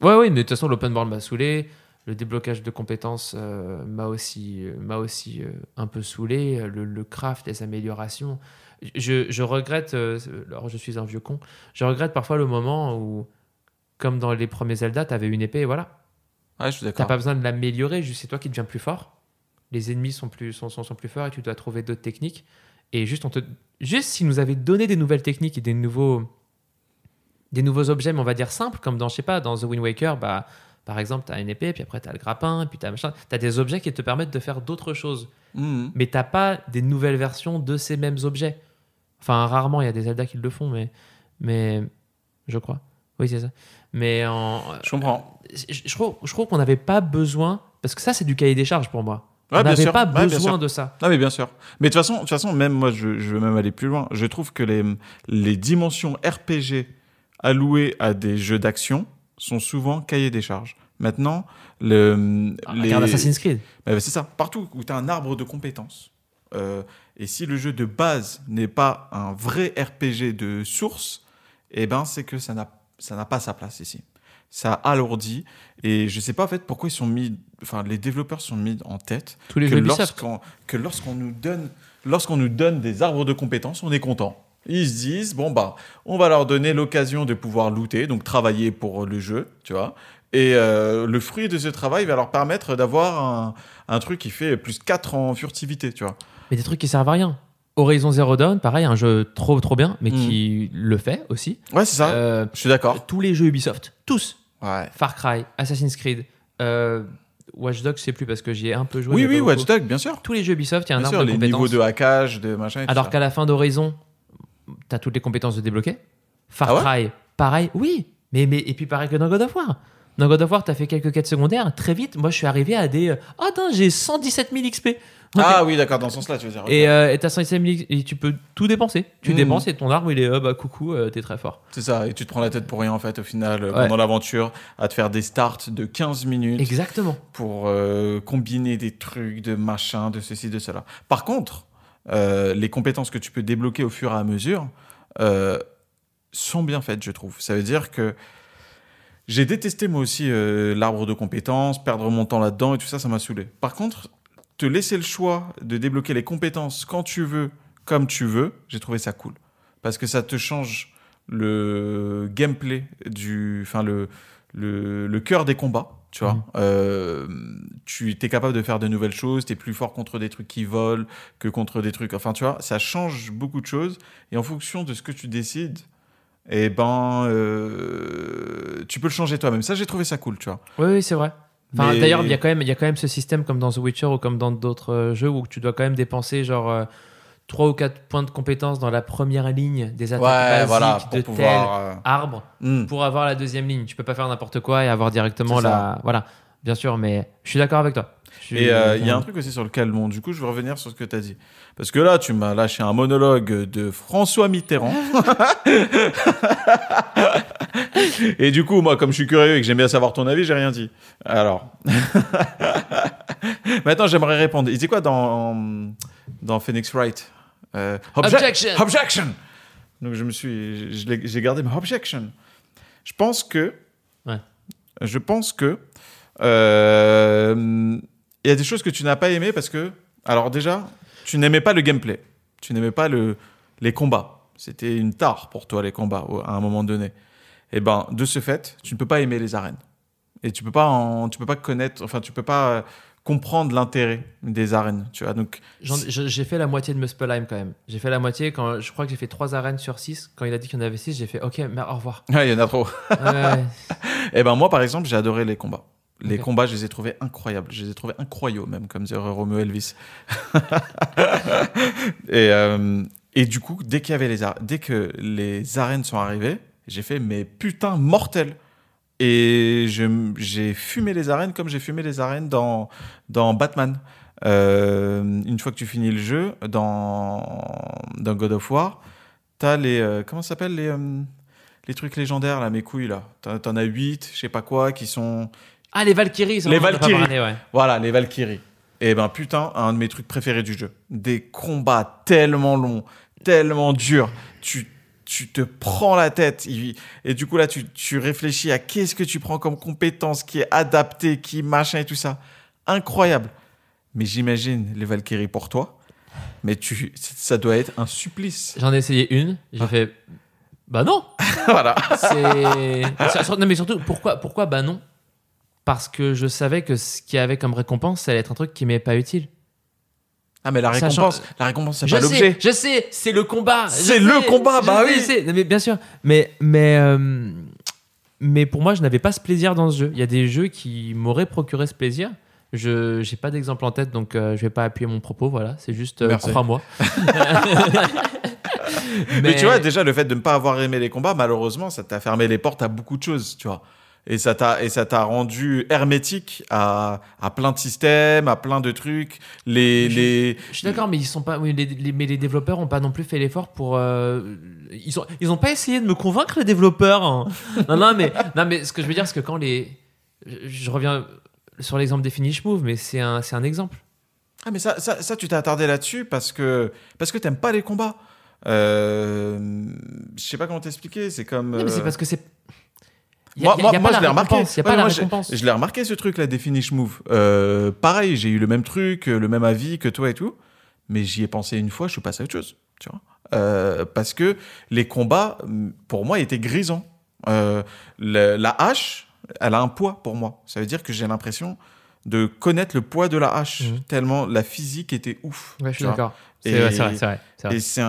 Ouais, ouais, mais de toute façon, l'open world m'a saoulé. Le déblocage de compétences euh, m'a aussi, euh, m'a aussi euh, un peu saoulé. Le, le craft, les améliorations. Je, je regrette, euh, alors je suis un vieux con, je regrette parfois le moment où, comme dans les premiers Zelda, tu avais une épée et voilà. Ouais, je suis T'as d'accord. pas besoin de l'améliorer, juste c'est toi qui deviens plus fort. Les ennemis sont plus, sont, sont, sont plus forts et tu dois trouver d'autres techniques. Et juste, on te, juste s'ils nous avaient donné des nouvelles techniques et des nouveaux, des nouveaux objets, mais on va dire simples, comme dans, je sais pas, dans The Wind Waker, bah, par exemple, tu as une épée, puis après tu as le grappin, puis tu as machin. Tu as des objets qui te permettent de faire d'autres choses. Hmm. Mais t'as pas des nouvelles versions de ces mêmes objets. Enfin, rarement, il y a des Zelda qui le font, mais, mais je crois. Oui, c'est ça. Mais en, Je comprends. je, je trouve, je trouve qu'on n'avait pas besoin, parce que ça, c'est du cahier des charges pour moi. Ouais, on n'avait pas Ouais, besoin de ça. Non, mais bien sûr. Mais de toute façon, de toute façon même moi, je, je veux même aller plus loin. Je trouve que les, les dimensions RPG allouées à des jeux d'action sont souvent cahiers des charges. Maintenant, le, les... Regarde Assassin's Creed. Bah, c'est ça. Partout où tu as un arbre de compétences. euh, et si le jeu de base n'est pas un vrai RPG de source, eh ben c'est que ça n'a ça n'a pas sa place ici. Ça alourdit et je sais pas en fait pourquoi ils sont mis, enfin les développeurs sont mis en tête Tous les que jeux Ubisoft. lorsqu'on que lorsqu'on nous donne lorsqu'on nous donne des arbres de compétences, on est content. Ils se disent bon bah on va leur donner l'occasion de pouvoir looter, donc travailler pour le jeu, tu vois. Et euh, le fruit de ce travail va leur permettre d'avoir un, un truc qui fait plus 4 en furtivité, tu vois. Mais des trucs qui servent à rien. Horizon Zero Dawn, pareil, un jeu trop trop bien, mais Mm. qui le fait aussi. Ouais, c'est ça. Euh, Je suis d'accord. tous les jeux Ubisoft, tous. Ouais. Far Cry, Assassin's Creed, euh, Watch Dogs, je sais plus parce que j'y ai un peu joué. Oui, oui, Watch. Dogs, bien sûr. Tous les jeux Ubisoft, il y a un Bien arbre sûr, de les niveaux de hackage, de machin. Et Alors qu'à la fin d'Horizon, t'as toutes les compétences de débloquer. Far Ah ouais Cry, pareil, oui. Mais, mais, et puis pareil que dans God of War. Dans God of War, t'as fait quelques quêtes secondaires. Très vite, moi, je suis arrivé à des. euh, Ah, attends, j'ai 117 000 XP. Ah oui, d'accord, dans ce sens-là, tu veux dire. Et euh, t'as 117 000 et tu peux tout dépenser. Tu Mhm. dépenses et ton arbre, il est euh, bah coucou, euh, t'es très fort. C'est ça, et tu te prends la tête pour rien en fait au final euh, Ouais. pendant l'aventure à te faire des starts de 15 minutes Exactement. pour combiner des trucs de machin, de ceci, de cela. Par contre, euh, les compétences que tu peux débloquer au fur et à mesure euh, sont bien faites, je trouve. Ça veut dire que j'ai détesté moi aussi euh, l'arbre de compétences, perdre mon temps là-dedans et tout ça, ça m'a saoulé. Par contre, te laisser le choix de débloquer les compétences quand tu veux, comme tu veux, j'ai trouvé ça cool. Parce que ça te change le gameplay du, enfin le, le, le cœur des combats. Tu vois, Mhm. Euh, tu es capable de faire de nouvelles choses, tu es plus fort contre des trucs qui volent que contre des trucs. Enfin, tu vois, ça change beaucoup de choses. Et en fonction de ce que tu décides, eh ben, euh, tu peux le changer toi-même. Ça, j'ai trouvé ça cool, tu vois. Oui, oui, c'est vrai. Enfin, Mais- D'ailleurs, il y, a quand même- y a quand même ce système comme dans The Witcher ou comme dans d'autres euh, jeux où tu dois quand même dépenser genre 3 ou 4 points de compétence dans la première ligne des attaques basiques de tel euh, arbre hmm. pour avoir la deuxième ligne. Tu peux pas faire n'importe quoi et avoir directement la. Voilà, bien sûr, mais je suis d'accord avec toi. Et euh, il y a un truc aussi sur lequel, bon, du coup, je veux revenir sur ce que tu as dit. Parce que là, tu m'as lâché un monologue de François Mitterrand. et du coup, moi, comme je suis curieux et que j'aime bien savoir ton avis, j'ai rien dit. Alors. Maintenant, j'aimerais répondre. Il dit quoi dans, dans Phoenix Wright? Euh, obje- Objection. Objection Donc, je me suis. J'ai gardé ma objection. Je pense que. Ouais. Je pense que. euh, il y a des choses que tu n'as pas aimées parce que, alors déjà, tu n'aimais pas le gameplay, tu n'aimais pas le, les combats. C'était une tare pour toi les combats à un moment donné. Et ben, de ce fait, tu ne peux pas aimer les arènes et tu peux pas, en- tu peux pas connaître, enfin, tu peux pas euh, comprendre l'intérêt des arènes. Tu vois, donc J'ai fait la moitié de Muspelheim quand même. J'ai fait la moitié quand je crois que j'ai fait 3 arènes sur 6. Quand il a dit qu'il y en avait 6, j'ai fait OK, mais au revoir. ouais, il y en a trop. Ouais. Et ben moi, par exemple, j'ai adoré les combats. Les combats, je les ai trouvés incroyables. Je les ai trouvés incroyables, même, comme dirait Romeo Elvis. et, euh, et du coup, dès, qu'il y avait les dès que les arènes sont arrivées, j'ai fait, mais putain, mortel Et j'ai fumé les arènes comme j'ai fumé les arènes dans, dans Batman. Euh, une fois que tu finis le jeu, dans, dans God of War, t'as les... euh, comment ça s'appelle les... euh, les trucs légendaires, là, mes couilles, là. T'en as 8, je sais pas quoi, qui sont. Ah, les Valkyries, ça, Les a pas Valkyries. parlé, ouais. Voilà, les Valkyries. Et ben, putain, un de mes trucs préférés du jeu. Des combats tellement longs, tellement durs. Tu, tu te prends la tête. Et du coup, là, tu, tu réfléchis à qu'est-ce que tu prends comme compétence qui est adapté, qui machin et tout ça. Incroyable. Mais j'imagine les Valkyries pour toi. Mais tu, ça doit être un supplice. J'en ai essayé une, j'ai Ah. fait bah non. voilà. Non mais surtout pourquoi pourquoi bah non? Parce que je savais que ce qu'il y avait comme récompense, ça allait être un truc qui m'est pas utile. Ah, mais la Sachant- récompense, la récompense, c'est Je pas sais, l'objet. je sais, c'est le combat. je C'est le sais, combat, je bah sais, oui. je sais. Non, mais bien sûr. Mais mais euh, mais pour moi, je n'avais pas ce plaisir dans ce jeu. Il y a des jeux qui m'auraient procuré ce plaisir. Je j'ai pas d'exemple en tête, donc euh, je vais pas appuyer mon propos. Voilà, c'est juste euh, Merci. crois-moi. Mais... tu vois, déjà, le fait de ne pas avoir aimé les combats, malheureusement, ça t'a fermé les portes à beaucoup de choses, tu vois. Et ça t'a, et ça t'a rendu hermétique à, à plein de systèmes, à plein de trucs. Les, Je- les... Je suis d'accord, mais ils sont pas. Oui, les, les- mais les développeurs ont pas non plus fait l'effort pour. euh, ils ont ils ont pas essayé de me convaincre les développeurs. hein. non non mais non mais ce que je veux dire c'est que quand les je, je reviens sur l'exemple des finish moves, mais c'est un c'est un exemple. Ah, mais ça, ça, ça, tu t'es attardé là-dessus parce que, parce que t'aimes pas les combats. Euh, je sais pas comment t'expliquer, c'est comme. Non, mais c'est euh, parce que c'est. Moi, moi, pas moi, la je l'ai remarqué. y a Ouais, la moi. Je l'ai remarqué ce truc là des finish moves. Euh, pareil, j'ai eu le même truc, euh, le même avis que toi et tout, mais j'y ai pensé une fois, je suis passé à autre chose, tu vois. Euh, parce que les combats, m- pour moi, étaient grisants. Euh, le- la hache, elle a un poids pour moi. Ça veut dire que j'ai l'impression de connaître le poids de la hache, Mhm. tellement la physique était ouf. Ouais, je suis d'accord. C'est Et- ouais, c'est vrai.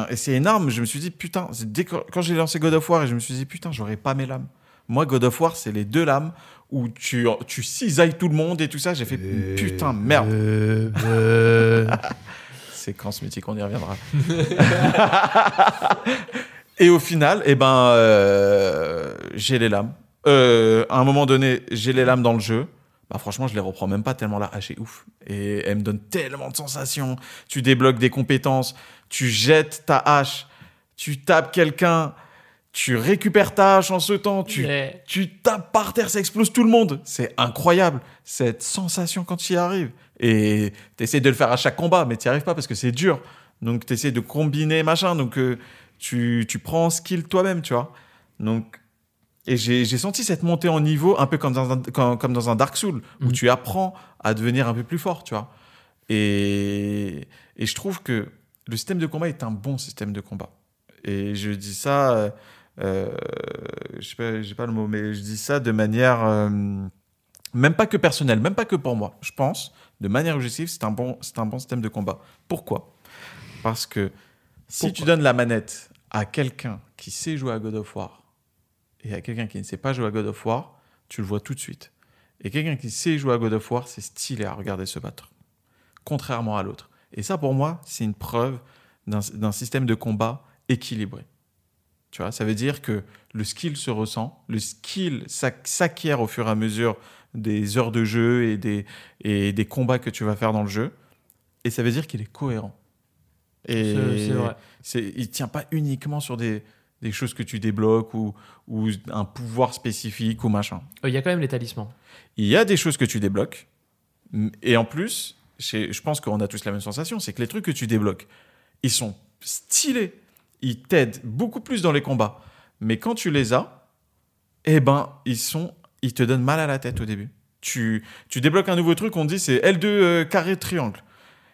Et c'est énorme. Je me suis dit, putain, dès que- quand j'ai lancé God of War, et je me suis dit, putain, j'aurais pas mes lames. Moi, God of War, c'est les deux lames où tu, tu cisailles tout le monde et tout ça. J'ai fait, putain, merde. Euh, euh, Séquence mythique, on y reviendra. et au final, eh ben, euh, j'ai les lames. Euh, à un moment donné, j'ai les lames dans le jeu. Bah franchement, je les reprends même pas tellement la hache est ouf. Et elle me donne tellement de sensations. Tu débloques des compétences, tu jettes ta hache, tu tapes quelqu'un, tu récupères ta hache en sautant, tu, mais- tu tapes par terre, ça explose tout le monde. C'est incroyable, cette sensation quand tu y arrives. Et tu essaies de le faire à chaque combat, mais tu n'y arrives pas parce que c'est dur. Donc tu essaies de combiner, machin. Donc euh, tu, tu prends skill toi-même, tu vois. Donc, et j'ai j'ai senti cette montée en niveau, un peu comme dans un, comme, comme dans un Dark Soul, où Mhm. tu apprends à devenir un peu plus fort, tu vois. Et, et je trouve que le système de combat est un bon système de combat. Et je dis ça, euh, je sais pas, pas le mot, mais je dis ça de manière euh, même pas que personnelle, même pas que pour moi. Je pense, de manière objective, c'est un bon, c'est un bon système de combat. Pourquoi? Parce que si Pourquoi? tu donnes la manette à quelqu'un qui sait jouer à God of War et à quelqu'un qui ne sait pas jouer à God of War, tu le vois tout de suite. Et quelqu'un qui sait jouer à God of War, c'est stylé à regarder se battre, contrairement à l'autre. Et ça, pour moi, c'est une preuve d'un système de combat équilibré. Tu vois, ça veut dire que le skill se ressent, le skill s'ac- s'acquiert au fur et à mesure des heures de jeu et des, et des combats que tu vas faire dans le jeu. Et ça veut dire qu'il est cohérent. Et C'est vrai. il tient pas uniquement sur des, des choses que tu débloques ou, ou un pouvoir spécifique ou machin. Euh, Il y a quand même les talismans. Il y a des choses que tu débloques. Et en plus, je pense qu'on a tous la même sensation, c'est que les trucs que tu débloques, ils sont stylés. Ils t'aident beaucoup plus dans les combats. Mais quand tu les as, eh ben, ils, sont, ils te donnent mal à la tête au début. Tu, tu débloques un nouveau truc, on te dit c'est L2 euh, carré triangle.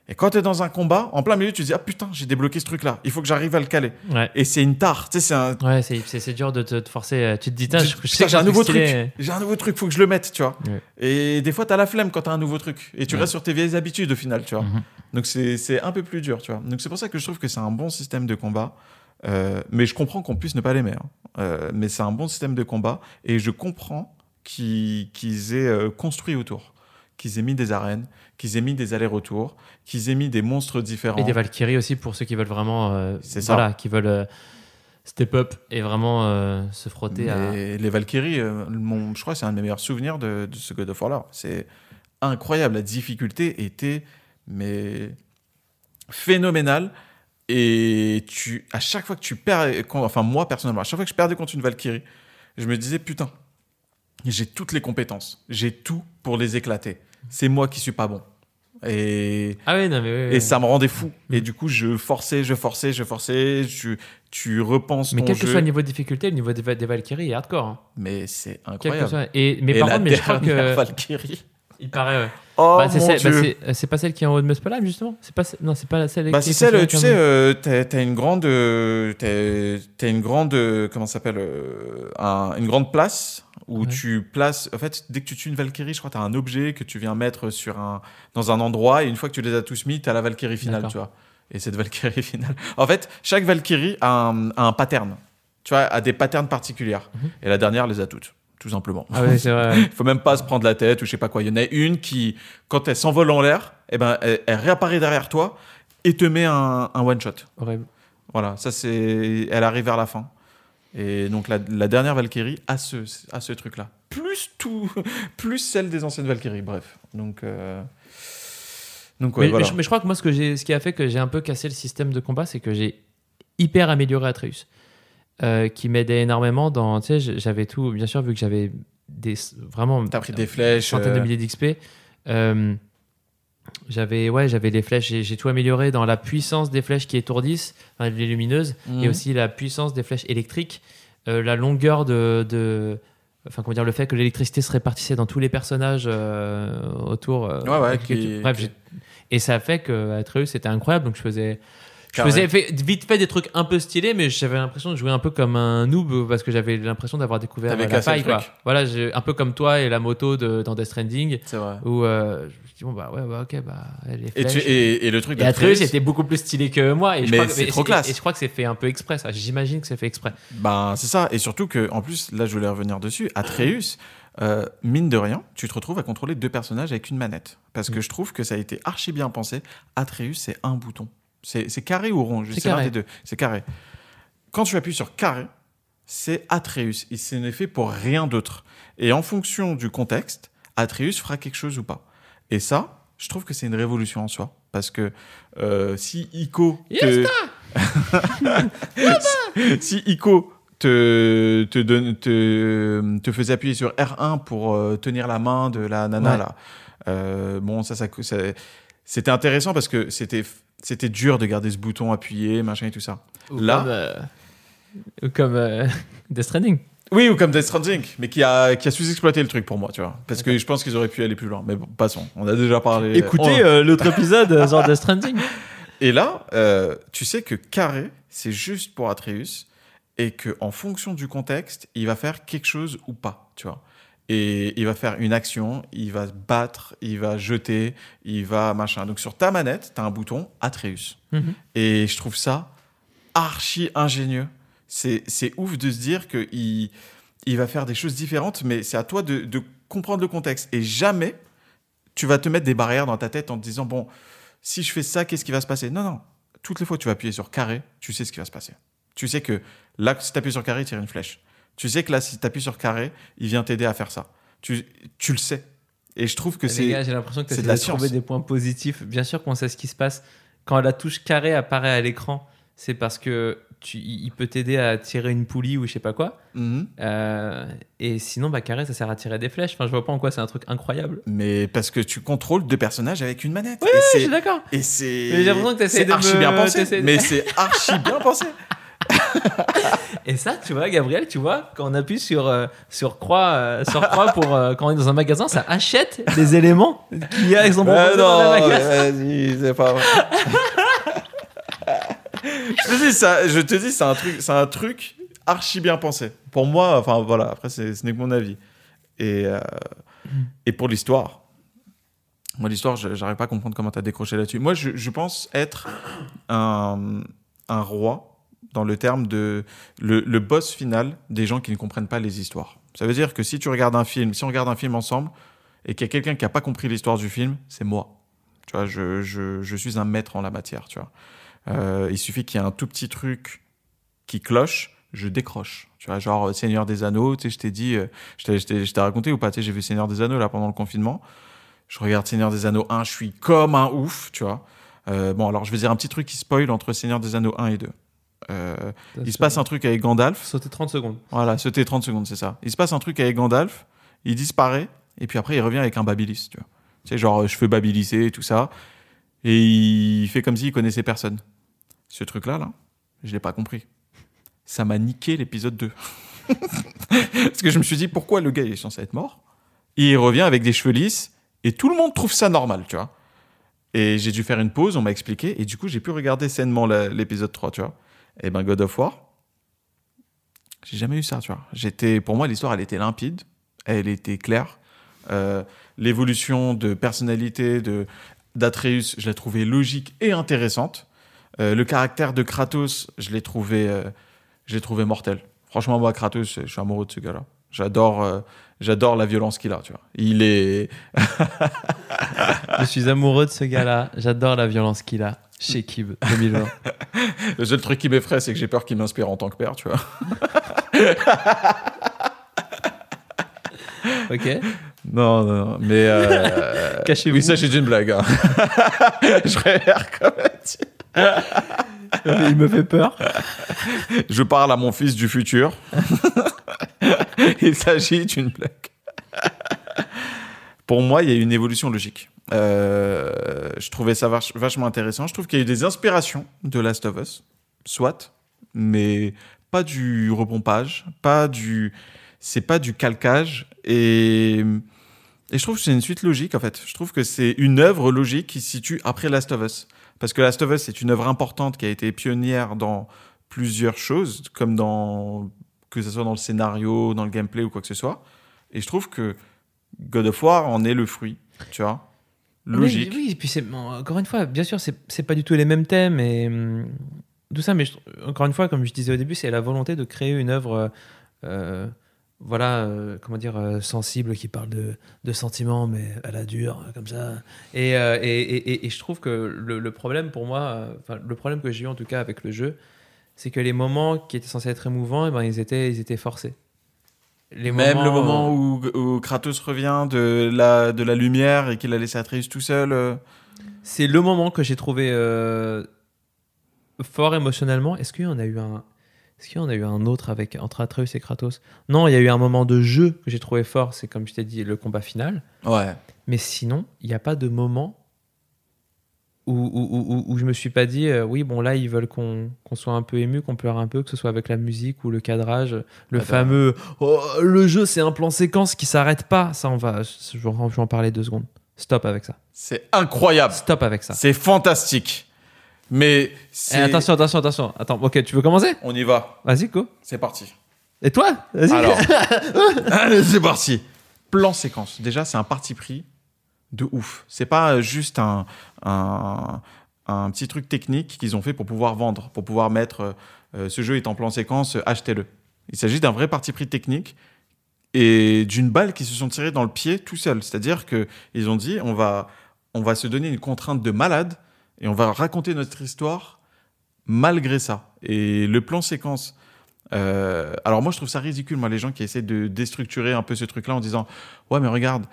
Et quand tu es dans un combat, en plein milieu, tu te dis Ah putain, j'ai débloqué ce truc-là, il faut que j'arrive à le caler. Ouais. Et c'est une tare, tu sais, c'est un, Ouais, c'est- dur de te, forcer. euh, Tu te dis, j'ai un nouveau truc. J'ai un nouveau truc, faut que je le mette, tu vois. Ouais. Et des fois, t'as la flemme quand t'as un nouveau truc. Et tu Ouais. restes sur tes vieilles habitudes au final, tu vois. Mhm. Donc c'est c'est un peu plus dur, tu vois. Donc c'est pour ça que je trouve que c'est un bon système de combat. Euh, mais je comprends qu'on puisse ne pas l'aimer. hein. Euh, mais c'est un bon système de combat. Et je comprends qu'ils aient euh, construit autour. Qu'ils aient mis des arènes, qu'ils aient mis des allers-retours, qu'ils aient mis des monstres différents. Et des Valkyries aussi pour ceux qui veulent vraiment. euh, C'est ça. Voilà, qui veulent step up et vraiment se frotter à. Mais les Valkyries, mon- je crois que c'est un de mes meilleurs souvenirs de, de ce God of War. C'est incroyable. La difficulté était mais phénoménale. Et tu, à chaque fois que tu perds, enfin moi personnellement, à chaque fois que je perdais contre une Valkyrie, je me disais putain, j'ai toutes les compétences, j'ai tout pour les éclater. C'est moi qui suis pas bon. Et Ah ouais, non, mais. ouais, ouais. et ça me rendait fou. Et du coup, je forçais, je forçais, je forçais. Tu, tu repenses Mais ton quel que soit le niveau de difficulté, le niveau des, des Valkyries est hardcore. hein. Mais c'est incroyable. soit- Et, mais Et par la contre, mais je crois que. Valkyrie. Il paraît, ouais. Oh Bah, c'est mon celle- bah, dieu. c'est- c'est pas celle qui est en haut de Muspelheim, justement C'est pas Non, c'est pas celle Bah, qui est c'est celle, tu sais, euh, t'as t'as une grande, euh, t'as t'as une grande, euh, comment ça s'appelle, euh, un- une grande place où Ouais. tu places. En fait, dès que tu tues une Valkyrie, je crois, t'as un objet que tu viens mettre sur un, dans un endroit et une fois que tu les as tous mis, t'as la Valkyrie finale, tu vois. Et cette Valkyrie finale. En fait, chaque Valkyrie a un, a un pattern. Tu vois, a des patterns particuliers. Mhm. Et la dernière les a toutes, tout simplement. Ah c'est vrai. Il faut même pas se prendre la tête ou je sais pas quoi. Il y en a une qui, quand elle s'envole en l'air, eh ben, elle, elle réapparaît derrière toi et te met un, un one shot. Horrible. Voilà, ça c'est, elle arrive vers la fin. Et donc la, la dernière Valkyrie a ce, a ce truc-là. Plus tout, plus celle des anciennes Valkyries. Bref, donc euh, donc ouais, mais, voilà. mais je, mais je crois que moi, ce, que j'ai- ce qui a fait que j'ai un peu cassé le système de combat, c'est que j'ai hyper amélioré Atreus. Euh, qui m'aidait énormément dans. Tu sais, j'avais tout, bien sûr, vu que j'avais des. Vraiment. T'as pris des flèches. centaines de euh, milliers d'XP. Euh, j'avais ouais, j'avais les flèches, j'ai tout amélioré dans la puissance des flèches qui étourdissent, enfin, les lumineuses, et mhm. aussi la puissance des flèches électriques, euh, la longueur de, de- enfin comment dire, le fait que l'électricité se répartissait dans tous les personnages euh, autour. euh, Ouais, ouais, que qui- tu- bref, qui- et ça a fait que Atreus c'était incroyable, donc je faisais. Je faisais fait- vite fait des trucs un peu stylés, mais j'avais l'impression de jouer un peu comme un noob parce que j'avais l'impression d'avoir découvert la cassé le faille. Quoi. truc. Voilà, un peu comme toi et la moto de, dans Death Stranding C'est vrai. où euh, je me suis dit bon bah ouais bah ok bah les Et, flèches. tu- et, et le truc Et Atreus d'Atreus, était beaucoup plus stylé que moi et je Mais crois que- c'est et- trop et- classe. et je crois que c'est fait un peu exprès ça j'imagine que c'est fait exprès Ben, c'est ça. Et surtout que, en plus, là, je voulais revenir dessus. Atreus, euh, mine de rien, tu te retrouves à contrôler deux personnages avec une manette. Parce que Mm. je trouve que ça a été archi bien pensé. Atreus, c'est un bouton. C'est carré ou rond Je C'est sais des deux. C'est carré. Quand tu appuies sur carré, c'est Atreus. Il ce n'est fait pour rien d'autre. Et en fonction du contexte, Atreus fera quelque chose ou pas. Et ça, je trouve que c'est une révolution en soi. Parce que euh, si Ico te... si Ico te, te, donne, te, te faisait appuyer sur R1 pour euh, tenir la main de la nana, Ouais. là, euh, bon, ça, ça, ça- c'était intéressant parce que c'était, c'était dur de garder ce bouton appuyé, machin et tout ça. Ou Là- comme, euh, ou comme euh, Death Stranding Oui, ou comme Death Stranding, mais qui a, qui a sous-exploité le truc pour moi, tu vois. Parce que je pense qu'ils auraient pu aller plus loin. Mais bon, passons. On a déjà parlé. écoutez euh, l'autre épisode genre Death Stranding Et là, euh, tu sais que carré, c'est juste pour Atreus. et que en fonction du contexte, il va faire quelque chose ou pas, tu vois. Et il va faire une action, il va se battre, il va jeter, il va machin. Donc sur ta manette, tu as un bouton Atreus. Mhm. Et je trouve ça archi ingénieux. C'est c'est ouf de se dire qu'il il va faire des choses différentes, mais c'est à toi de, de comprendre le contexte. Et jamais tu vas te mettre des barrières dans ta tête en te disant, bon, si je fais ça, qu'est-ce qui va se passer? Non, non. Toutes les fois que tu vas appuyer sur carré, tu sais ce qui va se passer. Tu sais que là, si tu appuies sur carré, il tire une flèche. Tu sais que là, si tu appuies sur carré, il vient t'aider à faire ça. Tu, tu le sais. Et je trouve que Les c'est. gars, j'ai l'impression que tu c'est de de la trouver des points positifs. Bien sûr qu'on sait ce qui se passe. Quand la touche carré apparaît à l'écran, c'est parce que tu, il peut t'aider à tirer une poulie ou je sais pas quoi. Mhm. Euh, et sinon, bah, carré, ça sert à tirer des flèches. Enfin, je vois pas en quoi c'est un truc incroyable. Mais parce que tu contrôles deux personnages avec une manette. Oui, Je suis d'accord. et c'est. J'ai l'impression que t'essayes c'est de archi me- bien pensé. Mais c'est archi bien pensé. Et ça, tu vois, Gabriel, tu vois, quand on appuie sur, euh, sur croix, euh, sur croix pour, euh, quand on est dans un magasin, ça achète des éléments qu'il y a sont proposés dans le magasin. vas-y, c'est pas vrai. je te dis ça, je te dis c'est un truc, c'est un truc archi bien pensé. Pour moi, enfin voilà, après c'est, ce n'est que mon avis. Et et pour l'histoire, moi l'histoire, je- j'arrive pas à comprendre comment tu as décroché là-dessus. Moi, je, je pense être un un roi dans le terme de le, le boss final des gens qui ne comprennent pas les histoires. Ça veut dire que si tu regardes un film, si on regarde un film ensemble et qu'il y a quelqu'un qui n'a pas compris l'histoire du film, c'est moi. Tu vois, je, je, je suis un maître en la matière, tu vois. Euh, il suffit qu'il y ait un tout petit truc qui cloche, je décroche. Tu vois, genre euh, Seigneur des Anneaux, tu sais, je t'ai dit, euh, je t'ai- je t'ai je t'ai raconté ou pas, tu sais, j'ai vu Seigneur des Anneaux là pendant le confinement. Je regarde Seigneur des Anneaux 1, je suis comme un ouf, tu vois. Euh, bon, alors je vais dire un petit truc qui spoil entre Seigneur des Anneaux 1 et 2. Euh, il se passe un truc avec Gandalf. Sauter 30 secondes. Voilà, c'était 30 secondes, c'est ça. Il se passe un truc avec Gandalf, il disparaît, et puis après il revient avec un Babilis, tu vois. Tu sais, genre, je fais Babilisser et tout ça, et il fait comme s'il connaissait personne. Ce truc-là, là, je l'ai pas compris. Ça m'a niqué l'épisode 2. Parce que je me suis dit, pourquoi le gars il est censé être mort? Et il revient avec des cheveux lisses, et tout le monde trouve ça normal, tu vois. Et j'ai dû faire une pause, on m'a expliqué, et du coup j'ai pu regarder sainement l'épisode 3, tu vois. Et ben God of War, j'ai jamais eu ça, tu vois. J'étais, pour moi, l'histoire, elle était limpide, elle était claire. Euh, L'évolution de personnalité de d'Atreus, je l'ai trouvée logique et intéressante. Euh, le caractère de Kratos, je l'ai trouvé, euh, trouvé mortel. Franchement, moi, Kratos, je suis amoureux de ce gars-là. J'adore, euh, j'adore la violence qu'il a, tu vois. Il est, Je suis amoureux de ce gars-là. J'adore la violence qu'il a. Chez Kib 2020. le seul truc qui m'effraie, c'est que j'ai peur qu'il m'inspire en tant que père, tu vois. Ok. Non, non, non, mais euh, Cachez-vous. Oui, ça, c'est une blague. hein. je regarde comme Il me fait peur. Je parle à mon fils du futur. Il s'agit d'une blague. Pour moi, il y a une évolution logique. Euh, je trouvais ça vach- vachement intéressant. Je trouve qu'il y a eu des inspirations de Last of Us, soit, mais pas du repompage, pas du, c'est pas du calcage. Et, et je trouve que c'est une suite logique en fait. Je trouve que c'est une œuvre logique qui se situe après Last of Us, parce que Last of Us c'est une œuvre importante qui a été pionnière dans plusieurs choses, comme dans que ce soit dans le scénario, dans le gameplay ou quoi que ce soit. Et je trouve que God of War en est le fruit, tu vois. Logique. Oui, oui, et puis c'est encore une fois, bien sûr, c'est c'est pas du tout les mêmes thèmes et hum, tout ça, mais je- encore une fois, comme je disais au début, c'est la volonté de créer une œuvre, euh, voilà, euh, comment dire, euh, sensible, qui parle de, de sentiments, mais à la dure, comme ça. Et, et, et- je trouve que le, le problème pour moi, le problème que j'ai eu en tout cas avec le jeu, c'est que les moments qui étaient censés être émouvants, eh ben, ils, étaient, ils étaient forcés. Les Même le moment euh, où, où Kratos revient de la, de la lumière et qu'il a laissé Atreus tout seul. euh, C'est le moment que j'ai trouvé euh, fort émotionnellement. Est-ce qu'il y en a eu un Est-ce qu'il y en a eu un autre avec entre Atreus et Kratos? Non, il y a eu un moment de jeu que j'ai trouvé fort. C'est comme je t'ai dit le combat final. Ouais. Mais sinon, il n'y a pas de moment où, où, où- où- je me suis pas dit euh, oui bon là ils veulent qu'on qu'on soit un peu ému, qu'on pleure un peu, que ce soit avec la musique ou le cadrage, le Ah bah. fameux Oh, le jeu c'est un plan séquence qui s'arrête pas. Ça on va, je vais en je vais en parler deux secondes. Stop avec ça. C'est incroyable. Stop avec ça. C'est fantastique. Mais Eh, attention, attention, attention. Attends, ok, tu veux commencer? On y va. Vas-y, go. C'est parti. Et toi? Vas-y. Alors, allez, c'est parti. Plan séquence. Déjà, c'est un parti pris de ouf. C'est pas juste un, un, petit truc technique qu'ils ont fait pour pouvoir vendre, pour pouvoir mettre euh, euh, ce jeu est en plan séquence, euh, achetez-le. Il s'agit d'un vrai parti pris technique et d'une balle qui se sont tirés dans le pied tout seul. C'est-à-dire que ils ont dit on va, on va se donner une contrainte de malade et on va raconter notre histoire malgré ça. Et le plan séquence. euh, alors moi je trouve ça ridicule moi les gens qui essaient de déstructurer un peu ce truc là en disant ouais mais regarde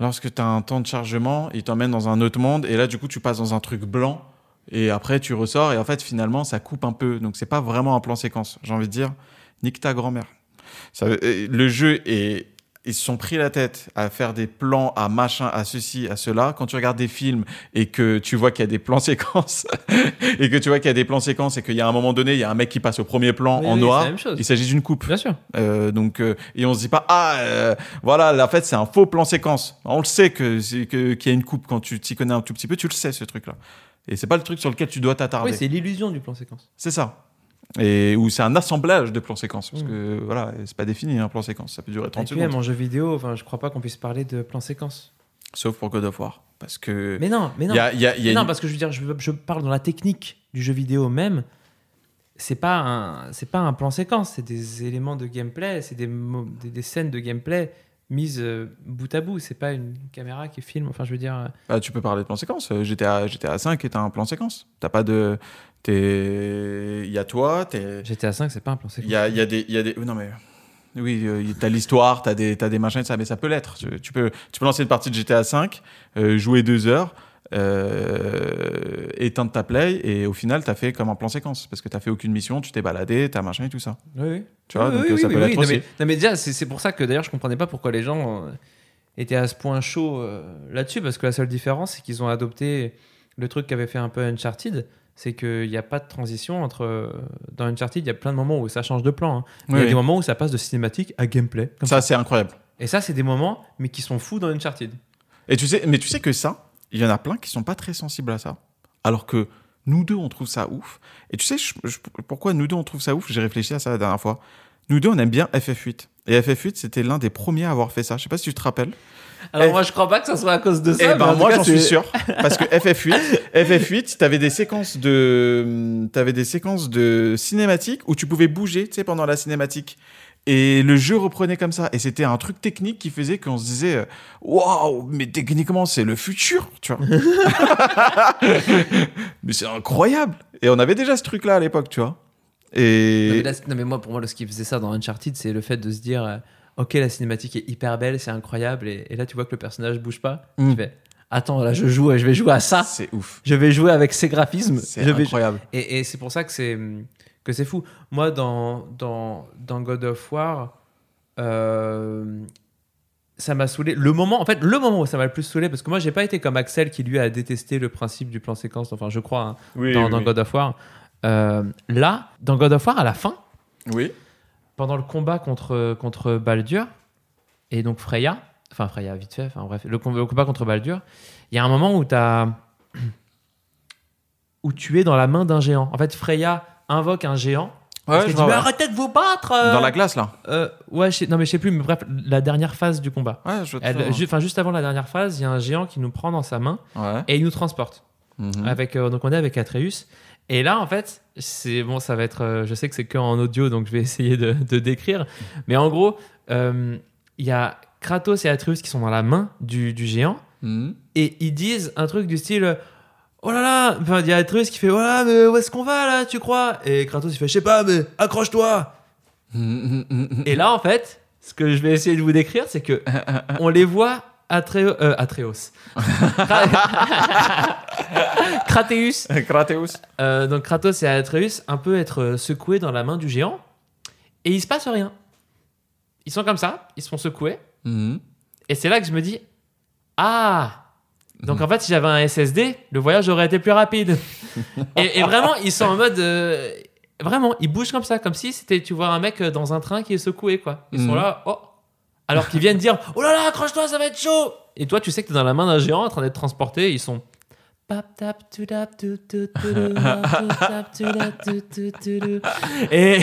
lorsque tu as un temps de chargement il t'emmène dans un autre monde et là du coup tu passes dans un truc blanc et après tu ressors et en fait finalement ça coupe un peu. Donc c'est pas vraiment un plan séquence j'ai envie de dire. Nique ta grand-mère. Euh, le jeu est ils se sont pris la tête à faire des plans à machin à ceci à cela quand tu regardes des films et que tu vois qu'il y a des plans séquences et que tu vois qu'il y a des plans séquences et qu'il y a un moment donné il y a un mec qui passe au premier plan Oui, en oui, noir c'est la même chose. il s'agit d'une coupe Bien sûr. euh, donc, euh, et on se dit pas, ah, euh, voilà, là, en fait, c'est un faux plan séquence. On le sait que qu'il y a une coupe quand tu t'y connais un tout petit peu, tu le sais, ce truc-là. Et c'est pas le truc sur lequel tu dois t'attarder. Oui, c'est l'illusion du plan séquence. c'est ça. Et où c'est un assemblage de plans séquences. Parce Mm. que, voilà, c'est pas défini, un plan séquence. Ça peut durer Et 30 puis même secondes. en jeu vidéo, enfin, je crois pas qu'on puisse parler de plan séquence. Sauf pour God of War. Parce que. Mais non, mais non. y a, il y a- il y a Mais non, une- parce que je veux dire, je, je parle dans la technique du jeu vidéo même. C'est pas un, c'est pas un plan séquence, c'est des éléments de gameplay, c'est des, des scènes de gameplay mises euh, bout à bout. C'est pas une caméra qui filme. Enfin, je veux dire, euh, bah, tu peux parler de plan séquence. Euh, GTA, GTA 5 est un plan séquence. T'as pas de. t'es- Il y a toi, t'es. GTA 5, c'est pas un plan séquence. Il y a, il y a des, il y a des, non mais, oui, t'as l'histoire, t'as des, t'as des machins ça, mais ça peut l'être. Tu, tu peux, tu peux lancer une partie de GTA 5, euh, jouer deux heures, euh, éteindre ta play et au final t'as fait comme un plan séquence parce que t'as fait aucune mission, tu t'es baladé, t'as machin et tout ça. Oui, oui. Tu vois, Oui, donc oui, ça oui, peut non, aussi. mais, non, mais déjà, c'est c'est pour ça que d'ailleurs, je comprenais pas pourquoi les gens euh, étaient à ce point chaud euh, là-dessus, parce que la seule différence, c'est qu'ils ont adopté le truc qu'avait fait un peu Uncharted, c'est qu'il n'y a pas de transition entre. euh, Dans Uncharted, il y a plein de moments où ça change de plan. hein. Il y a des moments où ça passe de cinématique à gameplay. comme Ça c'est incroyable. Et ça, c'est des moments, mais qui sont fous dans Uncharted. Et tu sais, mais tu sais que ça, il y en a plein qui sont pas très sensibles à ça, alors que nous deux on trouve ça ouf. Et tu sais je- je- pourquoi nous deux on trouve ça ouf? J'ai réfléchi à ça la dernière fois. Nous deux on aime bien FF8. Et FF8 c'était l'un des premiers à avoir fait ça. Je sais pas si tu te rappelles. Alors, moi, je crois pas que ça soit à cause de ça. Eh ben moi j'en suis sûr parce que FF8 FF8 t'avais des séquences de t'avais des séquences de cinématiques où tu pouvais bouger tu sais pendant la cinématique et le jeu reprenait comme ça et c'était un truc technique qui faisait qu'on se disait euh, waouh mais techniquement c'est le futur tu vois mais c'est incroyable et on avait déjà ce truc là à l'époque tu vois Non mais, et là, non, mais moi, pour moi, ce qui faisait ça dans Uncharted, c'est le fait de se dire euh, Ok, la cinématique est hyper belle, c'est incroyable, et, et là, tu vois que le personnage bouge pas. Mm. Tu fais Attends, là, je joue, je vais jouer à ça. c'est ouf Je vais jouer avec ces graphismes. c'est vais... incroyable Et, et c'est pour ça que c'est que c'est fou. Moi, dans, dans, dans God of War, euh, ça m'a saoulé. Le moment, en fait, le moment où ça m'a le plus saoulé, parce que moi, j'ai pas été comme Axel qui lui a détesté le principe du plan séquence. Enfin, je crois hein, oui dans, oui, dans oui. God of War. Euh, là, dans God of War, à la fin, oui pendant le combat contre, contre Baldur et donc Freya, enfin Freya vite fait, enfin bref, le, com- le combat contre Baldur, il y a un moment où tu où tu es dans la main d'un géant. En fait, Freya invoque un géant. ouais, je dit, vois, mais ouais. arrêtez de vous battre euh dans la glace là Euh, Ouais, je sais- non mais je sais plus, mais bref, la dernière phase du combat. ouais je Elle- ju- juste avant la dernière phase, il y a un géant qui nous prend dans sa main ouais et il nous transporte. Mhm. Avec, euh, donc on est avec Atreus. Et là, en fait, c'est bon, ça va être. je sais que c'est que en audio, donc je vais essayer de, de décrire. Mais en gros, il y a Kratos et Atreus qui sont dans la main du, du géant Mhm. et ils disent un truc du style. Oh là là Enfin, il y a Atreus qui fait Oh là, mais où est-ce qu'on va là, tu crois? Et Kratos il fait Je sais pas, mais accroche-toi Et là, en fait, ce que je vais essayer de vous décrire, c'est que on les voit Atreo- euh, Atreus. Krateus Kratos euh, donc Kratos et Atreus un peu être secoués dans la main du géant et il se passe rien. Ils sont comme ça, ils se font secouer Mhm. et c'est là que je me dis ah donc en fait si j'avais un SSD le voyage aurait été plus rapide et, et vraiment ils sont en mode euh, vraiment ils bougent comme ça comme si c'était tu vois un mec euh, dans un train qui est secoué quoi ils sont Mhm. là oh alors qu'ils viennent dire oh là là accroche-toi ça va être chaud et toi tu sais que t'es dans la main d'un géant en train d'être transporté ils sont. Et,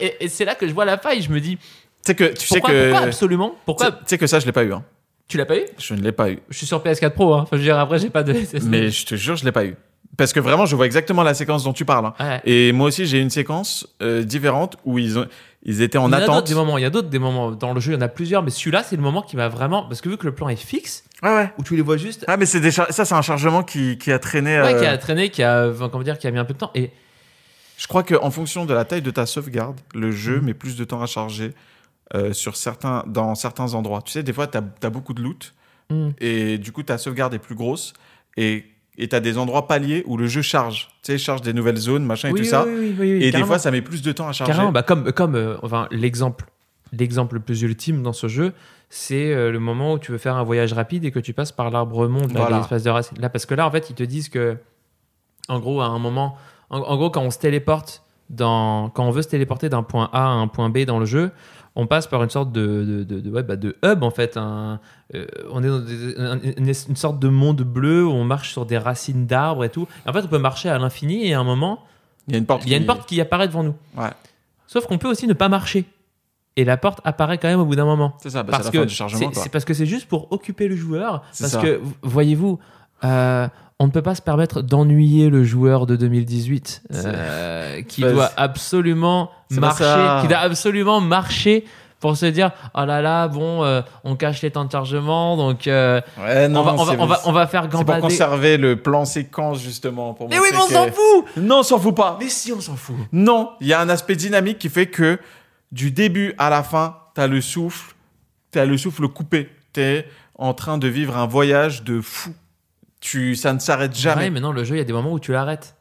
et- et c'est- là que je vois la faille. Je me dis, Tu sais que tu sais pourquoi, que pourquoi absolument Pourquoi sais- tu sais que ça je l'ai pas eu. Hein. Tu l'as pas eu? Je ne l'ai pas eu. Je suis sur PS4 Pro. Hein. Enfin, je veux dire, après, j'ai pas de. Mais je te jure, je l'ai pas eu. Parce que vraiment, je vois exactement la séquence dont tu parles. hein. Ouais. Et moi aussi, j'ai une séquence euh, différente où ils ont, ils étaient en il y en a d'autres attente. des moments. Il y a d'autres des moments dans le jeu. Il y en a plusieurs, mais celui-là, c'est le moment qui m'a vraiment. Parce que vu que le plan est fixe, Ouais, ouais. où tu les vois juste. Ah, mais c'est des char- ça, c'est un chargement qui, qui a traîné. Ouais, euh, qui a traîné, qui a, enfin, comment dire, qui a mis un peu de temps. Et Je crois qu'en fonction de la taille de ta sauvegarde, le jeu Mhm. met plus de temps à charger euh, sur certains, dans certains endroits. Tu sais, des fois, tu as, beaucoup de loot Hmm. et du coup, ta sauvegarde est plus grosse et tu as des endroits paliers où le jeu charge. Tu sais, charge des nouvelles zones, machin et tout ça. oui, oui, et des fois, ça met plus de temps à charger. Carrément, bah comme, comme euh, enfin, l'exemple, l'exemple le plus ultime dans ce jeu, c'est euh, le moment où tu veux faire un voyage rapide et que tu passes par l'arbre monde, là, Voilà. l'espace de racine. Là, parce que là, en fait, ils te disent que, en gros, à un moment, en, en gros, quand on se téléporte dans, quand on veut se téléporter d'un point A à un point B dans le jeu, on passe par une sorte de, de, de, de- ouais, bah, de hub en fait. un- euh, on est dans des- un- une, sorte de monde bleu où on marche sur des racines d'arbres et tout. Et en fait, on peut marcher à l'infini et à un moment, Il y a une porte. il y a une qui- porte qui apparaît devant nous. Ouais. Sauf qu'on peut aussi ne pas marcher. Et la porte apparaît quand même au bout d'un moment. C'est ça, bah, parce que c'est- parce que c'est juste pour occuper le joueur. Parce ça. que, voyez-vous, euh, on ne peut pas se permettre d'ennuyer le joueur de 2018 euh, qui Bah, doit absolument marcher, qui doit absolument marcher pour se dire oh là là bon euh, on cache les temps de chargement donc euh, Ouais, non, on, va, on, va, c'est- on, va, on va faire C'est pour gambader conserver le plan séquence, justement. Pour mais oui mais on s'en fout Non, on s'en fout pas. mais si on s'en fout Non, il y a un aspect dynamique qui fait que du début à la fin, t'as le souffle, t'as le souffle coupé. T'es en train de vivre un voyage de fou. Tu, ça ne s'arrête jamais. ouais mais non le jeu il y a des moments où tu l'arrêtes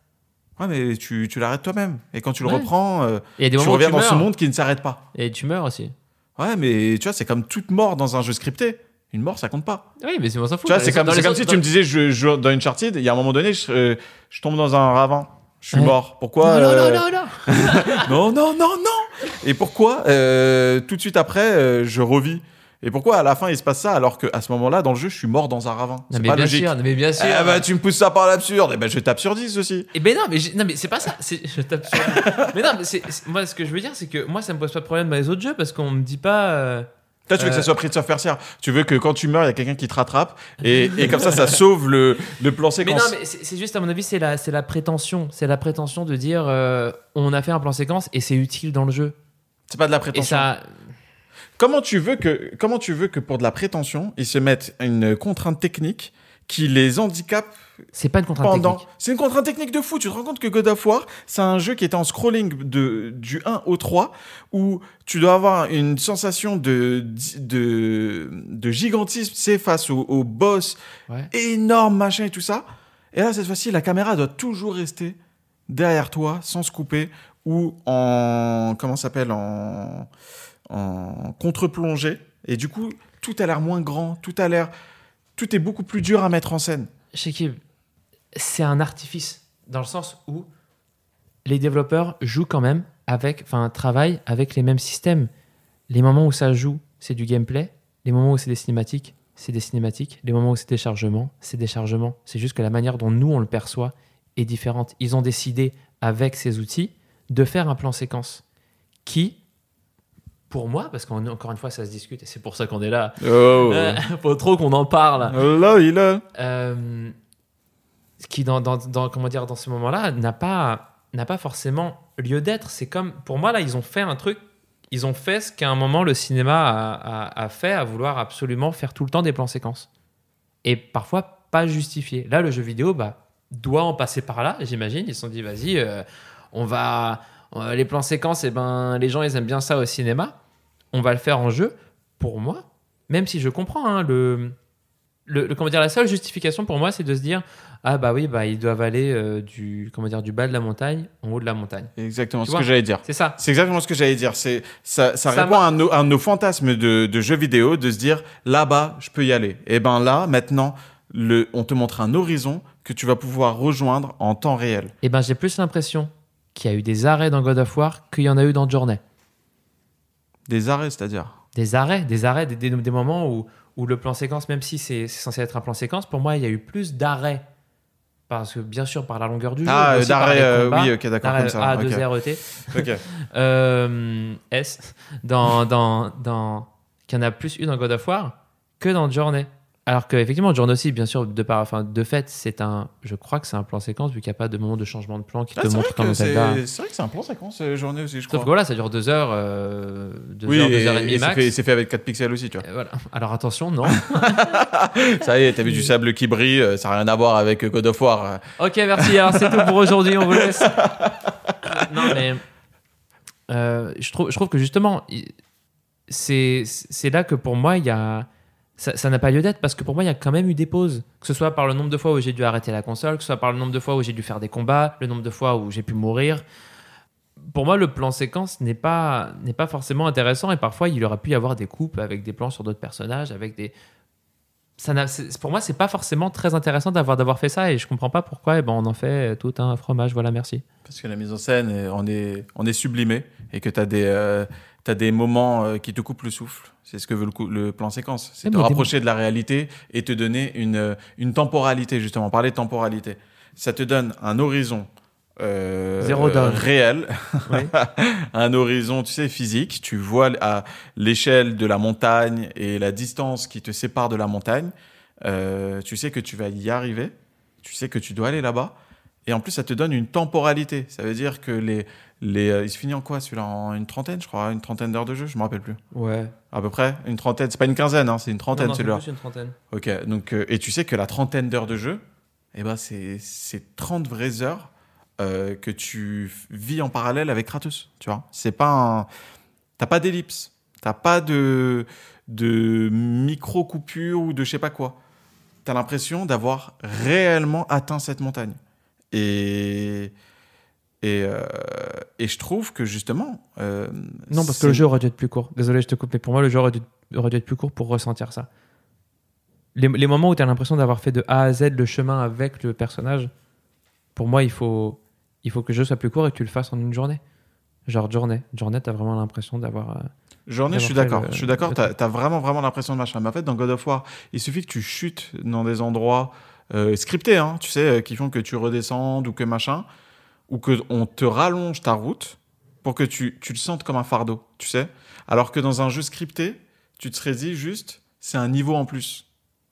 Ouais, mais tu, tu l'arrêtes toi-même. Et quand tu le Ouais. reprends, euh, il y a des tu reviens tu dans meurs ce monde qui ne s'arrête pas. et tu meurs aussi Ouais, mais tu vois, c'est comme toute mort dans un jeu scripté. Une mort, ça compte pas. oui mais c'est- on s'en fout Tu vois, c'est comme, si tu me disais, je joue dans une Uncharted, il y a un moment donné, je, euh, je tombe dans un ravin. Je suis Ouais. mort. Pourquoi non, non, euh, non, non, non. non, non, non, non. Et pourquoi tout de suite après, je revis Et pourquoi à la fin il se passe ça alors qu'à ce moment-là, dans le jeu, je suis mort dans un ravin? C'est mais pas bien logique. sûr, mais bien sûr. Eh bah, tu me pousses ça par l'absurde. Et ben, je t'absurdise aussi. Et ben non, mais, non, mais c'est pas ça. Je sur- mais non, mais c'est, moi, ce que je veux dire, c'est que moi, ça me pose pas de problème dans les autres jeux parce qu'on me dit pas. euh, Toi, tu veux que Euh. ça soit Prince of Persia. Tu veux que quand tu meurs, il y a quelqu'un qui te rattrape. Et, et comme ça, ça sauve le, le plan Mais séquence. non, mais c'est, juste, à mon avis, c'est la, la prétention. C'est la prétention de dire euh, on a fait un plan séquence et c'est utile dans le jeu. C'est pas de la Et prétention. ça. Comment tu veux que comment tu veux que pour de la prétention, ils se mettent une contrainte technique qui les handicape C'est pas une contrainte pendant. technique. C'est une contrainte technique de fou. Tu te rends compte que God of War, c'est un jeu qui était en scrolling de du 1 au 3 où tu dois avoir une sensation de de de gigantisme, c'est face au, au boss Ouais. énorme machin et tout ça. Et là cette fois-ci, la caméra doit toujours rester derrière toi sans se couper ou en comment ça s'appelle en en contre-plongée et du coup tout a l'air moins grand, tout a l'air tout est beaucoup plus dur à mettre en scène. C'est un artifice dans le sens où les développeurs jouent quand même avec, enfin, travaillent avec les mêmes systèmes. Les moments où ça joue, c'est du gameplay. Les moments où c'est des cinématiques, c'est des cinématiques. Les moments où c'est des chargements, c'est des chargements. C'est juste que la manière dont nous on le perçoit est différente. Ils ont décidé avec ces outils de faire un plan séquence qui, pour moi, parce qu'encore une fois ça se discute et c'est pour ça qu'on est là, Oh. euh, faut trop qu'on en parle. Là, il a. Euh, ce qui dans, dans, dans- comment dire dans ce moment-là n'a pas n'a pas forcément lieu d'être c'est comme pour moi là ils ont fait un truc ils ont fait ce qu'à un moment le cinéma a, a- a fait à vouloir absolument faire tout le temps des plans séquences et parfois pas justifié là le jeu vidéo bah doit en passer par là j'imagine ils se sont dit vas-y euh, on va euh, les plans séquences et ben les gens ils aiment bien ça au cinéma on va le faire en jeu pour moi même si je comprends hein, le le, le- comment dire, la seule justification pour moi, c'est de se dire ah bah oui, bah ils doivent aller euh, du comment dire du bas de la montagne en haut de la montagne. Exactement Tu ce que j'allais dire. C'est ça. C'est exactement ce que j'allais dire. C'est ça, ça, Ça répond à nos, à nos fantasmes de, de jeux vidéo de se dire là-bas, je peux y aller. Et ben là, maintenant, le, on te montre un horizon que tu vas pouvoir rejoindre en temps réel. Et ben j'ai plus l'impression qu'il y a eu des arrêts dans God of War qu'il y en a eu dans Journey. Des arrêts, c'est-à-dire. Des arrêts, des arrêts, des, des- des moments où, où le plan séquence, même si c'est censé être un plan séquence, pour moi il y a eu plus d'arrêts parce que bien sûr par la longueur du jeu. Ah, euh, aussi par d'arrêt, les euh, oui, ok, d'accord, comme ça. A, ok. 2 R, E, T. Ok. Euh, S, dans, dans, dans, qu'il y en a plus eu dans God of War que dans Journey. Alors qu'effectivement, Journey aussi, bien sûr, de, par, enfin, de fait, c'est un, je crois que c'est un plan séquence, vu qu'il n'y a pas de moment de changement de plan qui Ah, te montre comme que Zelda. c'est vrai que c'est un plan séquence euh, journée aussi, je Sauf que crois. voilà, ça dure deux heures, euh, deux oui, heures, deux et, heures et demie et c'est max. fait, c'est fait avec 4 pixels aussi, tu vois. Voilà. Alors attention, non. Ça y est, t'as vu du sable qui brille, euh, ça n'a rien à voir avec God of War. euh. ok, merci. Alors c'est tout pour aujourd'hui. On vous laisse. non, mais euh, je, trouve, je trouve que justement, c'est là que pour moi, il y a. Ça n'a pas lieu d'être parce que pour moi, il y a quand même eu des pauses. Que ce soit par le nombre de fois où j'ai dû arrêter la console, que ce soit par le nombre de fois où j'ai dû faire des combats, le nombre de fois où j'ai pu mourir. Pour moi, le plan séquence n'est pas, pas forcément intéressant et parfois il aurait pu y avoir des coupes avec des plans sur d'autres personnages, avec des. Ça pour moi, c'est pas forcément très intéressant d'avoir, d'avoir fait ça et je comprends pas pourquoi eh ben, on en fait tout un fromage. Voilà, merci. Parce que la mise en scène, on est, on est sublimé et que t'as des, euh, t'as des moments euh, qui te coupent le souffle. C'est ce que veut le, coup- le plan séquence. C'est Ouais, te rapprocher de la réalité et te donner une, euh, une temporalité, justement. Parler de temporalité. Ça te donne un horizon euh, Zéro réel, Oui. un horizon, tu sais, physique. Tu vois à l'échelle de la montagne et la distance qui te sépare de la montagne. Euh, tu sais que tu vas y arriver. Tu sais que tu dois aller là-bas. Et en plus, ça te donne une temporalité. Ça veut dire que les, les, euh, il se finit en quoi celui-là? En une trentaine, je crois, une trentaine d'heures de jeu, je me rappelle plus. Ouais. À peu près une trentaine. C'est pas une quinzaine, hein, c'est une trentaine Non, non, c'est celui-là. une trentaine. Ok. Donc euh, et tu sais que la trentaine d'heures de jeu, eh ben c'est c'est 30 vraies heures euh, que tu vis en parallèle avec Kratos. Tu vois, c'est pas un, t'as pas d'ellipse, t'as pas de de micro coupure ou de je sais pas quoi. T'as l'impression d'avoir réellement atteint cette montagne. Et et, euh, et je trouve que justement. euh, Non, parce que le jeu aurait dû être plus court. Désolé, je te coupe, mais pour moi, le jeu aurait dû, aurait dû être plus court pour ressentir ça. Les, les moments où tu as l'impression d'avoir fait de A à Z le chemin avec le personnage, pour moi, il faut, il faut que le jeu soit plus court et que tu le fasses en une journée. Genre journée. Journée, tu as vraiment l'impression d'avoir. euh, Journée, je suis d'accord. Je suis d'accord. truc. as vraiment, vraiment l'impression de machin. Mais en fait, dans God of War, il suffit que tu chutes dans des endroits scriptés, hein, tu sais, qui font que tu redescendes ou que machin, ou que on te rallonge ta route pour que tu, tu le sentes comme un fardeau, tu sais? Alors que dans un jeu scripté, tu te serais dit juste, c'est un niveau en plus.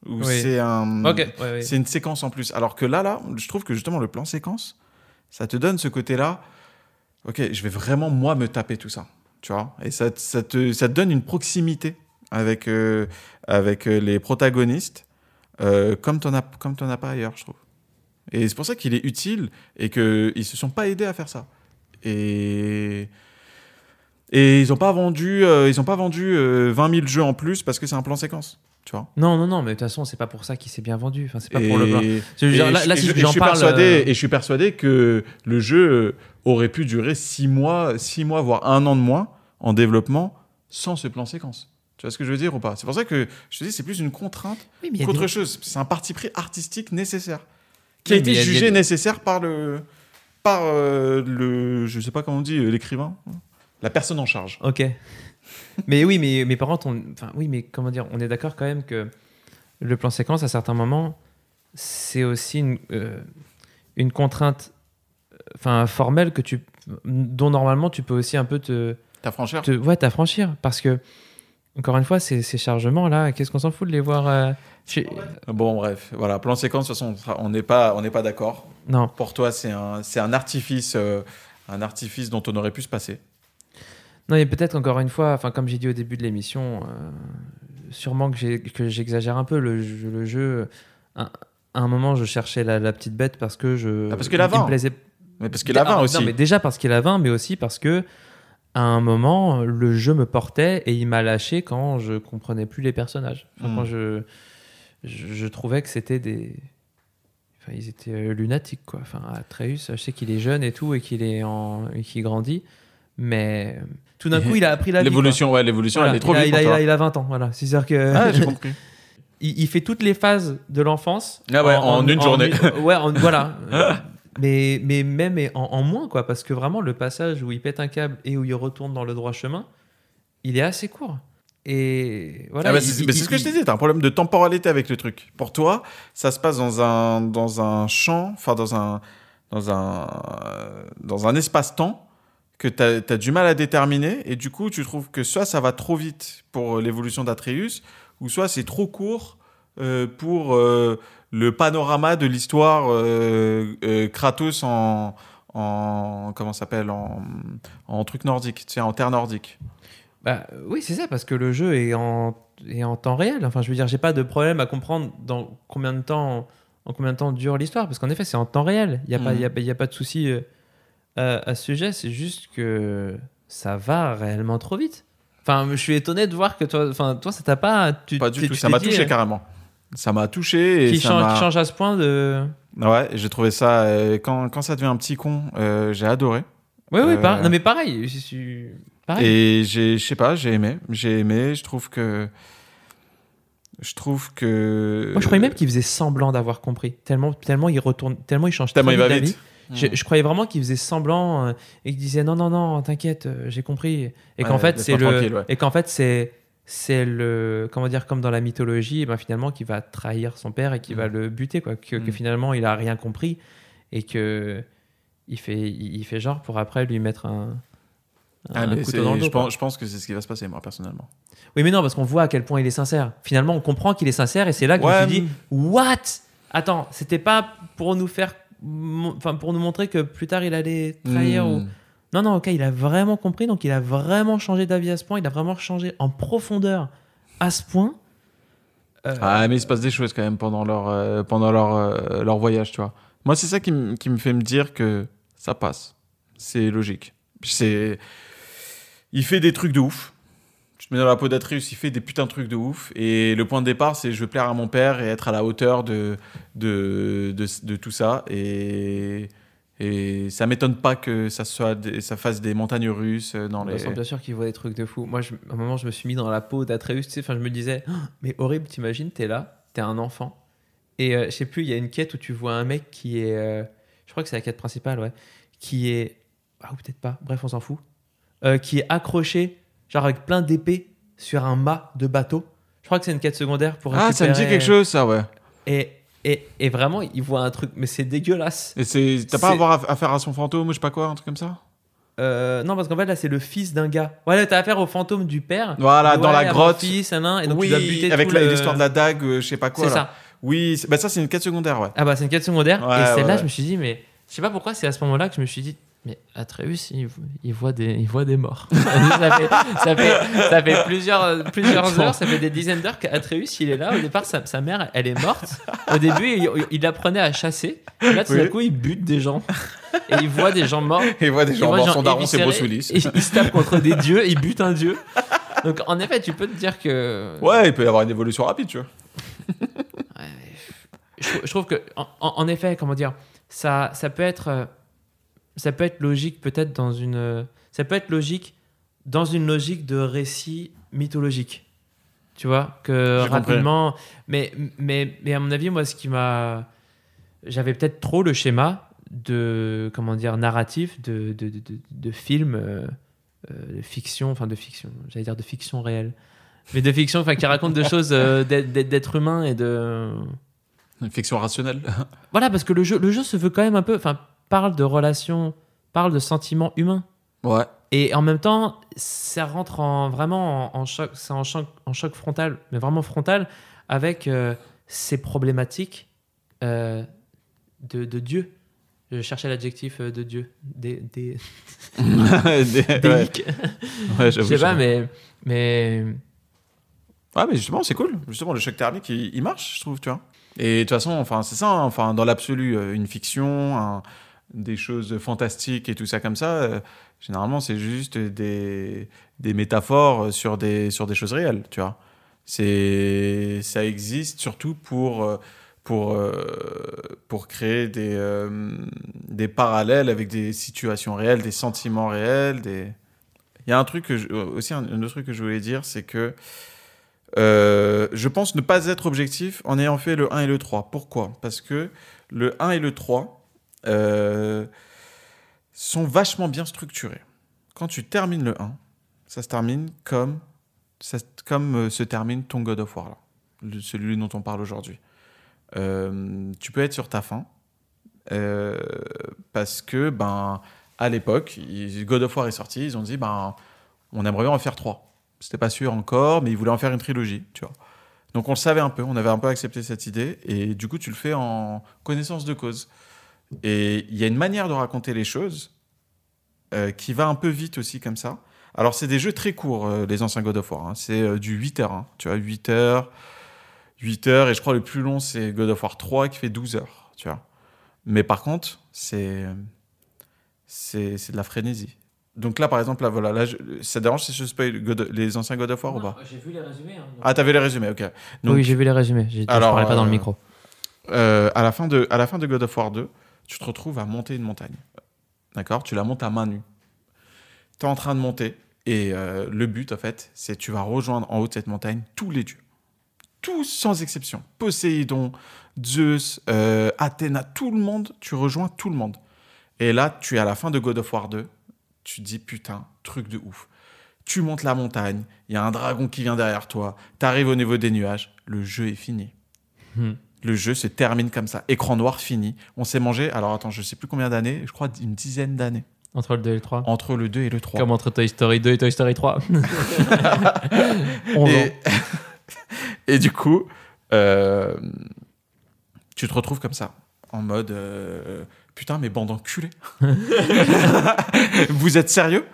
Ou Oui. c'est un. Ok, ouais, ouais. C'est une séquence en plus. Alors que là, là, je trouve que justement le plan séquence, ça te donne ce côté-là. Ok, je vais vraiment moi me taper tout ça, tu vois? Et ça, te- ça te, ça te donne une proximité avec euh, avec euh, les protagonistes, euh, comme t'en as comme t'en as pas ailleurs, je trouve. Et c'est pour ça qu'il est utile et que ils se sont pas aidés à faire ça. Et et ils ont pas vendu euh, ils ont pas vendu euh, 20 000 jeux en plus parce que c'est un plan séquence, tu vois. Non, non, non, mais de toute façon, c'est pas pour ça qu'il s'est bien vendu. Enfin, c'est pas pour le. Je dire, là, je- si je, je j'en suis parle. persuadé, euh, et je suis persuadé que le jeu aurait pu durer six mois, six mois, voire un an de moins en développement sans ce plan séquence. Tu vois ce que je veux dire ou pas? C'est pour ça que je te dis, c'est plus une contrainte oui, qu'autre des- chose. C'est un parti pris artistique nécessaire qui a été a- jugé nécessaire par le, par euh, le, je sais pas comment on dit, euh, l'écrivain, la personne en charge. Ok. mais oui, mais mes parents, on... enfin oui, mais comment dire, on est d'accord quand même que le plan séquence, à certains moments, c'est aussi une, euh, une contrainte, enfin formelle que tu, dont normalement tu peux aussi un peu te, T'as franchir te ouais, t'affranchir, parce que encore une fois, ces, ces chargements là, qu'est-ce qu'on s'en fout de les voir euh, chez- Bon, bref, voilà, plan séquence. De toute façon, on n'est pas, on pas d'accord. Non, Pour toi, c'est un, un artifice, euh, un artifice dont on aurait pu se passer. Non, et peut-être encore une fois, enfin comme j'ai dit au début de l'émission, euh, sûrement que j'exagère un peu le jeu. Le jeu à, à un moment, je cherchais la, la petite bête parce que je. Ah, parce qu'il a il me 20. plaisait. Mais parce qu'il a 20 Ah, aussi. Non, mais déjà parce qu'il a 20, mais aussi parce que à un moment, le jeu me portait et il m'a lâché quand je comprenais plus les personnages. Enfin, Hmm. Quand je, je, je trouvais que c'était des. Enfin, ils étaient euh, lunatiques, quoi. Enfin, Atreus, je sais qu'il est jeune et tout et qu'il est en... qu'il grandit, mais euh, tout d'un coup, il a appris la. L'évolution, ouais, l'évolution, Voilà, elle est trop il, a, vite il, a, pour il, toi. a, il a 20 ans, voilà. C'est-à-dire que Ah, j'ai compris. il, il fait toutes les phases de l'enfance. Ah ouais, en une journée. ouais, voilà. mais, mais même en, en moins, quoi. Parce que vraiment, le passage où il pète un câble et où il retourne dans le droit chemin, il est assez court. et voilà. Ah bah, c'est ce que je t'ai dit, t'as un problème de temporalité avec le truc. Pour toi, ça se passe dans un, dans un champ, enfin dans un, dans un, dans un espace-temps que t'as as du mal à déterminer, et du coup, tu trouves que soit ça va trop vite pour l'évolution d'Atreus, ou soit c'est trop court pour euh, le panorama de l'histoire euh, euh, Kratos en, en comment s'appelle en, en truc nordique, tu sais, en terre nordique. Bah, oui, c'est ça, parce que le jeu est en, est en temps réel. Enfin, je veux dire, j'ai pas de problème à comprendre dans combien de temps, en combien de temps dure l'histoire, parce qu'en effet, c'est en temps réel. Il n'y a, y a, pas- il y a pas de souci euh, à, à ce sujet. C'est juste que ça va réellement trop vite. Enfin, je suis étonné de voir que toi, enfin, toi, ça t'a pas. Tu, Pas du tout, ça m'a touché euh, carrément. Ça m'a touché et Qui ça change, m'a- qui change à ce point de. Ouais, j'ai trouvé ça euh, quand, quand ça devient un petit con, euh, j'ai adoré. Oui, oui, Euh, pareil. non, mais pareil. Je suis. Pareil. Et j'ai, je sais pas, j'ai aimé, j'ai aimé. Je trouve que, je trouve que. Moi, je croyais même qu'il faisait semblant d'avoir compris. Tellement, tellement il retourne, tellement il change Tellement très il va vite. Je, je croyais vraiment qu'il faisait semblant euh, et qu'il disait non non non t'inquiète euh, j'ai compris et qu'en fait c'est le ouais. et qu'en fait c'est c'est le comment dire comme dans la mythologie et ben finalement qui va trahir son père et qui va Mm. le buter quoi que, que Mm. finalement il a rien compris et que il fait il, fait genre pour après lui mettre un, un Ah, couteau dans le dos je, pense, je pense que c'est ce qui va se passer, moi, personnellement. oui mais non parce qu'on voit à quel point il est sincère finalement on comprend qu'il est sincère et c'est là que Ouais, je me suis dit what? Attends c'était pas pour nous faire enfin pour nous montrer que plus tard il allait trahir ou Hmm. Non, non, ok, il a vraiment compris, donc il a vraiment changé d'avis à ce point, il a vraiment changé en profondeur à ce point. Euh, Ah, mais il se passe des choses quand même pendant leur, euh, pendant leur, euh, leur voyage, tu vois. Moi, c'est ça qui, qui me fait me dire que ça passe. C'est logique. C'est... Il fait des trucs de ouf. Tu te mets dans la peau d'Atreus, il fait des putains de trucs de ouf. Et le point de départ, c'est je veux plaire à mon père et être à la hauteur de, de, de, de tout ça. Et, et ça m'étonne pas que ça, soit des- ça fasse des montagnes russes dans les... Bien sûr qu'il voit des trucs de fou. Moi, je- à un moment, je me suis mis dans la peau d'Atreus, tu sais, enfin, je me disais, Oh, mais horrible, t'imagines, t'es là, t'es un enfant, et euh, je sais plus, il y a une quête où tu vois un mec qui est, euh, je crois que c'est la quête principale, ouais, qui est, ah ou peut-être pas, bref, on s'en fout, euh, qui est accroché, genre avec plein d'épées sur un mât de bateau. Je crois que c'est une quête secondaire pour Ah, ça me dit récupérer- quelque chose, ça, ouais. Et, et, et vraiment, il voit un truc, mais c'est dégueulasse. Et. T'as pas à avoir aff- affaire à son fantôme ou je sais pas quoi, un truc comme ça? Euh, non, parce qu'en fait, là, c'est le fils d'un gars. Ouais, là, t'as affaire au fantôme du père. Voilà, Ouais, dans la grotte. Fils, un nain, et donc oui, tu dois buter avec le- l'histoire de la dague, euh, je sais pas quoi. C'est ça. Oui, bah ça c'est une quête secondaire, ouais. Ah bah, c'est une quête secondaire. Ouais, et celle-là, je me suis dit, mais je sais pas pourquoi, c'est à ce moment-là que je me suis dit, mais Atreus, il, il voit, des, il voit des morts. ça, fait, ça, fait, ça fait plusieurs, plusieurs heures, ça fait des dizaines d'heures qu'Atreus, il est là. Au départ, sa, sa mère, elle est morte. Au début, il, il apprenait à chasser. Et là, tout d'un Oui. coup, il bute des gens. Et il voit des gens morts. Et il voit des gens morts, son daron c'est Bruce Willis. et Il se tape contre des dieux, il bute un dieu. Donc en effet, tu peux te dire que. Ouais, il peut y avoir une évolution rapide, tu vois. Je, je trouve que, en, en- en effet, comment dire, ça, ça peut être, euh, ça peut être logique peut-être dans une, euh, ça peut être logique dans une logique de récit mythologique. Tu vois que rapidement, mais, mais, mais à mon avis, moi, ce qui m'a, j'avais peut-être trop le schéma de, comment dire, narratif de, de, de, de, de film, euh, euh, de fiction, enfin de fiction, j'allais dire de fiction réelle, mais de fiction, enfin qui raconte des choses euh, d'être humain et de Une fiction rationnelle. voilà, parce que le jeu, le jeu se veut quand même un peu, enfin, parle de relations, parle de sentiments humains. Ouais. Et en même temps, ça rentre en, vraiment en, en choc, c'est en choc, en choc frontal, mais vraiment frontal, avec euh, ces problématiques euh, de, de Dieu. Je cherchais l'adjectif euh, de Dieu. Des, des, Des- ouais. déique. Ouais, Je sais pas, mais, mais Ouais, mais justement, c'est cool. Justement, le choc thermique, il, il marche, je trouve, tu vois. Et de toute façon, enfin, c'est ça, hein, enfin, dans l'absolu, une fiction, un- des choses fantastiques et tout ça comme ça, euh, généralement, c'est juste des, des métaphores sur des, sur des choses réelles, tu vois. C'est, ça existe surtout pour, euh, pour, euh, pour créer des, des parallèles avec des situations réelles, des sentiments réels, des... Il y a un truc que je- aussi un, autre truc que je voulais dire, c'est que je pense ne pas être objectif en ayant fait le 1 et le 3. Pourquoi? Parce que le 1 et le 3 euh, sont vachement bien structurés. Quand tu termines le 1, ça se termine comme comme euh, se termine ton God of War, là, celui dont on parle aujourd'hui. Euh, tu peux être sur ta euh, parce que, ben, à l'époque, God of War est sorti, ils ont dit, ben, on aimerait bien en faire trois. C'était pas sûr encore, mais ils voulaient en faire une trilogie, tu vois. Donc on le savait un peu, on avait un peu accepté cette idée, et du coup tu le fais en connaissance de cause. Et il y a une manière de raconter les choses euh, qui va un peu vite aussi comme ça. Alors c'est des jeux très courts, euh, les anciens God of War. hein. C'est euh, du 8 heures, hein. tu vois, 8 heures, 8 heures, et je crois le plus long c'est God of War 3 qui fait 12 heures, tu vois. Mais par contre, c'est c'est c'est de la frénésie. Donc là, par exemple, là, voilà, là, je- ça dérange si je spoil God- les anciens God of War ou pas? J'ai vu les résumés. hein, Ah, t'avais les résumés, ok. Donc, oui, j'ai vu les résumés. J'ai- Je Alors, parlais pas dans le micro. euh, à, la fin de, à la fin de God of War 2, tu te retrouves à monter une montagne. D'accord? Tu la montes à main nue. Tu es en train de monter. Et euh, le but, en fait, c'est tu vas rejoindre en haut de cette montagne tous les dieux. Tous sans exception. Poséidon, Zeus, euh, Athéna, tout le monde. Tu rejoins tout le monde. Et là, tu es à la fin de God of War 2. Tu te dis, putain, truc de ouf. Tu montes la montagne. Il y a un dragon qui vient derrière toi. Tu arrives au niveau des nuages. Le jeu est fini. Hmm. Le jeu se termine comme ça. Écran noir fini. On s'est mangé, alors attends, je sais plus combien d'années, je crois une dizaine d'années, Entre le 2 et le 3. entre le 2 et le 3. Comme entre Toy Story 2 et Toy Story 3. 11 ans. et, et du coup, euh, tu te retrouves comme ça, en mode euh, putain, mais bande enculée. Vous êtes sérieux?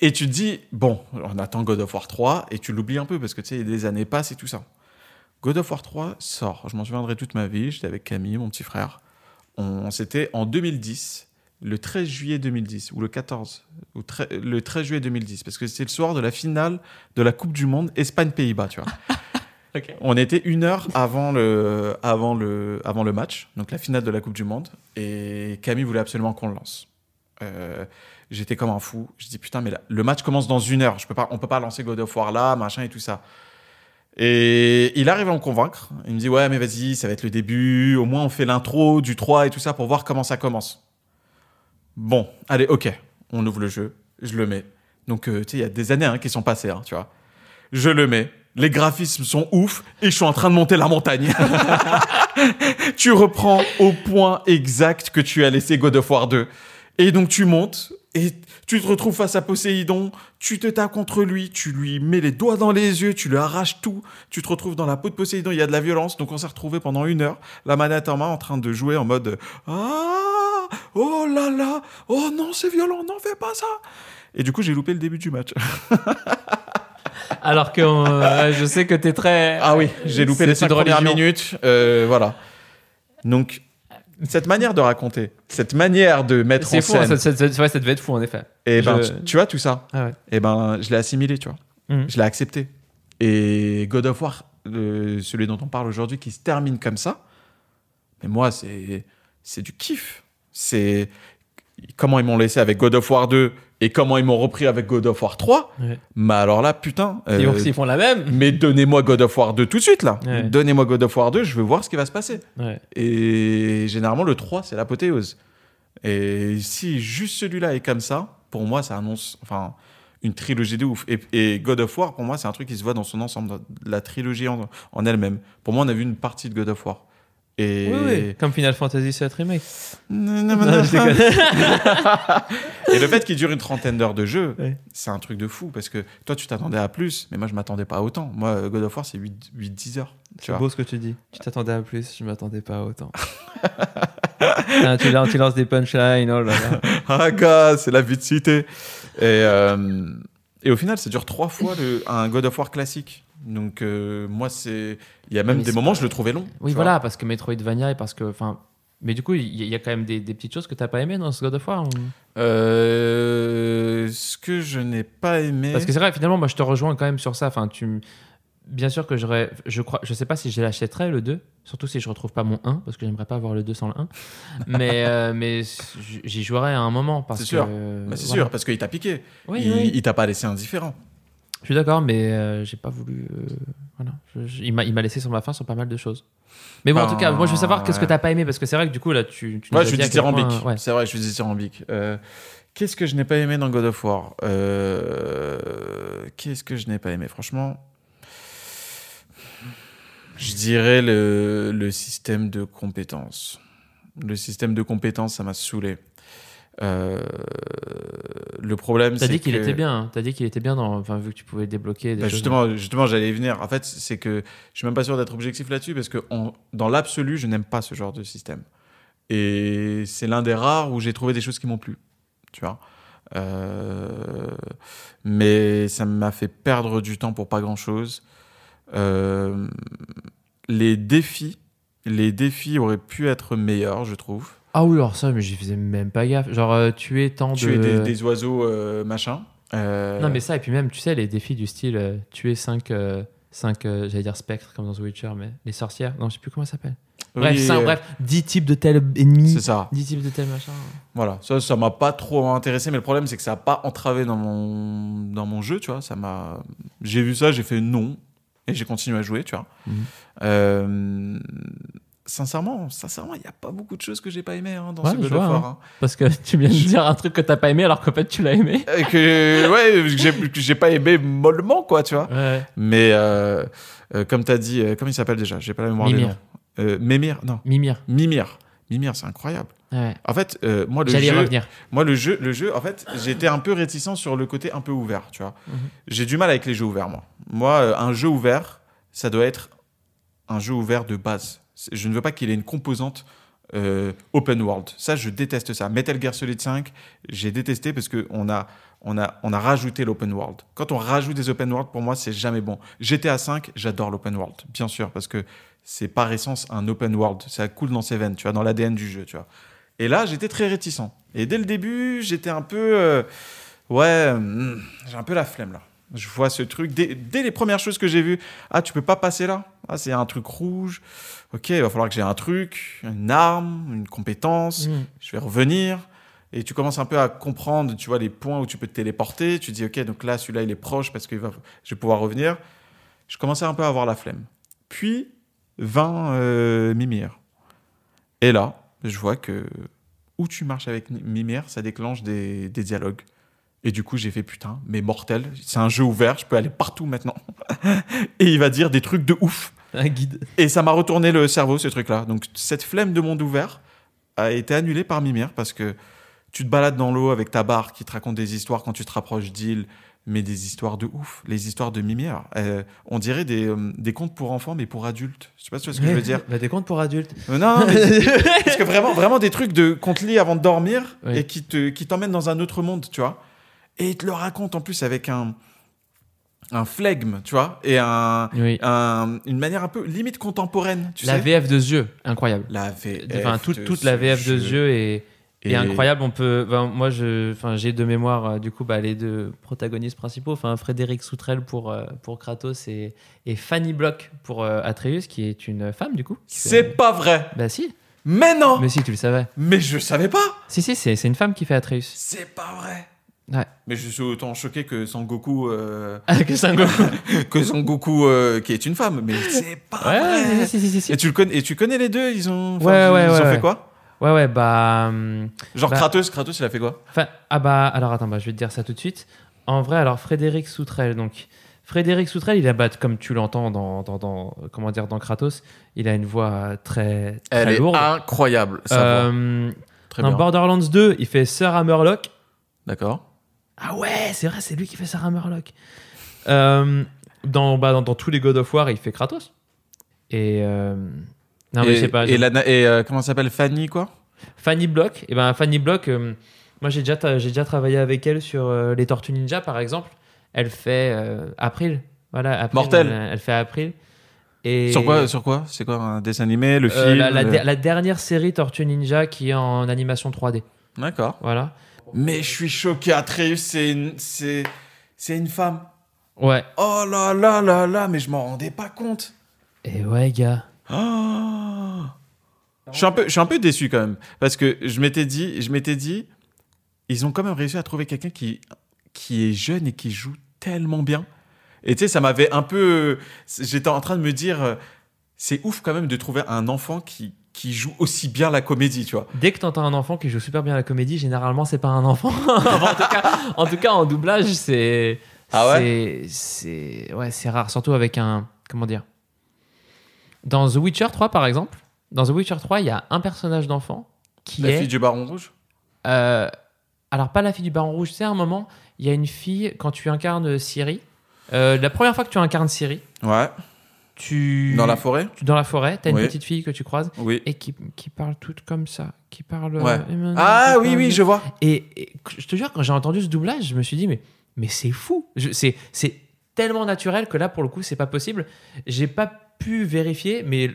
Et tu te dis, bon, on attend God of War 3, et tu l'oublies un peu parce que tu sais, les années passent et tout ça. God of War 3 sort, je m'en souviendrai toute ma vie, j'étais avec Camille, mon petit frère. On, C'était en 2010, le 13 juillet 2010, ou le 14, ou le 13 juillet 2010, parce que c'était le soir de la finale de la Coupe du Monde Espagne-Pays-Bas, tu vois. On était une heure avant le, avant, le, avant le match, donc la finale de la Coupe du Monde, et Camille voulait absolument qu'on le lance. Euh, J'étais comme un fou. Je dis putain, mais là, le match commence dans une heure. Je peux pas, on peut pas lancer God of War là, machin et tout ça. Et il arrive à me convaincre. Il me dit ouais, mais vas-y, ça va être le début. Au moins, on fait l'intro du 3 et tout ça pour voir comment ça commence. Bon, allez, ok. On ouvre le jeu, je le mets. Donc, euh, tu sais, il y a des années hein, qui sont passées, hein, tu vois. Je le mets. Les graphismes sont ouf et je suis en train de monter la montagne. tu reprends au point exact que tu as laissé God of War 2. Et donc tu montes et tu te retrouves face à Poséidon, tu te tapes contre lui, tu lui mets les doigts dans les yeux, tu lui arraches tout, tu te retrouves dans la peau de Poséidon, il y a de la violence, donc on s'est retrouvé pendant une heure, la manette en main, en train de jouer en mode Ah Oh là là Oh non, c'est violent, n'en fais pas ça Et du coup, j'ai loupé le début du match. Alors que euh, je sais que t'es très. Ah oui, j'ai loupé les cinq premières religion. minutes. euh, voilà. Donc, cette manière de raconter, cette manière de mettre en C'est fou, hein, scène, ça, ça- ça- ouais, ça devait être fou en effet. et ben, Je- tu, tu vois tout ça, Ah ouais. et ben, je l'ai assimilé, tu vois. Mhm. Je l'ai accepté. Et God of War, le- celui dont on parle aujourd'hui, qui se termine comme ça, mais moi, c'est c'est du kiff. C'est comment ils m'ont laissé avec God of War 2 et comment ils m'ont repris avec God of War 3. Ouais. Mais alors là, putain. Ils euh, font- S'ils font la même. mais donnez-moi God of War 2 tout de suite, là. Ouais. Donnez-moi God of War 2, je veux voir ce qui va se passer. Ouais. Et généralement, le 3, c'est l'apothéose. Et si juste celui-là est comme ça, pour moi, ça annonce enfin, une trilogie de ouf. Et, et God of War, pour moi, c'est un truc qui se voit dans son ensemble, la trilogie en, en elle-même. Pour moi, on a vu une partie de God of War. Et... Oui, oui. Comme Final Fantasy VII Remake. Non, non, non, Non. Et le fait qu'il dure une trentaine d'heures de jeu, c'est un truc de fou. Parce que toi, tu t'attendais à plus, mais moi, je m'attendais pas à autant. Moi, God of War, c'est 8-10 heures. C'est beau ce que tu dis. Tu t'attendais à plus, je m'attendais pas à autant. Ah, tu, lances, tu lances des punchlines, oh là là. Ah, gars, c'est la vie de cité. Et, euh, et au final, ça dure trois fois le, un God of War classique. Donc, euh, moi, c'est. Il y a même Mais des moments, pas- je le trouvais long. Oui, vois. voilà, parce que Metroidvania et parce que. Enfin, mais du coup, il y, a quand même des, des petites choses que t'as pas aimé dans ce God of War. ou- Euh, ce que je n'ai pas aimé. Parce que c'est vrai, finalement, moi je te rejoins quand même sur ça. Enfin, tu. Bien sûr que j'aurais. Je crois. Je sais pas si je l'achèterais le 2. Surtout si je retrouve pas mon 1. Parce que j'aimerais pas avoir le 2 sans le 1. mais euh, mais j'y jouerais à un moment. parce C'est sûr. que, Bah, c'est voilà. sûr, parce qu'il t'a piqué. Oui, il oui. il t'a pas laissé indifférent. Je suis d'accord, mais euh, j'ai pas voulu. euh, voilà. Je- je- il m'a il m'a laissé sur ma faim sur pas mal de choses. Mais bon, en tout cas, moi je veux savoir qu'est-ce que ouais. t'as pas aimé. Parce que c'est vrai que du coup, là, tu. tu nous Moi, as je suis dit à quel dithyrambique. ouais. C'est vrai, je suis dithyrambique. Euh, Qu'est-ce que je n'ai pas aimé dans God of War? Euh, Qu'est-ce que je n'ai pas aimé? Franchement, je dirais le, le système de compétences. Le système de compétences, ça m'a saoulé. Euh, le problème, T'as c'est dit qu'il était bien. hein. T'as dit qu'il était bien dans. Enfin, vu que tu pouvais débloquer des Bah, justement, justement j'allais y venir. En fait, c'est que je suis même pas sûr d'être objectif là-dessus parce que dans l'absolu, je n'aime pas ce genre de système. Et c'est l'un des rares où j'ai trouvé des choses qui m'ont plu. Tu vois. Euh, mais ça m'a fait perdre du temps pour pas grand-chose. Euh, les défis, les défis auraient pu être meilleurs, je trouve. Ah oui, alors ça, mais j'y faisais même pas gaffe. Genre, euh, tuer tant de. Tuer des, des oiseaux, euh, machin. Euh, Non, mais ça, et puis même, tu sais, les défis du style tuer 5. 5, j'allais dire spectres comme dans The Witcher, mais les sorcières, non, je sais plus comment ça s'appelle. Bref, oui, bref, 10 types de tel ennemi, C'est ça. 10 types de tel machin. Voilà, ça, ça m'a pas trop intéressé, mais le problème, c'est que ça n'a pas entravé dans mon, dans mon jeu, tu vois. Ça m'a... J'ai vu ça, j'ai fait non, et j'ai continué à jouer, tu vois. Mhm. Euh, sincèrement, sincèrement, il n'y a pas beaucoup de choses que j'ai pas aimé hein, dans Ouais, ce je God of vois, War. hein. hein. Parce que tu viens de dire un truc que t'as pas aimé alors qu'en fait tu l'as aimé. Et que, ouais, que j'ai, que j'ai pas aimé mollement, quoi, tu vois. Ouais. Mais euh, euh, comme tu as dit, euh, comment il s'appelle déjà? J'ai pas la mémoire des Mimir. noms. Euh, Mémir, non, Mimir. Mimir. Mimir, c'est incroyable. Ouais. En fait, euh, moi, le J'allais y jeu, revenir. Moi, le jeu, le jeu, en fait, j'étais un peu réticent sur le côté un peu ouvert, tu vois. Mhm. J'ai du mal avec les jeux ouverts, moi. Moi, euh, un jeu ouvert, ça doit être un jeu ouvert de base. Je ne veux pas qu'il ait une composante euh, open world. Ça, je déteste ça. Metal Gear Solid 5, j'ai détesté parce qu'on a, on a, on a rajouté l'open world. Quand on rajoute des open world, pour moi, c'est jamais bon. GTA 5, j'adore l'open world, bien sûr, parce que c'est par essence un open world. Ça coule dans ses veines, tu vois, dans l'ADN du jeu, tu vois. Et là, j'étais très réticent. Et dès le début, j'étais un peu. euh, ouais, hmm, j'ai un peu la flemme là. Je vois ce truc. Dès, dès les premières choses que j'ai vues, ah, tu peux pas passer là? Ah, c'est un truc rouge. Ok, il va falloir que j'ai un truc, une arme, une compétence. Mm. Je vais revenir. Et tu commences un peu à comprendre, tu vois, les points où tu peux te téléporter. Tu dis, ok, donc là, celui-là, il est proche parce que va... je vais pouvoir revenir. Je commençais un peu à avoir la flemme. Puis, 20 euh, Mimir. Et là, je vois que où tu marches avec Mimir, ça déclenche des, des dialogues. Et du coup, j'ai fait putain, mais mortel, c'est un jeu ouvert, je peux aller partout maintenant. et il va dire des trucs de ouf. Un guide. Et ça m'a retourné le cerveau, ce truc-là. Donc, cette flemme de monde ouvert a été annulée par Mimir parce que tu te balades dans l'eau avec ta barre qui te raconte des histoires quand tu te rapproches d'îles, mais des histoires de ouf. Les histoires de Mimir, euh, on dirait des, euh, des contes pour enfants, mais pour adultes. Je sais pas si tu vois ce que je veux dire. Bah, des comptes pour adultes. Euh, non, mais parce que vraiment, vraiment des trucs de qu'on te lit avant de dormir Oui. et qui te qui t'emmènent dans un autre monde, tu vois. Et il te le raconte en plus avec un un flegme, tu vois, et un, Oui. un- une manière un peu limite contemporaine, tu la sais. VF de jeu, incroyable. La VF. Enfin, toute, de toute la VF de jeu est, est incroyable. On peut, ben, moi, je, enfin, j'ai de mémoire euh, du coup bah, les deux protagonistes principaux, enfin Frédéric Soutrel pour euh, pour Kratos et, et Fanny Block pour euh, Atreus, qui est une femme du coup. C'est fait- pas vrai. Bah si. Mais non. Mais si, tu le savais. Mais je savais pas. Si si, c'est c'est une femme qui fait Atreus. C'est pas vrai. Ouais. Mais je suis autant choqué que Sangoku, euh, que Sangoku. que Sangoku euh, qui est une femme. Mais c'est pas vrai. ouais, si, si, si, si. Et tu le connais, et tu connais les deux Ils ont, enfin, Ouais, ouais, ils ouais, ont ouais. fait quoi? Ouais, ouais, bah. hum, Genre Bah- Kratos, Kratos, il a fait quoi? Ah bah, alors attends, bah, je vais te dire ça tout de suite. En vrai, alors Frédéric Soutrel, donc Frédéric Soutrel, il a, bah, comme tu l'entends dans, dans, dans- comment dire, dans Kratos, il a une voix très, très Elle est lourde. incroyable. Va. Euh, Très dans bien. Borderlands 2, il fait Sir Hammerlock. D'accord. Ah ouais, c'est vrai, c'est lui qui fait Sir Hammerlock. Euh, dans, bah, dans, dans tous les God of War, il fait Kratos. Et. euh, non, mais et, je sais pas. Et, la, et euh, comment s'appelle Fanny, quoi? Fanny Block, et ben Fanny Block, moi j'ai déjà, j'ai déjà travaillé avec elle sur les Tortues Ninja par exemple. Elle fait April, voilà. April, Mortel. Elle, elle fait April. Et Sur quoi Sur quoi? C'est quoi un dessin animé, le film la, la dernière série Tortues Ninja qui est en animation 3D. D'accord. Voilà. Mais je suis choqué. Atreus, c'est une, c'est, c'est une femme. Ouais. Oh là là là là, mais je m'en rendais pas compte. Et ouais, gars. Oh je suis un peu, je suis un peu déçu quand même parce que je m'étais dit, je m'étais dit, ils ont quand même réussi à trouver quelqu'un qui, qui est jeune et qui joue tellement bien. Et tu sais, ça m'avait un peu, j'étais en train de me dire, c'est ouf quand même de trouver un enfant qui, qui joue aussi bien la comédie, tu vois. Dès que t'entends un enfant qui joue super bien la comédie, généralement c'est pas un enfant. En, tout cas, en tout cas, en doublage, c'est. Ah c'est- C'est ouais, c'est rare, surtout avec un. Comment dire Dans The Witcher 3, par exemple, dans The Witcher 3, il y a un personnage d'enfant qui La est. fille du Baron Rouge? Euh, alors, pas la fille du Baron Rouge, c'est un moment, il y a une fille, quand tu incarnes Ciri, euh, la première fois que tu incarnes Ciri, Ouais. Tu. Dans la forêt? Tu- dans la forêt, t'as une Oui. petite fille que tu croises Oui. et qui, qui parle toute comme ça, qui parle. Ouais. euh, Ah oui, oui, je vois. Et, et je te jure, quand j'ai entendu ce doublage, je me suis dit, mais, mais c'est fou. C'est c'est tellement naturel que là, pour le coup, c'est pas possible. J'ai pas pu vérifier, mais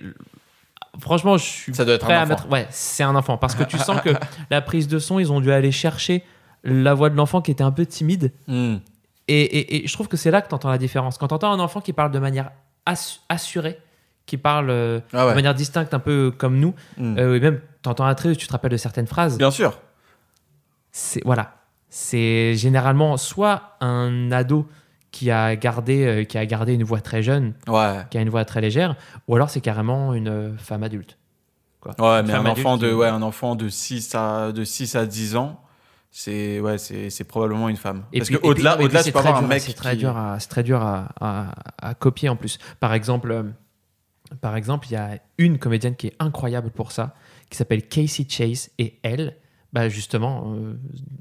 franchement, je suis Ça doit être prêt un à mettre. Ouais, c'est un enfant. Parce que tu sens que la prise de son, ils ont dû aller chercher la voix de l'enfant qui était un peu timide. Hmm. Et, et- et je trouve que c'est là que tu entends la différence. Quand tu entends un enfant qui parle de manière assu- assurée, qui parle euh, Ah de manière distincte, un peu comme nous, Hmm. euh, et même tu entends un trait, tu te rappelles de certaines phrases Bien sûr. c'est voilà c'est généralement soit un ado qui a gardé euh, qui a gardé une voix très jeune Ouais. qui a une voix très légère ou alors c'est carrément une femme adulte quoi. Ouais, Une mais un enfant, de, qui- ouais, un enfant de 6 à, de 6 à 10 ans, c'est ouais, c'est probablement une femme. et Parce puis- que au-delà, au-delà, c'est avoir un dur- mec c'est très qui- dur à c'est très dur à, à- à copier en plus par exemple euh, par exemple il y a une comédienne qui est incroyable pour ça qui s'appelle Casey Chase et elle bah justement euh,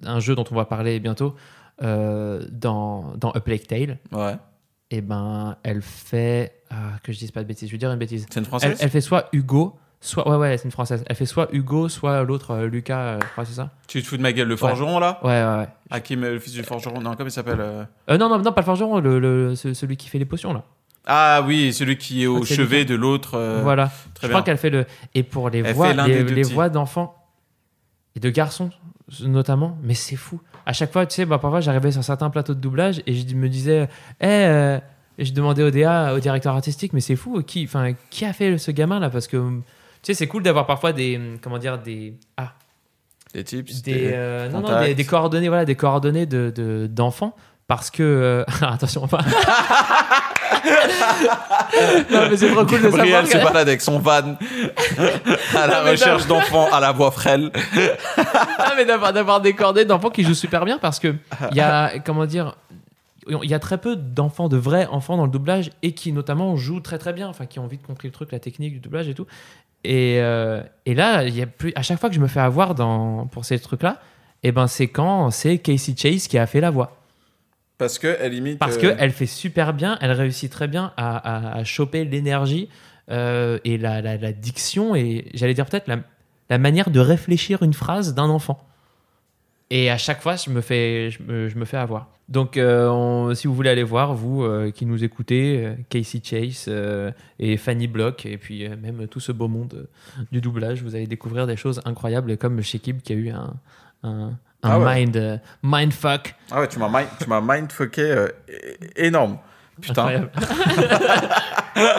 un jeu dont on va parler bientôt euh, dans dans A Plague Tale Ouais. et ben elle fait ah, que je dise pas de bêtises je vais dire une bêtise C'est une elle, française? elle fait soit Hugo soit ouais ouais c'est une française. Elle fait soit Hugo soit l'autre euh, Lucas euh, je crois c'est ça Tu te fous de ma gueule, le forgeron là ouais ouais ouais. Hakim, euh, le fils du forgeron Non, comment il s'appelle euh Euh, non non non pas le forgeron le, le- ce- celui qui fait les potions là. Ah oui, celui qui est au c'est chevet de l'autre. euh, voilà. Très je crois qu'elle fait le et pour les Elle voix les, les voix d'enfants et de garçons notamment mais c'est fou. À chaque fois tu sais bah, parfois j'arrivais sur certains plateaux de doublage et je me disais eh euh, et je demandais au DA au directeur artistique mais c'est fou qui enfin qui a fait ce gamin là parce que sais c'est cool d'avoir parfois des comment dire des ah Des tips. des, euh, non, non, des, des coordonnées voilà des coordonnées de de- d'enfants parce que euh, attention pas non mais c'est trop cool de Gabriel se que- balade avec son van à la Non, recherche d'enfants à la voix frêle. Ah, mais d'avoir, d'avoir des coordonnées d'enfants qui jouent super bien parce que il y a, comment dire, il y a très peu d'enfants, de vrais enfants dans le doublage et qui notamment jouent très très bien, enfin qui ont vite compris le truc, la technique du doublage et tout. Et, euh, et là, y a plus, à chaque fois que je me fais avoir dans, pour ces trucs-là, et ben c'est quand c'est Casey Chase qui a fait la voix. Parce qu'elle imite. Parce euh, qu'elle fait super bien, elle réussit très bien à, à- à choper l'énergie euh, et la, la- la diction et j'allais dire peut-être la, la manière de réfléchir une phrase d'un enfant. Et à chaque fois, je me fais, je me, je me fais avoir. Donc, euh, on- si vous voulez aller voir, vous euh, qui nous écoutez, euh, Casey Chase et Fanny Block, et puis même tout ce beau monde du doublage, vous allez découvrir des choses incroyables, comme Shekib qui a eu un, un, un Ah ouais. mind, mindfuck Ah ouais, tu m'as mind, tu m'as mindfucké énorme. Putain. Incroyable.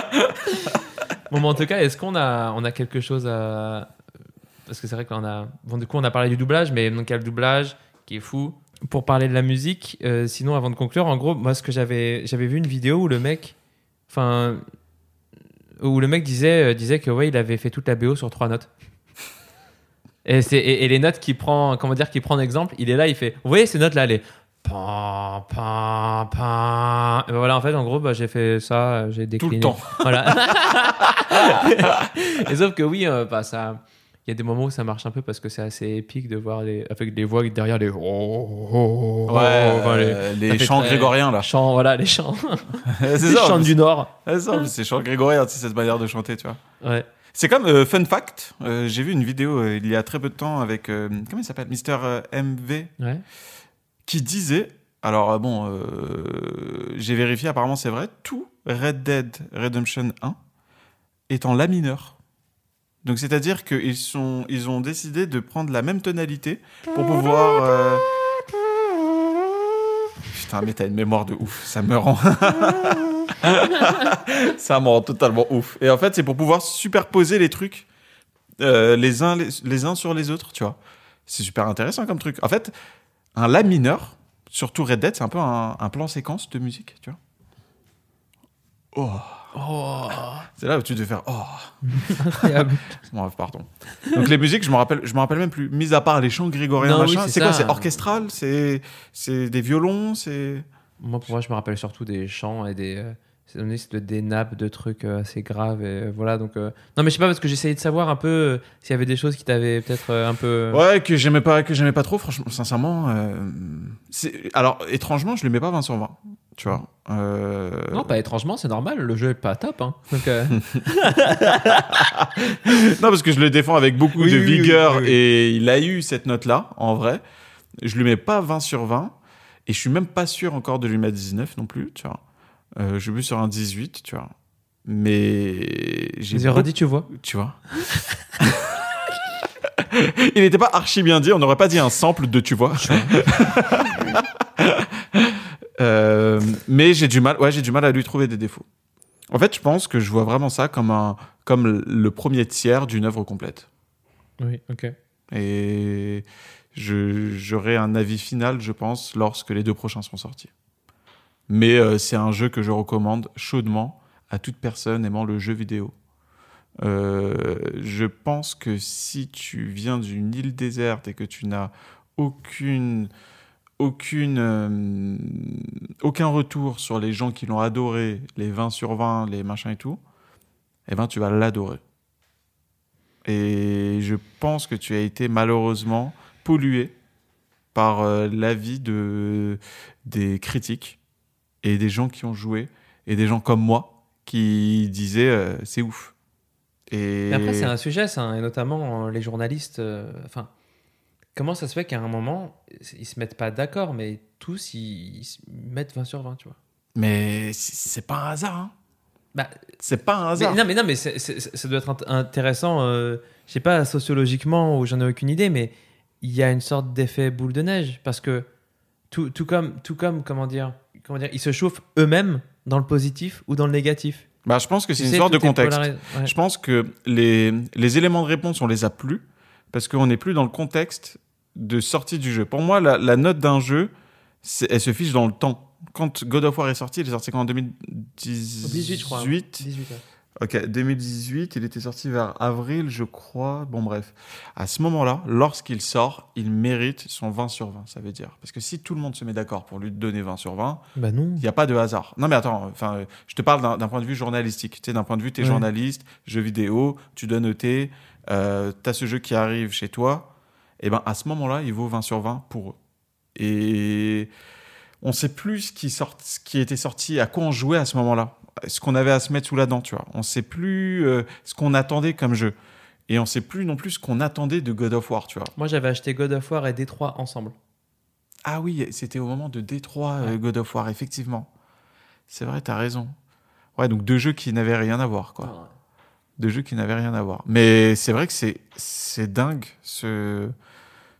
bon, mais en tout cas, est-ce qu'on a, on a quelque chose à. Parce que c'est vrai qu'on a. Bon, du coup, on a parlé du doublage, mais donc il y a le doublage qui est fou. Pour parler de la musique, euh, sinon, avant de conclure, en gros, moi, ce que j'avais, j'avais vu une vidéo où le mec. Enfin. Où le mec disait, euh, disait que, ouais, il avait fait toute la BO sur trois notes. Et, c'est, et, et les notes qu'il prend, comment dire, qu'il prend en exemple, il est là, il fait, vous voyez ces notes-là, les pan, pan, pan. Et ben voilà, en fait, en gros, bah, j'ai fait ça, j'ai Tout décliné. le temps. Voilà. et sauf que oui, euh, bah, ça, il y a des moments où ça marche un peu parce que c'est assez épique de voir les, avec des voix derrière les, oh, oh, oh, Ouais, enfin, les- euh, les chants très- grégoriens là. chants, voilà, les chants, c'est les ça. chants du Nord. C'est ça, c'est chants grégoriens, c'est cette manière de chanter, tu vois. Ouais. C'est comme euh, fun fact. euh, J'ai vu une vidéo euh, il y a très peu de temps avec comment il s'appelle, Mister MV, Ouais. qui disait. Alors bon, j'ai vérifié, apparemment c'est vrai. Tout Red Dead Redemption 1 est en la mineur. Donc c'est-à-dire qu'ils sont, ils ont décidé de prendre la même tonalité pour pouvoir. euh, Putain, mais t'as une mémoire de ouf, ça me rend. ça me rend totalement ouf. Et en fait, c'est pour pouvoir superposer les trucs euh, les, uns, les, les uns sur les autres, tu vois. C'est super intéressant comme truc. En fait, un La mineur, surtout Red Dead, c'est un peu un, un plan séquence de musique, tu vois. Oh. Oh, C'est là où tu devais faire oh. incroyable. Bon, pardon. Donc les musiques, je me rappelle, je me rappelle même plus. Mis à part les chants grégoriens, Non, oui, machin. c'est c'est quoi? ça. C'est orchestral? C'est c'est des violons? C'est Moi, pour moi, je me rappelle surtout des chants et des. euh, c'est donné des nappes de trucs euh, assez graves et euh, voilà donc euh, non mais je sais pas parce que j'essayais de savoir un peu euh, s'il y avait des choses qui t'avaient peut-être euh, un peu ouais que j'aimais pas, que j'aimais pas trop. Franchement, sincèrement. euh, c'est- Alors étrangement, je l'aimais pas 20 sur 20. Tu vois. Euh, non pas étrangement c'est normal le jeu est pas top hein. donc euh, Non, parce que je le défends avec beaucoup Oui, de oui, vigueur oui, oui. et il a eu cette note-là, en vrai. Je lui mets pas 20 sur 20 et je suis même pas sûr encore de lui mettre 19 non plus, tu vois. Euh, je vu sur un 18, tu vois. Mais j'ai j'ai redit tu vois tu vois. il n'était pas archi bien dit, on n'aurait pas dit un sample de tu vois. Euh, mais j'ai du mal, ouais, j'ai du mal à lui trouver des défauts. En fait, je pense que je vois vraiment ça comme un, comme le premier tiers d'une œuvre complète. oui ok Et j'aurai un avis final, je pense, lorsque les deux prochains seront sortis. Mais euh, c'est un jeu que je recommande chaudement à toute personne aimant le jeu vidéo. Euh, je pense que si tu viens d'une île déserte et que tu n'as aucune, aucune, euh, aucun retour sur les gens qui l'ont adoré, les 20 sur 20, les machins et tout, eh ben tu vas l'adorer. Et je pense que tu as été malheureusement pollué par euh, l'avis de, des critiques et des gens qui ont joué et des gens comme moi qui disaient euh, c'est ouf. Et après, c'est un sujet, ça, hein, et notamment les journalistes. Enfin, comment ça se fait qu'à un moment, ils se mettent pas d'accord, mais tous ils, ils se mettent 20 sur 20, tu vois? Mais c'est pas un hasard. hein. Bah, C'est pas un mais, hasard. non, mais non, mais c'est- c'est- ça doit être int- intéressant. euh, je sais pas sociologiquement ou j'en ai aucune idée, mais il y a une sorte d'effet boule de neige parce que tout, tout comme, tout comme, comment dire, comment dire, ils se chauffent eux-mêmes dans le positif ou dans le négatif. Bah, je pense que c'est une sorte de contexte. Ouais. Je pense que les, les éléments de réponse, on les a plus parce qu'on n'est plus dans le contexte de sortie du jeu. Pour moi, la, la note d'un jeu, elle se fiche dans le temps. Quand God of War est sorti, il est sorti quand en 2018 18, je crois. 18, ouais. Ok, 2018, il était sorti vers avril, je crois. Bon, bref. À ce moment-là, lorsqu'il sort, il mérite son 20 sur 20, ça veut dire. Parce que si tout le monde se met d'accord pour lui donner 20 sur 20, Bah non. il n'y a pas de hasard. Non, mais attends, enfin, euh, je te parle d'un d'un point de vue journalistique. Tu sais, d'un point de vue, tu es Ouais. journaliste, jeu vidéo, tu dois noter, euh, tu as ce jeu qui arrive chez toi. Et ben, à ce moment-là, il vaut 20 sur 20 pour eux. Et on sait plus ce qui, sort, ce qui était sorti, à quoi on jouait à ce moment-là. Ce qu'on avait à se mettre sous la dent, tu vois. On sait plus euh, ce qu'on attendait comme jeu. Et on sait plus non plus ce qu'on attendait de God of War, tu vois. Moi, j'avais acheté God of War et Détroit ensemble. Ah oui, c'était au moment de Détroit, euh, Ouais. God of War, effectivement. C'est vrai, t'as raison. Ouais, donc deux jeux qui n'avaient rien à voir, quoi. Deux jeux qui n'avaient rien à voir. Mais c'est vrai que c'est c'est dingue. Ce...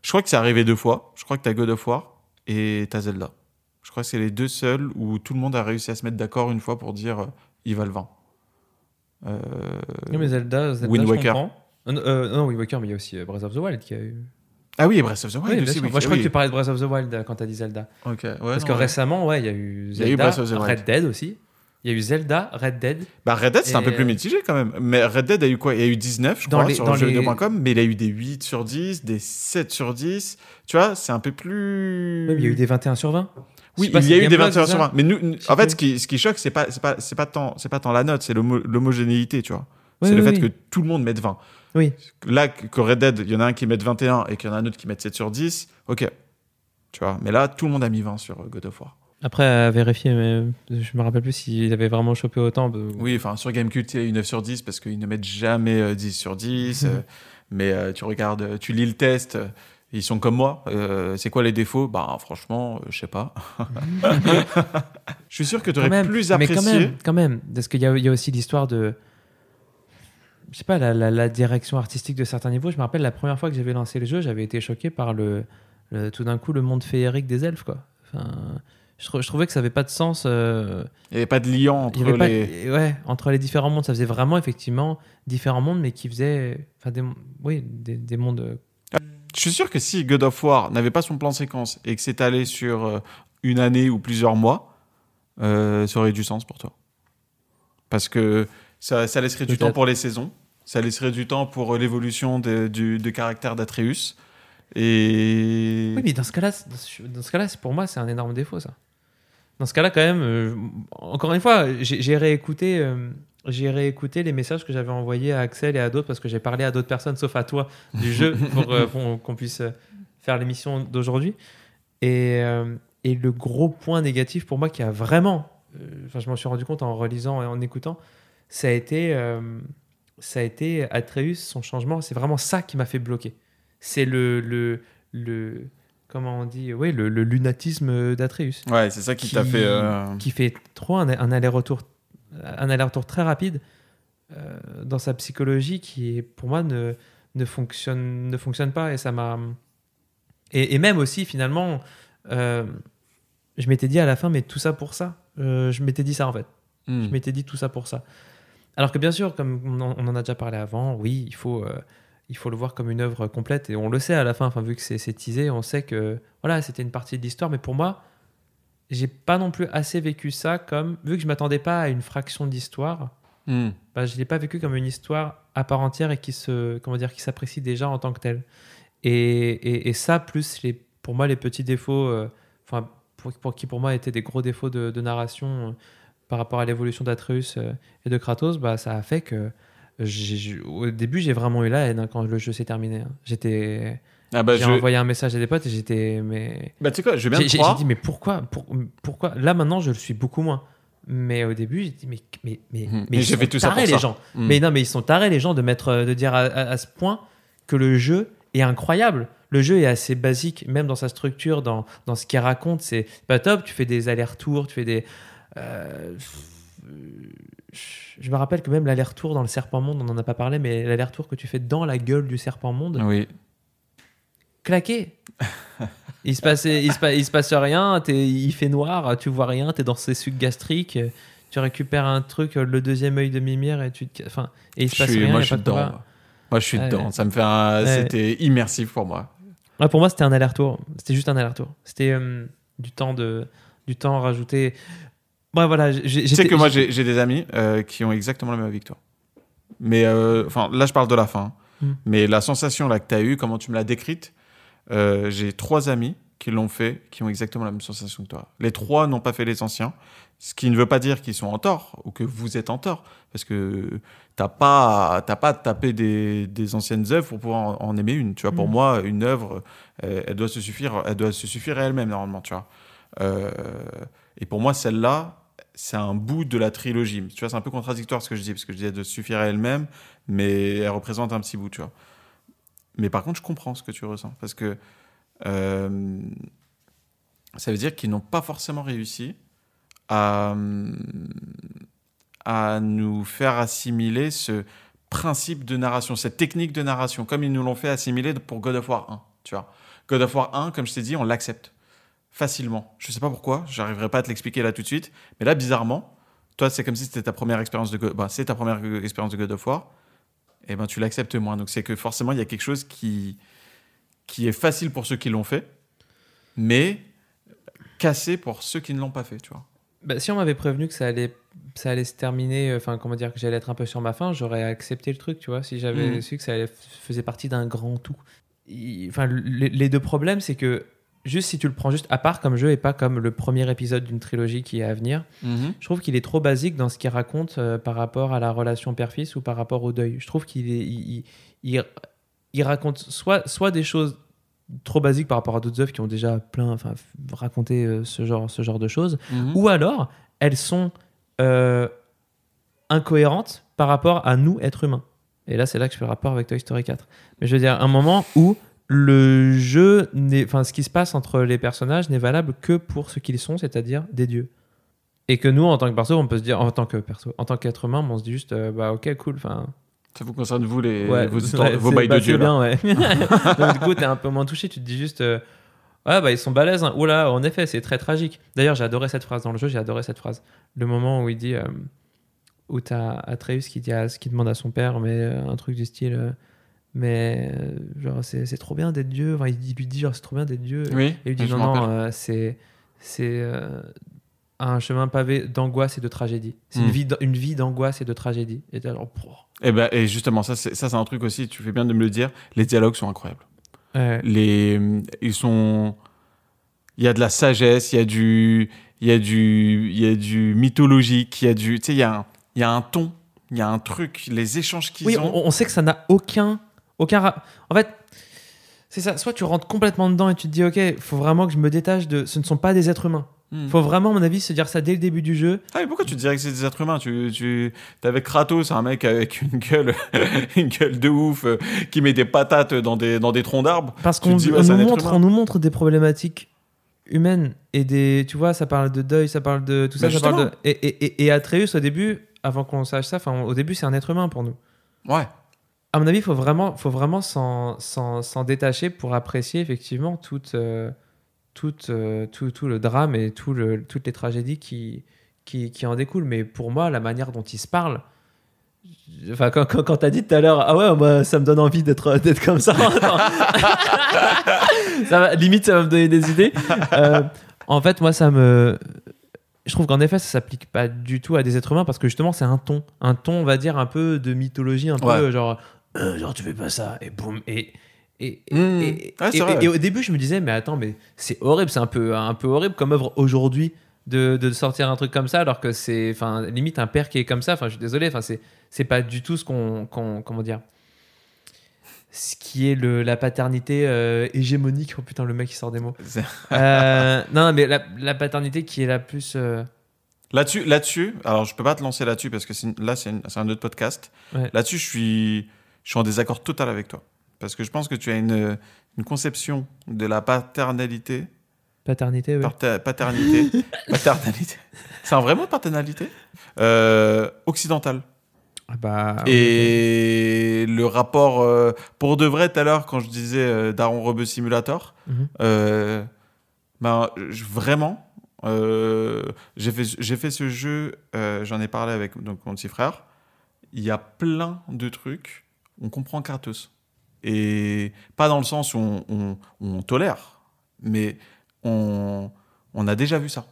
Je crois que c'est arrivé deux fois. Je crois que t'as God of War et t'as Zelda. Je crois que c'est les deux seuls où tout le monde a réussi à se mettre d'accord une fois pour dire euh, il va le vendre. Euh, Non, mais Zelda, Zelda Wind Waker. Euh, non, euh, Wind Waker, mais il y a aussi euh, Breath of the Wild qui a eu. Ah oui, Breath of the Oui, Wild aussi. oui. Moi, je crois oui. que tu parlais de Breath of the Wild euh, quand t'as dit Zelda. Ok, ouais, Parce non, que ouais. récemment, ouais, il y a eu Il y a eu Zelda, Breath of the Wild. Red Dead aussi. Il y a eu Zelda, Red Dead. Bah Red Dead, c'est un peu plus mitigé quand même. Mais Red Dead a eu quoi? Il y a eu 19, je Dans crois, les- sur dans le jeu les- mais il a eu des 8 sur 10, des 7 sur 10. Tu vois, c'est un peu plus. Oui, mais il y a eu des 21 sur 20. Oui, il y a eu des Blog, 21 c'est sur ça 20. Mais nous, nous- en fait, ce qui, ce qui choque, c'est pas, pas, pas tant, pas tant la note, c'est l'homo- l'homogénéité, tu vois. Oui, c'est le oui, fait oui. que tout le monde mette 20. Oui. Là, que Red Dead, il y en a un qui met 21 et qu'il y en a un autre qui met 7 sur 10, ok. Tu vois, mais là, tout le monde a mis 20 sur God of War. Après, à vérifier, mais je me rappelle plus s'il avait vraiment chopé autant. bah, Oui, enfin, sur Gamecube, eu 9 sur 10 parce qu'ils ne mettent jamais euh, 10 sur 10. euh, mais euh, tu regardes, euh, tu lis le test, euh, ils sont comme moi. euh, c'est quoi les défauts? Bah, franchement, euh, je sais pas. je suis sûr que tu aurais même, plus mais apprécié. quand même, quand même, parce qu'il y a, il y a aussi l'histoire de, je sais pas, la, la- la direction artistique de certains niveaux. Je me rappelle la première fois que j'avais lancé le jeu, j'avais été choqué par le, le- tout d'un coup le monde féerique des elfes, quoi. Enfin, je, trou- je trouvais que ça avait pas de sens. euh, Il n'y avait pas de lien entre pas, les. ouais, entre les différents mondes, ça faisait vraiment effectivement différents mondes, mais qui faisaient, enfin, des, oui, des, des mondes. euh, Je suis sûr que si God of War n'avait pas son plan séquence et que c'est allé sur euh, une année ou plusieurs mois, euh, ça aurait du sens pour toi. Parce que ça, ça laisserait du temps pour les saisons, ça laisserait du temps pour l'évolution de- du, caractère d'Atreus. Et. Oui, mais dans ce cas-là, dans ce- cas-là, pour moi, c'est un énorme défaut, ça. Dans ce cas-là, quand même, euh, encore une fois, j'ai j'ai réécouté, euh, j'ai réécouté les messages que j'avais envoyés à Axel et à d'autres parce que j'ai parlé à d'autres personnes, sauf à toi, du jeu pour euh, pour qu'on puisse faire l'émission d'aujourd'hui. Et, et le gros point négatif pour moi qui a vraiment, enfin, je m'en suis rendu compte en relisant et en écoutant, ça a été, ça a été Atreus, son changement. C'est vraiment ça qui m'a fait bloquer. C'est le, le, le, comment on dit, oui, le, le lunatisme d'Atreus Ouais, c'est ça qui, Qui- t'a fait. euh, qui fait trop un, un aller-retour un aller-retour très rapide euh, dans sa psychologie qui pour moi ne, ne fonctionne ne fonctionne pas et ça m'a et, et même aussi finalement euh, je m'étais dit à la fin mais tout ça pour ça Euh, je m'étais dit ça en fait hmm. je m'étais dit tout ça pour ça alors que bien sûr comme on en, on en a déjà parlé avant oui il faut il faut le voir comme une œuvre complète et on le sait à la fin enfin vu que c'est teasé on sait que voilà c'était une partie de l'histoire mais pour moi j'ai pas non plus assez vécu ça comme vu que je m'attendais pas à une fraction d'histoire Hmm. bah, je l'ai pas vécu comme une histoire à part entière et qui se comment dire qui s'apprécie déjà en tant que telle et, et, et ça plus les pour moi les petits défauts euh, enfin pour, pour qui pour moi étaient des gros défauts de, de narration euh, par rapport à l'évolution d'Atreus euh, et de Kratos bah ça a fait que au début j'ai vraiment eu la haine hein, quand le jeu s'est terminé hein. j'étais Ah bah, j'ai je... envoyé un message à des potes et j'étais mais bah, tu sais quoi, je bien j'ai dit, mais pourquoi, pour- pourquoi Là, maintenant, je le suis beaucoup moins. Mais au début, j'ai dit, mais, mais, mais, Mhm. mais ils sont tout tarés, les ça. gens. Hmm. Mais non, mais ils sont tarés, les gens, de, mettre, euh, de dire à, à- à ce point que le jeu est incroyable. Le jeu est assez basique, même dans sa structure, dans, dans ce qu'il raconte. C'est pas top. Tu fais des allers-retours, tu fais des. euh, je me rappelle que même l'aller-retour dans le Serpent Monde, on n'en a pas parlé, mais l'aller-retour que tu fais dans la gueule du Serpent Monde, Oui. claqué. Il se passe, il se, pa- il se passe rien, t'es- il fait noir, tu vois rien, tu es dans ces sucs gastriques, tu récupères un truc, le deuxième œil de Mimir, et, tu te- enfin, et il se passe suis- rien. moi, je suis dedans. Moi, je suis Ouais. dedans. Ça me fait un... Ouais. C'était immersif pour moi. Ouais, pour moi, c'était un aller-retour. C'était juste un aller-retour. C'était euh, du temps de, du temps rajouté. Ouais, voilà. j'ai- Tu sais que moi, j'ai des amis euh, qui ont exactement la même toi. Mais, euh, enfin, là, je parle de la fin. Hmm. Mais la sensation là que tu as eue, comment tu me l'as décrite, euh, j'ai trois amis qui l'ont fait, qui ont exactement la même sensation que toi. Les trois n'ont pas fait les anciens, ce qui ne veut pas dire qu'ils sont en tort ou que vous êtes en tort, parce que t'as pas, t'as pas tapé des, des anciennes œuvres pour pouvoir en, en aimer une. Tu vois, pour Mhm. moi, une œuvre, euh, elle doit se suffire, elle doit se suffire à elle-même normalement. Tu vois. Euh, et pour moi, celle-là, c'est un bout de la trilogie. Tu vois, c'est un peu contradictoire ce que je dis, parce que je disais de suffire à elle-même, mais elle représente un petit bout, tu vois. Mais par contre, je comprends ce que tu ressens, parce que euh, ça veut dire qu'ils n'ont pas forcément réussi à, à nous faire assimiler ce principe de narration, cette technique de narration, comme ils nous l'ont fait assimiler pour God of War 1, tu vois. God of War 1, comme je t'ai dit, on l'accepte facilement. Je sais pas pourquoi, j'arriverai pas à te l'expliquer là tout de suite, mais là, bizarrement, toi, c'est comme si c'était ta première expérience de, God- bah, c'est ta première expérience de God of War, et ben tu l'acceptes moins. Donc c'est que forcément, il y a quelque chose qui qui est facile pour ceux qui l'ont fait, mais cassé pour ceux qui ne l'ont pas fait, tu vois. Bah, si on m'avait prévenu que ça allait, ça allait se terminer, euh, enfin, comment dire, que j'allais être un peu sur ma fin, j'aurais accepté le truc, tu vois, si j'avais Mhm. su que ça allait- faisait partie d'un grand tout. Enfin, le- les deux problèmes, c'est que juste si tu le prends juste à part comme jeu et pas comme le premier épisode d'une trilogie qui est à venir, je trouve qu'il est trop basique dans ce qu'il raconte euh, par rapport à la relation père-fils ou par rapport au deuil. Je trouve qu'il il, il- raconte soit, soit des choses trop basiques par rapport à d'autres œuvres qui ont déjà plein, enfin, raconté euh, ce genre, ce genre de choses, Mhm. ou alors elles sont euh, incohérentes par rapport à nous, êtres humains. Et là, c'est là que je fais le rapport avec Toy Story 4. Mais je veux dire, un moment où le jeu, enfin, ce qui se passe entre les personnages n'est valable que pour ce qu'ils sont, c'est-à-dire des dieux. Et que nous, en tant que perso, on peut se dire, en tant que perso, en tant qu'être humain, on se dit juste, euh, bah ok, cool, enfin, Ça vous concerne, vous, les, Ouais, vos, ouais, vos bails de Dieu, bien, ouais. Donc, du coup, t'es un peu moins touché. Tu te dis juste, euh, ouais, bah, ils sont balèzes. Hein. Oula, en effet, c'est très tragique. D'ailleurs, j'ai adoré cette phrase dans le jeu. J'ai adoré cette phrase. Le moment où il dit, euh, où t'as Atreus qui, dit à, qui demande à son père, mais euh, un truc du style, euh, mais euh, genre, c'est c'est trop bien d'être Dieu. Enfin, il, lui dit, genre, c'est trop bien d'être Dieu. Oui, Et il lui dit non, non, euh, c'est. c'est euh, un chemin pavé d'angoisse et de tragédie. C'est une Mm. vie, une vie d'angoisse et de tragédie. Et t'es genre, pouah. Et, ben, et justement, ça, c'est, ça, c'est un truc aussi, tu fais bien de me le dire. Les dialogues sont incroyables. Ouais. Les, ils sont. Il y a de la sagesse, il y a du. Il y a du, il y a du mythologique, il y a du. Tu sais, il y, a un- il y a un ton, il y a un truc, les échanges qu'ils Oui, ont. on, on sait que ça n'a aucun, aucun. ra- En fait, c'est ça. Soit tu rentres complètement dedans et tu te dis, ok, faut vraiment que je me détache de. Ce ne sont pas des êtres humains. Hmm. Faut vraiment, à mon avis, se dire ça dès le début du jeu. Ah, mais pourquoi tu dirais que c'est des êtres humains? Tu, tu t'es avec Kratos, un mec avec une gueule, une gueule de ouf, euh, qui met des patates dans des, dans des troncs d'arbres. Parce qu'on ouais, un nous montre, on nous montre des problématiques humaines et des. Tu vois, ça parle de deuil, ça parle de tout ça. Mais ça parle de, justement. et, et, et, et Atreus, au début, avant qu'on sache ça, enfin, au début, c'est un être humain pour nous. Ouais. À mon avis, il faut vraiment, faut vraiment s'en, s'en, s'en détacher pour apprécier effectivement toute, euh, toute, euh, tout, tout le drame et tout le, toutes les tragédies qui, qui, qui en découlent. Mais pour moi, la manière dont ils se parlent, enfin, quand, quand, quand t'as dit tout à l'heure, ah ouais, ça me donne envie d'être, d'être comme ça. ça va, limite, ça va me donner des idées. Euh, en fait, moi, ça me. Je trouve qu'en effet, ça s'applique pas du tout à des êtres humains parce que justement, c'est un ton. Un ton, on va dire, un peu de mythologie, un peu Ouais. genre, euh, genre, tu fais pas ça, et boum. Et, et, et, Mmh. et- au début, je me disais, mais attends, mais c'est horrible, c'est un peu, un peu horrible comme œuvre aujourd'hui de, de sortir un truc comme ça, alors que c'est, enfin, limite un père qui est comme ça. Enfin, je suis désolé, enfin, c'est, c'est pas du tout ce qu'on, qu'on- comment dire, ce qui est le, la paternité euh, hégémonique. Oh putain, le mec il sort des mots. Euh, non, mais la, la paternité qui est la plus. Là-dessus, là-dessus, alors je peux pas te lancer là-dessus parce que là, c'est, un autre podcast. Ouais. Là-dessus, je suis, je suis en désaccord total avec toi. Parce que je pense que tu as une, une conception de la paternalité. paternité, ouais. Parta- paternité. paternalité. C'est un vrai mot, paternalité? Euh, Occidentale. Ah bah, Et le rapport, euh, pour de vrai, tout à l'heure, quand je disais euh, Daron Rebeu Simulator, euh, je- vraiment, j'ai fait, fait ce jeu, j'en ai parlé avec donc, mon petit frère. Il y a plein de trucs, on comprend Kratos. Et pas dans le sens où on, tolère, mais on, on a déjà vu ça.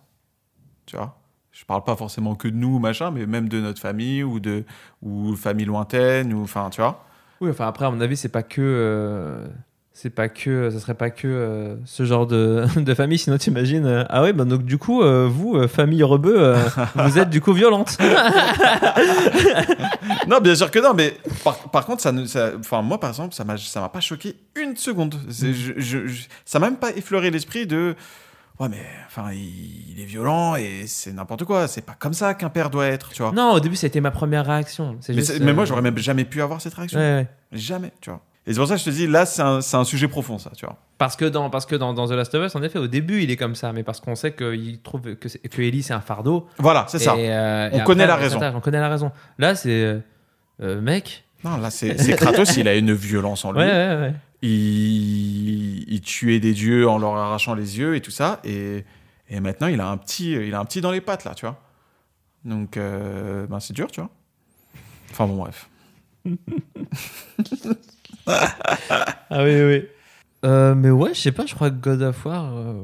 Tu vois? Je parle pas forcément que de nous, machin, mais même de notre famille ou de ou famille lointaine ou enfin, tu vois? Oui, enfin après, à mon avis, c'est pas que. euh, c'est pas que. Ça serait pas que euh, ce genre de, de famille, sinon t'imagines. euh, ah ouais, bah donc du coup, euh, vous, euh, famille rebeu, euh, vous êtes du coup violente. non, bien sûr que non, mais par, par contre, ça, ne- enfin moi par exemple, ça m'a ça m'a pas choqué une seconde. C'est- je- je- je- ça m'a même pas effleuré l'esprit de ouais mais enfin il, il est violent et c'est n'importe quoi. C'est pas comme ça qu'un père doit être, tu vois. non, au début, été ma première réaction. Mais, juste, c'est- mais moi euh, j'aurais même jamais pu avoir cette réaction. ouais, ouais. Jamais, tu vois. Et c'est pour ça que je te dis là c'est un, c'est un sujet profond ça, tu vois. Parce que, dans, parce que dans, dans The Last of Us, en effet, au début, il est comme ça, mais parce qu'on sait qu'il trouve que, c'est- que Ellie, c'est un fardeau. Voilà, c'est ça. Euh, On connaît la raison. On connaît la raison. Là, c'est. euh, euh, mec. Non, là c'est c'est Kratos, il a une violence en lui. Ouais, ouais, ouais. il, il tuait des dieux en leur arrachant les yeux et tout ça. Et, et maintenant, il a, un petit, il a un petit dans les pattes, là, tu vois. Donc, euh, ben, c'est dur, tu vois. Enfin, bon, bref. Ah oui, oui. Euh, mais ouais, je sais pas, je crois que God of War, euh,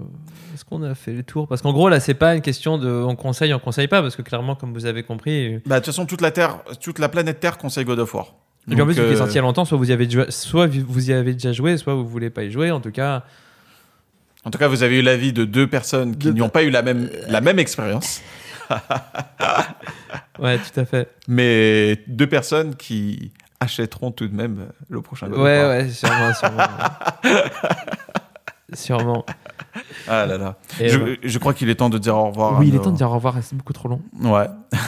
est-ce qu'on a fait le tour? Parce qu'en gros, là, c'est pas une question de on conseille, on conseille pas, parce que clairement, comme vous avez compris. euh, Bah, de toute façon, toute la, Terre, toute la planète Terre conseille God of War. Et puis en plus, vu qu'il est euh, sorti il y a longtemps, soit vous y avez, déjà- soit vous y avez déjà joué, soit vous voulez pas y jouer. En tout cas, En tout cas, vous avez eu l'avis de deux personnes qui Deux- n'ont pas eu la même, la même expérience, ouais, tout à fait. mais deux personnes qui achèteront tout de même euh, le prochain God of Ouais, War. ouais, sûrement, sûrement. sûrement. Ah là là. Et Je, ouais. je crois qu'il est temps de dire au revoir. Oui, il est temps de dire au revoir, c'est beaucoup trop long. Ouais.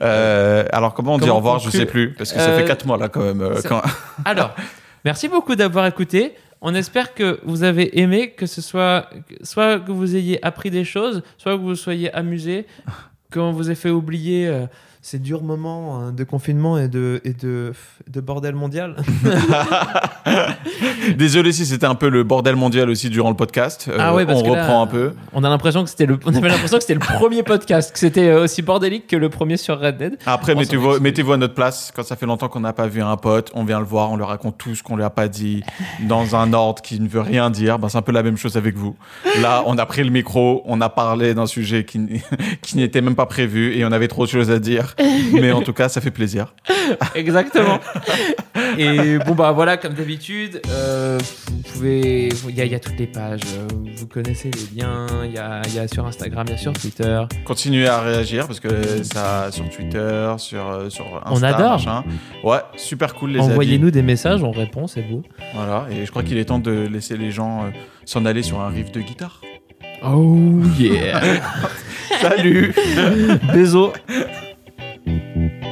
Euh, alors comment on dit au revoir Je conclure sais plus parce que ça Euh, fait 4 mois là quand même. euh, quand- Alors, merci beaucoup d'avoir écouté. On espère que vous avez aimé, que ce soit soit que vous ayez appris des choses, soit que vous soyez amusé, qu'on vous ait fait oublier euh, ces durs moments hein, de confinement et de, et de, de bordel mondial. Désolé si c'était un peu le bordel mondial aussi durant le podcast. Euh, Ah ouais, parce on que là, reprend un peu. On a l'impression que c'était le, on avait l'impression que c'était le premier podcast, que c'était euh, aussi bordélique que le premier sur Red Dead. Après, mettez-vous à notre place. Quand ça fait longtemps qu'on n'a pas vu un pote, on vient le voir, on lui raconte tout ce qu'on lui a pas dit dans un ordre qui ne veut rien dire. Ben, c'est un peu la même chose avec vous. Là, on a pris le micro, on a parlé d'un sujet qui n'était même pas prévu et on avait trop de choses à dire. Mais en tout cas, ça fait plaisir. Exactement. Et bon bah voilà, comme d'habitude, euh, vous pouvez, il y, a- il y a toutes les pages, vous connaissez les liens, il y a, y a sur Instagram, il y a sur Twitter. Continuez à réagir parce que ça, sur Twitter, sur, euh, sur Insta, On adore. machin. Ouais, super cool les amis. Envoyez-nous des messages, on répond, c'est beau. Voilà, et je crois qu'il est temps de laisser les gens euh, s'en aller sur un riff de guitare. Oh yeah. Salut Bisous. thank you.